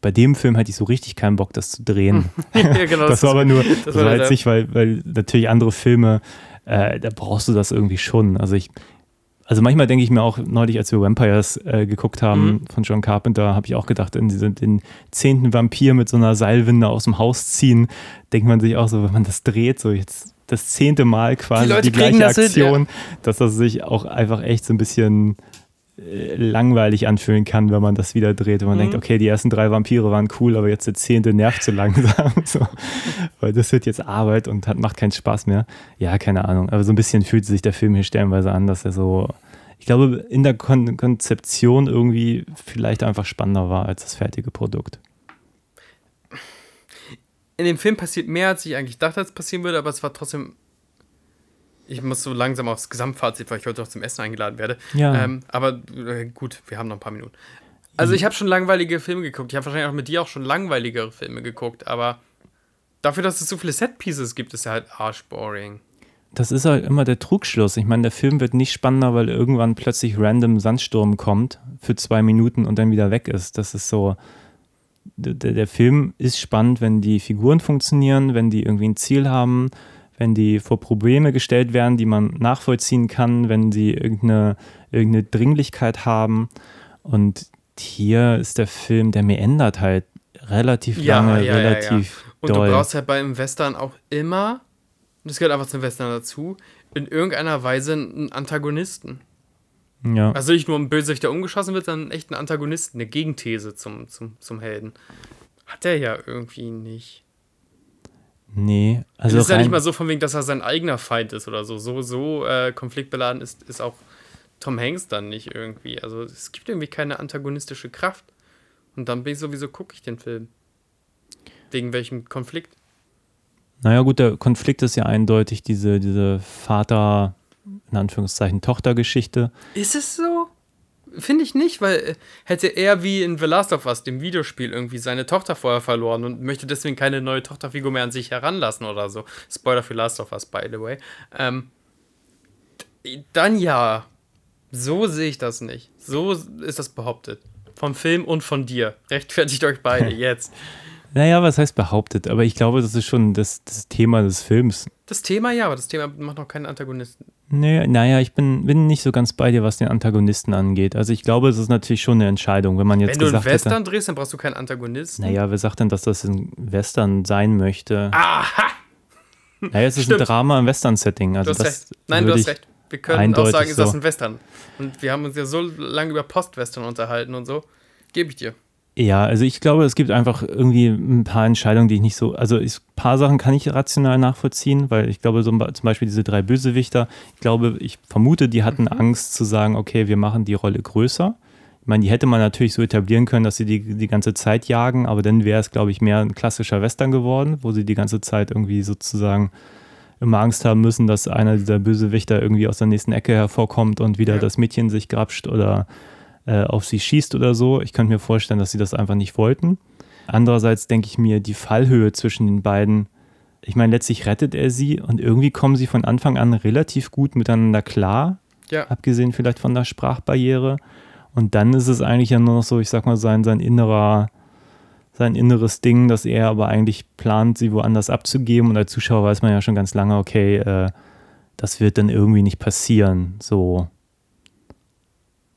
bei dem Film hatte ich so richtig keinen Bock, das zu drehen. ja, genau. das war aber nur, das, war jetzt nicht, weil, weil natürlich andere Filme, äh, da brauchst du das irgendwie schon. Also ich, also manchmal denke ich mir auch, neulich, als wir Vampires äh, geguckt haben Mhm. von John Carpenter, habe ich auch gedacht, in diesen, den zehnten Vampir mit so einer Seilwinde aus dem Haus ziehen, denkt man sich auch so, wenn man das dreht, so jetzt das zehnte Mal quasi Die die, gleiche das hin, ja. Aktion, dass das sich auch einfach echt so ein bisschen langweilig anfühlen kann, wenn man das wieder dreht. Und man Mhm. denkt, okay, die ersten drei Vampire waren cool, aber jetzt der zehnte nervt zu langsam. so. Weil das wird jetzt Arbeit und hat, macht keinen Spaß mehr. Ja, keine Ahnung. Aber so ein bisschen fühlt sich der Film hier stellenweise an, dass er so, ich glaube, in der Kon Konzeption irgendwie vielleicht einfach spannender war als das fertige Produkt. in dem Film passiert mehr, als ich eigentlich dachte, dass passieren würde, aber es war trotzdem. Ich muss so langsam aufs Gesamtfazit, weil ich heute noch zum Essen eingeladen werde. Ja. Ähm, aber äh, gut, wir haben noch ein paar Minuten. Also ich habe schon langweilige Filme geguckt. Ich habe wahrscheinlich auch mit dir auch schon langweiligere Filme geguckt, aber dafür, dass es so viele Set-Pieces gibt, ist er halt arschboring. Das ist halt immer der Trugschluss. Ich meine, der Film wird nicht spannender, weil irgendwann plötzlich random Sandsturm kommt für zwei Minuten und dann wieder weg ist. Das ist so. Der, der Film ist spannend, wenn die Figuren funktionieren, wenn die irgendwie ein Ziel haben, wenn die vor Probleme gestellt werden, die man nachvollziehen kann, wenn sie irgendeine, irgendeine Dringlichkeit haben. Und hier ist der Film, der mir ändert halt relativ Ja, lange, ja, ja, ja. relativ Und doll. du brauchst halt beim Western auch immer, das gehört einfach zum Western dazu, in irgendeiner Weise einen Antagonisten. ja. Also nicht nur ein Bösewicht, der umgeschossen wird, sondern echt einen Antagonisten, eine Gegenthese zum, zum, zum Helden. Hat er ja irgendwie nicht. Nee, Also es ist ja nicht mal so von wegen, dass er sein eigener Feind ist oder so. So, so äh, konfliktbeladen ist, ist auch Tom Hanks dann nicht irgendwie. Also es gibt irgendwie keine antagonistische Kraft. Und dann bin ich sowieso, gucke ich den Film. Wegen welchem Konflikt? Naja, gut, der Konflikt ist ja eindeutig diese, diese Vater, in Anführungszeichen, Tochter-Geschichte. Ist es so? Finde ich nicht, weil äh, hätte er wie in The Last of Us, dem Videospiel, irgendwie seine Tochter vorher verloren und möchte deswegen keine neue Tochterfigur mehr an sich heranlassen oder so. Spoiler für Last of Us, by the way. Ähm, dann ja. So sehe ich das nicht. So ist das behauptet. Vom Film und von dir. Rechtfertigt euch beide jetzt. Naja, was heißt behauptet? Aber ich glaube, das ist schon das, das Thema des Films. Das Thema ja, aber das Thema macht noch keinen Antagonisten. Nee, naja, ich bin, bin nicht so ganz bei dir, was den Antagonisten angeht. Also ich glaube, es ist natürlich schon eine Entscheidung, wenn man jetzt Wenn du einen gesagt Western hätte. drehst, dann brauchst du keinen Antagonisten. Naja, wer sagt denn, dass das ein Western sein möchte? Aha! naja, es ist stimmt. ein Drama im Western-Setting. Du Also hast das recht. Nein, du hast recht. Wir können auch sagen, ist das so. ein Western. Und wir haben uns ja so lange über Post-Western unterhalten und so. Gebe ich dir. Ja, also ich glaube, es gibt einfach irgendwie ein paar Entscheidungen, die ich nicht so, also ich, ein paar Sachen kann ich rational nachvollziehen, weil ich glaube, so, zum Beispiel diese drei Bösewichter, ich glaube, ich vermute, die hatten Angst zu sagen, okay, wir machen die Rolle größer. Ich meine, die hätte man natürlich so etablieren können, dass sie die die ganze Zeit jagen, aber dann wäre es, glaube ich, mehr ein klassischer Western geworden, wo sie die ganze Zeit irgendwie sozusagen immer Angst haben müssen, dass einer dieser Bösewichter irgendwie aus der nächsten Ecke hervorkommt und wieder Ja. das Mädchen sich grapscht oder äh, auf sie schießt oder so. Ich könnte mir vorstellen, dass sie das einfach nicht wollten. Andererseits denke ich mir, die Fallhöhe zwischen den beiden, ich meine, letztlich rettet er sie und irgendwie kommen sie von Anfang an relativ gut miteinander klar, Ja. abgesehen vielleicht von der Sprachbarriere. Und dann ist es eigentlich ja nur noch so, ich sag mal, sein, sein innerer, sein inneres Ding, dass er aber eigentlich plant, sie woanders abzugeben. Und als Zuschauer weiß man ja schon ganz lange, okay, äh, das wird dann irgendwie nicht passieren. So.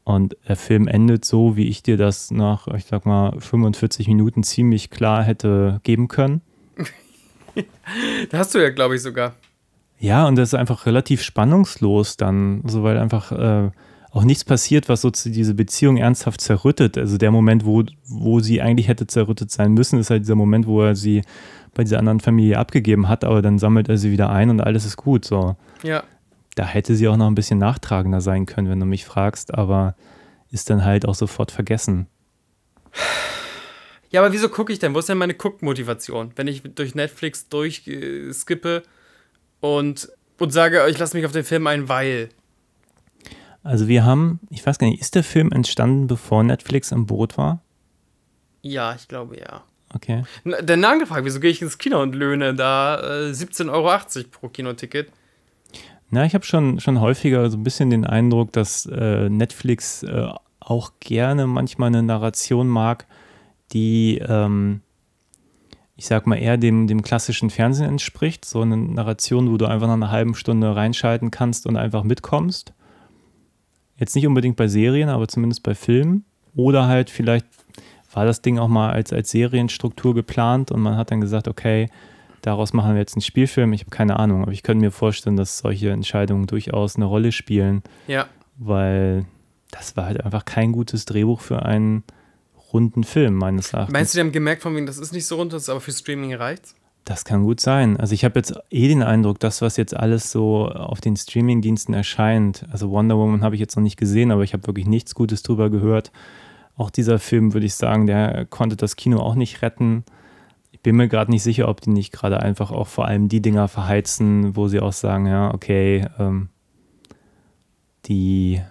Und der Film endet so, wie ich dir das nach, ich sag mal, 45 Minuten ziemlich klar hätte geben können. Da hast du ja, glaube ich, sogar. Ja, und das ist einfach relativ spannungslos dann, so weil einfach äh, auch nichts passiert, was so diese Beziehung ernsthaft zerrüttet. Also der Moment, wo, wo sie eigentlich hätte zerrüttet sein müssen, ist halt dieser Moment, wo er sie bei dieser anderen Familie abgegeben hat, aber dann sammelt er sie wieder ein und alles ist gut. So. Ja. Da hätte sie auch noch ein bisschen nachtragender sein können, wenn du mich fragst, aber ist dann halt auch sofort vergessen. Ja, aber wieso gucke ich denn? Wo ist denn meine Guckmotivation? Wenn ich durch Netflix durchskippe und, und sage, ich lasse mich auf den Film ein, weil. Also wir haben, ich weiß gar nicht, ist der Film entstanden, bevor Netflix im Boot war? Ja, ich glaube ja. Okay. N- Denn nachgefragt, wieso gehe ich ins Kino und löhne da äh, 17,80 Euro pro Kinoticket? Na, ich habe schon, schon häufiger so ein bisschen den Eindruck, dass äh, Netflix äh, auch gerne manchmal eine Narration mag, die, ähm, ich sag mal, eher dem, dem klassischen Fernsehen entspricht. So eine Narration, wo du einfach nach einer halben Stunde reinschalten kannst und einfach mitkommst. Jetzt nicht unbedingt bei Serien, aber zumindest bei Filmen. Oder halt vielleicht war das Ding auch mal als, als Serienstruktur geplant und man hat dann gesagt, okay, daraus machen wir jetzt einen Spielfilm. Ich habe keine Ahnung, aber ich könnte mir vorstellen, dass solche Entscheidungen durchaus eine Rolle spielen, Ja. weil das war halt einfach kein gutes Drehbuch für einen runden Film, meines Erachtens. Meinst du, die haben gemerkt, von wegen, das ist nicht so rund, das ist aber für Streaming reicht? Das kann gut sein. Also ich habe jetzt eh den Eindruck, das, was jetzt alles so auf den Streamingdiensten erscheint, also Wonder Woman habe ich jetzt noch nicht gesehen, aber ich habe wirklich nichts Gutes drüber gehört. Auch dieser Film, würde ich sagen, der konnte das Kino auch nicht retten. Bin mir gerade nicht sicher, ob die nicht gerade einfach auch vor allem die Dinger verheizen, wo sie auch sagen, ja, okay, ähm, die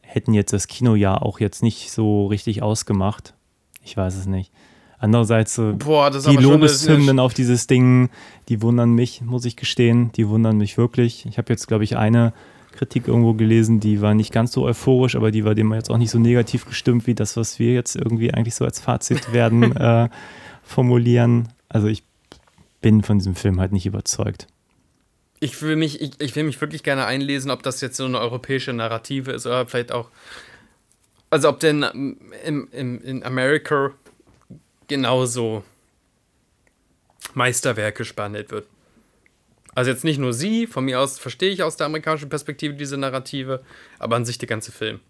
hätten jetzt das Kinojahr auch jetzt nicht so richtig ausgemacht. Ich weiß es nicht. Andererseits so Boah, das ist die Lobeshymnen auf dieses Ding, die wundern mich, muss ich gestehen. Die wundern mich wirklich. Ich habe jetzt, glaube ich, eine Kritik irgendwo gelesen, die war nicht ganz so euphorisch, aber die war dem jetzt auch nicht so negativ gestimmt wie das, was wir jetzt irgendwie eigentlich so als Fazit werden äh, formulieren. Also ich bin von diesem Film halt nicht überzeugt. Ich will mich, ich, ich will mich wirklich gerne einlesen, ob das jetzt so eine europäische Narrative ist oder vielleicht auch. Also ob denn ähm, im, im, in Amerika genauso Meisterwerke behandelt wird. Also jetzt nicht nur sie, von mir aus verstehe ich aus der amerikanischen Perspektive diese Narrative, aber an sich der ganze Film.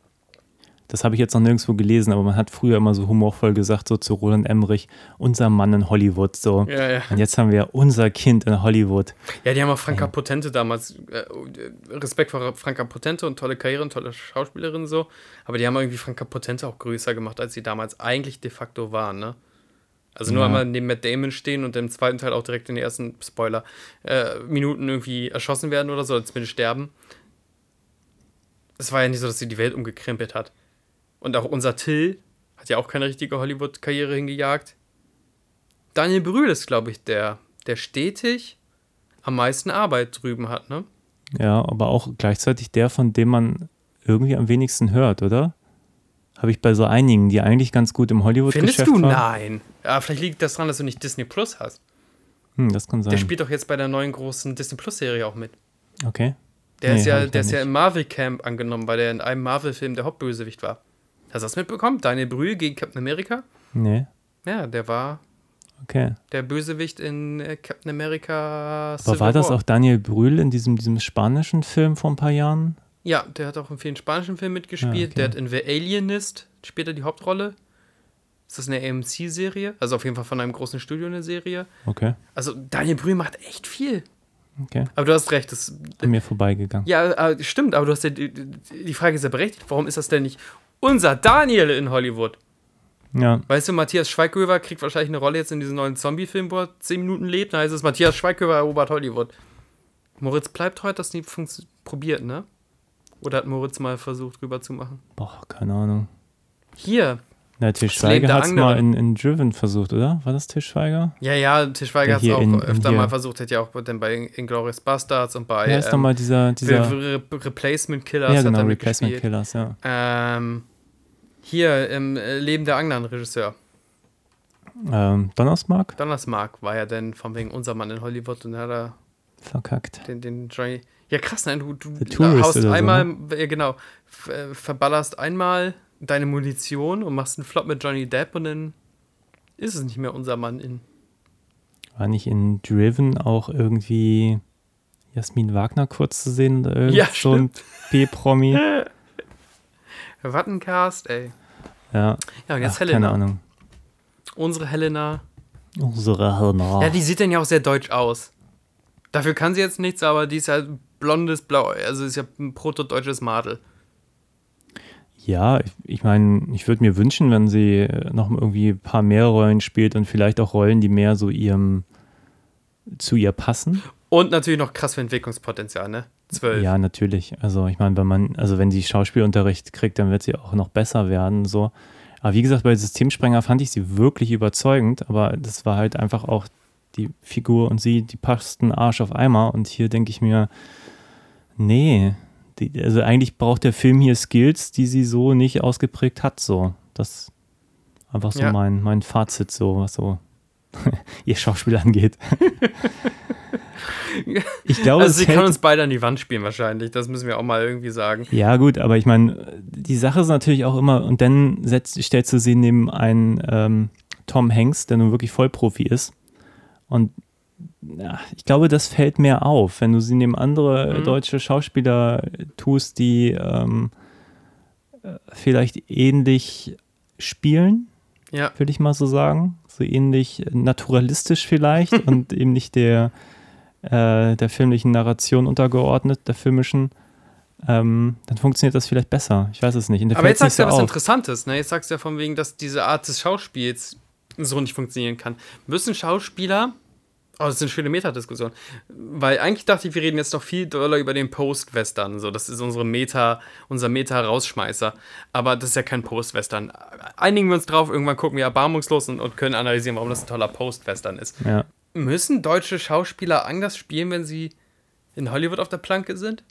Das habe ich jetzt noch nirgendwo gelesen, aber man hat früher immer so humorvoll gesagt, so zu Roland Emmerich, unser Mann in Hollywood, so. Ja, ja. Und jetzt haben wir unser Kind in Hollywood. Ja, die haben auch Franka Potente damals, äh, Respekt vor Franka Potente und tolle Karriere und tolle Schauspielerin so, aber die haben irgendwie Franka Potente auch größer gemacht, als sie damals eigentlich de facto waren, ne? Also nur Ja. einmal neben Matt Damon stehen und im zweiten Teil auch direkt in den ersten, Spoiler, äh, Minuten irgendwie erschossen werden oder so, oder zumindest sterben. Es war ja nicht so, dass sie die Welt umgekrempelt hat. Und auch unser Till hat ja auch keine richtige Hollywood-Karriere hingejagt. Daniel Brühl ist, glaube ich, der, der stetig am meisten Arbeit drüben hat, ne? Ja, aber auch gleichzeitig der, von dem man irgendwie am wenigsten hört, oder? Habe ich bei so einigen, die eigentlich ganz gut im Hollywood-Geschäft Findest du? waren. Nein. Ja, vielleicht liegt das daran, dass du nicht Disney Plus hast. Hm, das kann sein. Der spielt doch jetzt bei der neuen großen Disney Plus-Serie auch mit. okay. Der Nee, ist ja, der ist ja im Marvel-Camp angenommen, weil der in einem Marvel-Film der Hauptbösewicht war. Hast du das mitbekommen? Daniel Brühl gegen Captain America? Nee, Ja, der war okay. der Bösewicht in äh, Captain America Aber war das auch Daniel Brühl in diesem, diesem spanischen Film vor ein paar Jahren? Ja, der hat auch in vielen spanischen Filmen mitgespielt. Ah, okay. Der hat in The Alienist später die Hauptrolle. Ist das eine AMC-Serie? Also auf jeden Fall von einem großen Studio eine Serie. Okay, Also Daniel Brühl macht echt viel. okay. Aber du hast recht. Das, An mir vorbeigegangen. ja, äh, stimmt, aber du hast ja, die, die Frage ist ja berechtigt. Warum ist das denn nicht unser Daniel in Hollywood? Ja, Weißt du, Matthias Schweighöfer kriegt wahrscheinlich eine Rolle jetzt in diesem neuen Zombie-Film, wo er 10 Minuten lebt. Da heißt es, Matthias Schweighöfer erobert Hollywood. Moritz bleibt heute das nie probiert, ne? Oder hat Moritz mal versucht, rüber zu machen? boah, keine Ahnung. Hier. Na, Til Das Leben Schweiger der hat es mal in, in Driven versucht, oder? War das Til Schweiger? Ja, ja, Tischweiger hat es auch in- in öfter hier. mal versucht, hat ja auch dann bei Inglourious Bastards und bei Ja, ist doch mal dieser, dieser Re Re Replacement Killers ja, genau, Replacement mitgespielt. Killers, ja. Ähm, hier im äh, Leben der Anglern Regisseur. Ähm, Donnersmark? Donnersmark war ja dann von wegen unser Mann in Hollywood und hat er Verkackt. den, den Johnny. Ja, krass, ne? Du, du haust oder so, einmal, ja, genau, äh, verballerst einmal deine Munition und machst einen Flop mit Johnny Depp und dann ist es nicht mehr unser Mann in. War nicht in Driven auch irgendwie Jasmin Wagner kurz zu sehen? Oder irgend Ja, so ein B-Promi? Wattencast, ey. Ja, Ja, und jetzt Ach, Helena. keine Ahnung. Unsere Helena. Unsere Helena. Ja, die sieht dann ja auch sehr deutsch aus. Dafür kann sie jetzt nichts, aber die ist halt blondes Blau, also ist ja ein protodeutsches Madel. Ja, ich, ich meine, ich würde mir wünschen, wenn sie äh, noch irgendwie ein paar mehr Rollen spielt und vielleicht auch Rollen, die mehr so ihrem zu ihr passen. Und natürlich noch krass für Entwicklungspotenzial, ne? Zwölf. Ja, natürlich. Also ich meine, wenn man, also wenn sie Schauspielunterricht kriegt, dann wird sie auch noch besser werden. So. Aber wie gesagt, bei Systemsprenger fand ich sie wirklich überzeugend, aber das war halt einfach auch die Figur und sie, die passten Arsch auf Eimer. Und hier denke ich mir, nee, die, also eigentlich braucht der Film hier Skills, die sie so nicht ausgeprägt hat. So. Das einfach so Ja. mein, mein Fazit, so was so ihr Schauspiel angeht. ich glaube, Also sie kann uns beide an die Wand spielen wahrscheinlich, das müssen wir auch mal irgendwie sagen. ja, gut, aber ich meine, die Sache ist natürlich auch immer, und dann setzt, stellst du sie neben einen ähm, Tom Hanks, der nun wirklich Vollprofi ist. Und ja, ich glaube, das fällt mehr auf, wenn du sie neben andere Mhm. deutsche Schauspieler tust, die ähm, äh, vielleicht ähnlich spielen, Ja. würde ich mal so sagen. So ähnlich naturalistisch vielleicht und eben nicht der, äh, der filmlichen Narration untergeordnet, der filmischen. Ähm, dann funktioniert das vielleicht besser. Ich weiß es nicht. Aber jetzt sagst du ja was auf. Interessantes, ne? Jetzt sagst du ja von wegen, dass diese Art des Schauspiels so nicht funktionieren kann. Müssen Schauspieler. Oh, das ist eine schöne Metadiskussion. Weil eigentlich dachte ich, wir reden jetzt noch viel doller über den Post-Western. So, das ist unsere Meta, unser Meta-Rausschmeißer. Aber das ist ja kein Post-Western. Einigen wir uns drauf, irgendwann gucken wir erbarmungslos und, und können analysieren, warum das ein toller Post-Western ist. Ja. Müssen deutsche Schauspieler anders spielen, wenn sie in Hollywood auf der Planke sind?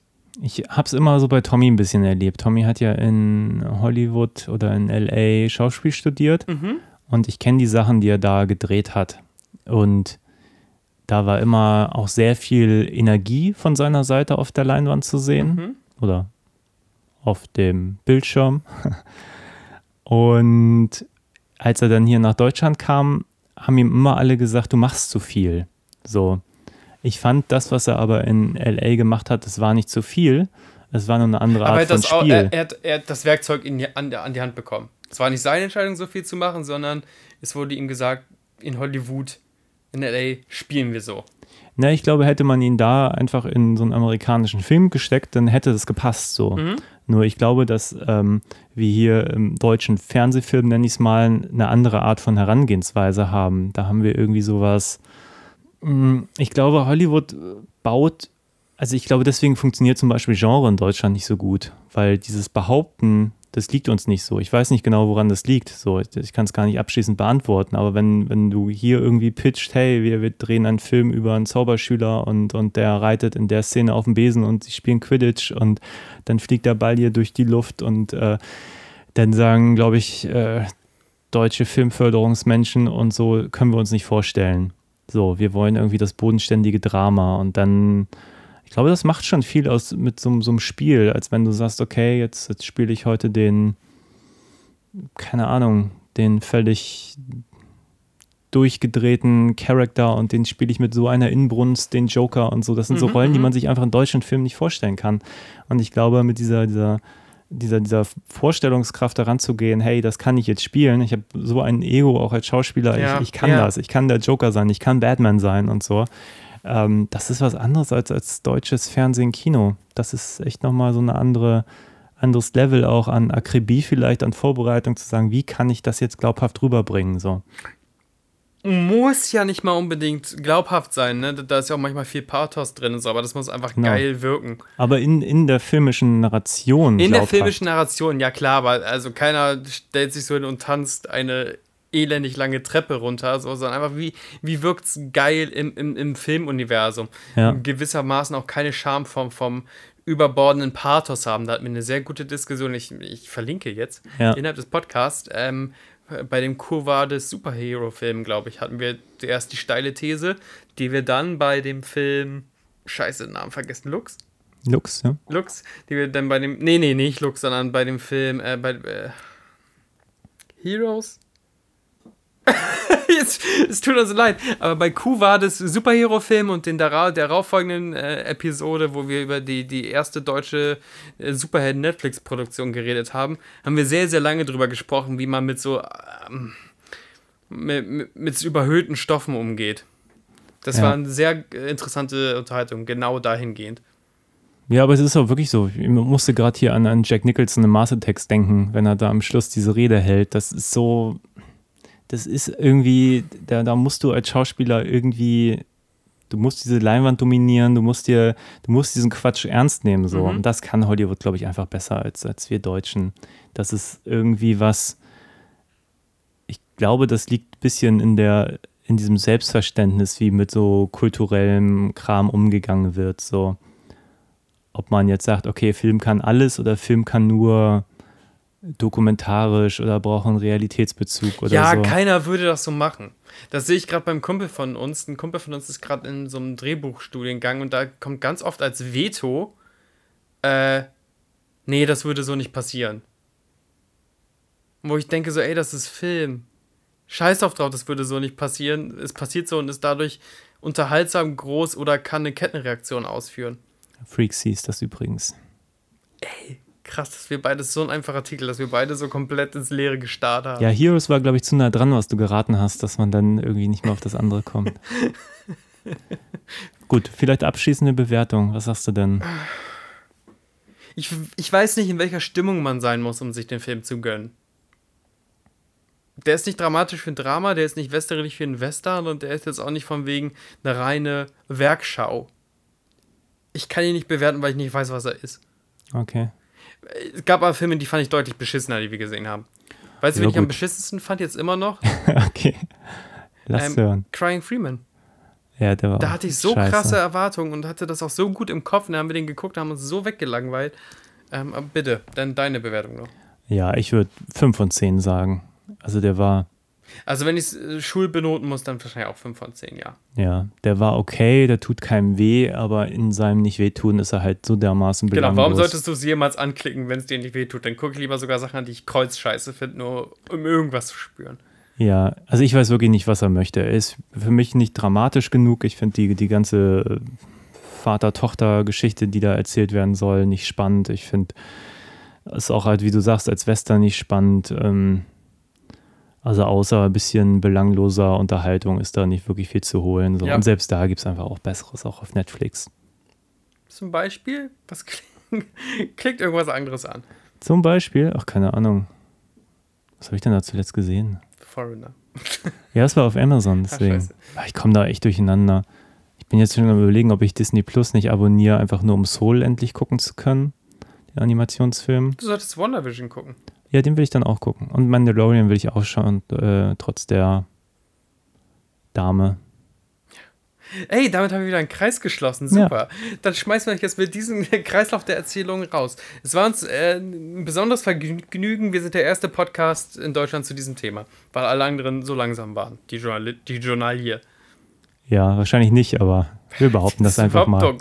Ich habe es immer so bei Tommy ein bisschen erlebt. Tommy hat ja in Hollywood oder in LA Schauspiel studiert Mhm. und ich kenne die Sachen, die er da gedreht hat. Und da war immer auch sehr viel Energie von seiner Seite auf der Leinwand zu sehen Mhm. oder auf dem Bildschirm. Und als er dann hier nach Deutschland kam, haben ihm immer alle gesagt, du machst zu viel. So. Ich fand das, was er aber in LA gemacht hat, das war nicht zu viel. Es war nur eine andere Aber Art er von hat, das auch, Spiel. er, er, hat, er hat das Werkzeug in die, an, an die Hand bekommen. Es war nicht seine Entscheidung, so viel zu machen, sondern es wurde ihm gesagt, in Hollywood, in LA spielen wir so. Na, ich glaube, hätte man ihn da einfach in so einen amerikanischen Film gesteckt, dann hätte das gepasst so. Mhm. Nur ich glaube, dass ähm, wir hier im deutschen Fernsehfilm, nenne ich es mal, eine andere Art von Herangehensweise haben. Da haben wir irgendwie sowas. Mm, Ich glaube, Hollywood baut, also ich glaube, deswegen funktioniert zum Beispiel Genre in Deutschland nicht so gut, weil dieses Behaupten, das liegt uns nicht so. Ich weiß nicht genau, woran das liegt. So, ich kann es gar nicht abschließend beantworten, aber wenn, wenn du hier irgendwie pitcht, hey, wir, wir drehen einen Film über einen Zauberschüler und, und der reitet in der Szene auf dem Besen und sie spielen Quidditch und dann fliegt der Ball hier durch die Luft und äh, dann sagen, glaube ich, äh, deutsche Filmförderungsmenschen und so können wir uns nicht vorstellen. So, wir wollen irgendwie das bodenständige Drama und dann, ich glaube, das macht schon viel aus mit so, so einem Spiel, als wenn du sagst, okay, jetzt, jetzt spiele ich heute den, keine Ahnung, den völlig durchgedrehten Charakter und den spiele ich mit so einer Inbrunst, den Joker und so. Das sind so Mhm, Rollen, die mhm. man sich einfach in deutschen Filmen nicht vorstellen kann. Und ich glaube, mit dieser, dieser, dieser, dieser Vorstellungskraft daran zu gehen, hey, das kann ich jetzt spielen. Ich habe so ein Ego auch als Schauspieler. Ja, ich, ich kann ja. das. Ich kann der Joker sein. Ich kann Batman sein und so. Ähm, das ist was anderes als, als deutsches Fernsehen, Kino. Das ist echt nochmal so eine andere anderes Level auch an Akribie vielleicht, an Vorbereitung zu sagen, wie kann ich das jetzt glaubhaft rüberbringen, so. muss ja nicht mal unbedingt glaubhaft sein, ne? Da ist ja auch manchmal viel Pathos drin und so, aber das muss einfach Genau. geil wirken. Aber in, in der filmischen Narration. In der glaubhaft. filmischen Narration, ja klar, weil also keiner stellt sich so hin und tanzt eine elendig lange Treppe runter, so, sondern einfach wie, wie wirkt's geil im, im, im Filmuniversum. Ja. Gewissermaßen auch keine Scham vom, vom überbordenden Pathos haben. Da hatten wir eine sehr gute Diskussion, ich, ich verlinke jetzt Ja. innerhalb des Podcasts. Ähm, bei dem Kurva des Superhero-Film, glaube ich, hatten wir zuerst die steile These, die wir dann bei dem Film, scheiße, den Namen vergessen, Lux? Lux, ja. Lux, die wir dann bei dem, nee, nee, nicht Lux, sondern bei dem Film, äh, bei, äh, Heroes? Jetzt, es tut uns leid, aber bei Q war das Superhero-Film und in der dara- darauffolgenden äh, Episode, wo wir über die, die erste deutsche äh, Superhelden-Netflix-Produktion geredet haben, haben wir sehr, sehr lange drüber gesprochen, wie man mit so ähm, mit, mit, überhöhten Stoffen umgeht. Das Ja. war eine sehr interessante Unterhaltung, genau dahingehend. Ja, aber es ist auch wirklich so. Ich musste gerade hier an, an Jack Nicholson im Mastertext denken, wenn er da am Schluss diese Rede hält. Das ist so, das ist irgendwie, da, da musst du als Schauspieler irgendwie, du musst diese Leinwand dominieren, du musst dir, du musst diesen Quatsch ernst nehmen. So. Mhm. Und das kann Hollywood, glaube ich, einfach besser als, als wir Deutschen. Das ist irgendwie was, ich glaube, das liegt ein bisschen in der, in diesem Selbstverständnis, wie mit so kulturellem Kram umgegangen wird. So ob man jetzt sagt, okay, Film kann alles oder Film kann nur dokumentarisch oder braucht einen Realitätsbezug oder ja, so. keiner würde das so machen. Das sehe ich gerade beim Kumpel von uns. Ein Kumpel von uns ist gerade in so einem Drehbuchstudiengang und da kommt ganz oft als Veto, äh, nee, das würde so nicht passieren. Wo ich denke so, ey, das ist Film. Scheiß auf drauf, das würde so nicht passieren. Es passiert so und ist dadurch unterhaltsam groß oder kann eine Kettenreaktion ausführen. Freaks hieß das übrigens. Krass, dass wir beide so ein einfacher Titel, dass wir beide so komplett ins Leere gestarrt haben. Ja, Heroes war, glaube ich, zu nah dran, was du geraten hast, dass man dann irgendwie nicht mehr auf das andere kommt. Gut, vielleicht abschließende Bewertung. Was sagst du denn? Ich, ich weiß nicht, in welcher Stimmung man sein muss, um sich den Film zu gönnen. Der ist nicht dramatisch für ein Drama, der ist nicht westerlich für ein Western und der ist jetzt auch nicht von wegen eine reine Werkschau. Ich kann ihn nicht bewerten, weil ich nicht weiß, was er ist. Okay. Es gab aber Filme, die fand ich deutlich beschissener, die wir gesehen haben. Weißt du, wen ich am beschissensten fand jetzt immer noch? okay. Lass Ähm, hören. Crying Freeman. Ja, der war Da hatte ich so scheiße. krasse Erwartungen und hatte das auch so gut im Kopf. Und dann haben wir den geguckt, haben uns so weggelangweilt. Ähm, bitte, dann deine Bewertung noch. Ja, ich würde 5 von 10 sagen. Also der war, Also wenn ich es äh, schulbenoten muss, dann wahrscheinlich auch 5 von 10, ja. ja, der war okay, der tut keinem weh, aber in seinem Nicht-Wehtun ist er halt so dermaßen Genau, belanglos. warum solltest du es jemals anklicken, wenn es dir nicht wehtut? Dann gucke ich lieber sogar Sachen an, die ich kreuzscheiße finde, nur um irgendwas zu spüren. Ja, also ich weiß wirklich nicht, was er möchte. Er ist für mich nicht dramatisch genug. Ich finde die, die ganze äh, Vater-Tochter-Geschichte, die da erzählt werden soll, nicht spannend. Ich finde es auch halt, wie du sagst, als Western nicht spannend. Ähm, also außer ein bisschen belangloser Unterhaltung ist da nicht wirklich viel zu holen. So. Ja. Und selbst da gibt es einfach auch Besseres, auch auf Netflix. Zum Beispiel, was klingt, klickt irgendwas anderes an? Zum Beispiel, ach keine Ahnung. Was habe ich denn da zuletzt gesehen? Foreigner. Ja, es war auf Amazon, deswegen. scheiße. Ah, ich komme da echt durcheinander. Ich bin jetzt schon am überlegen, ob ich Disney Plus nicht abonniere, einfach nur um Soul endlich gucken zu können. Animationsfilm. Du solltest WandaVision gucken. Ja, den will ich dann auch gucken. Und Mandalorian will ich auch schauen, äh, trotz der Dame. Ey, damit haben wir wieder einen Kreis geschlossen. Ja. Super. Dann schmeißen wir euch jetzt mit diesem Kreislauf der Erzählung raus. Es war uns äh, ein besonderes Vergnügen. Wir sind der erste Podcast in Deutschland zu diesem Thema, weil alle anderen so langsam waren. Die, Journal die Journalier. Ja, wahrscheinlich nicht, aber wir behaupten das einfach mal.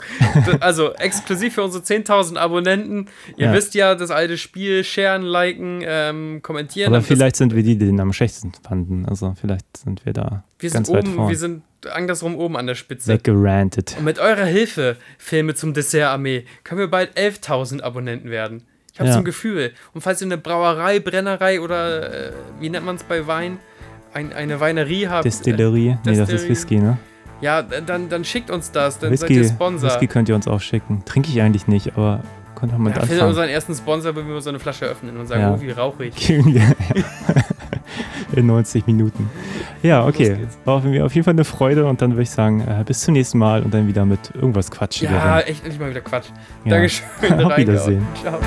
Also exklusiv für unsere 10.000 Abonnenten. Ihr Ja. wisst ja, das alte Spiel, sharen, liken, ähm, kommentieren. Aber das- vielleicht sind wir die, die den am schlechtesten fanden. Also vielleicht sind wir da wir sind ganz weit oben, vorn. wir sind andersrum oben an der Spitze. weggerantet. Und mit eurer Hilfe, Filme zum Dessert-Armee, können wir bald 11.000 Abonnenten werden. Ich habe Ja. so ein Gefühl. Und falls ihr eine Brauerei, Brennerei oder äh, wie nennt man es bei Wein, ein, eine Weinerie habt, Distillerie? Nee, das ist. Whisky, ne? Ja, dann, dann schickt uns das, dann seid ihr Whisky, Sponsor. Whisky könnt ihr uns auch schicken. Trinke ich eigentlich nicht, aber könnt ihr mal ja, mit für anfangen. unseren ersten Sponsor, wenn wir so eine Flasche öffnen und sagen, Ja. oh, wie rauchig. in 90 Minuten. Ja, okay. War mir auf jeden Fall eine Freude und dann würde ich sagen, äh, bis zum nächsten Mal und dann wieder mit irgendwas Quatsch. Ja, echt endlich mal wieder Quatsch. Dankeschön. Auf. Wiedersehen. Ciao.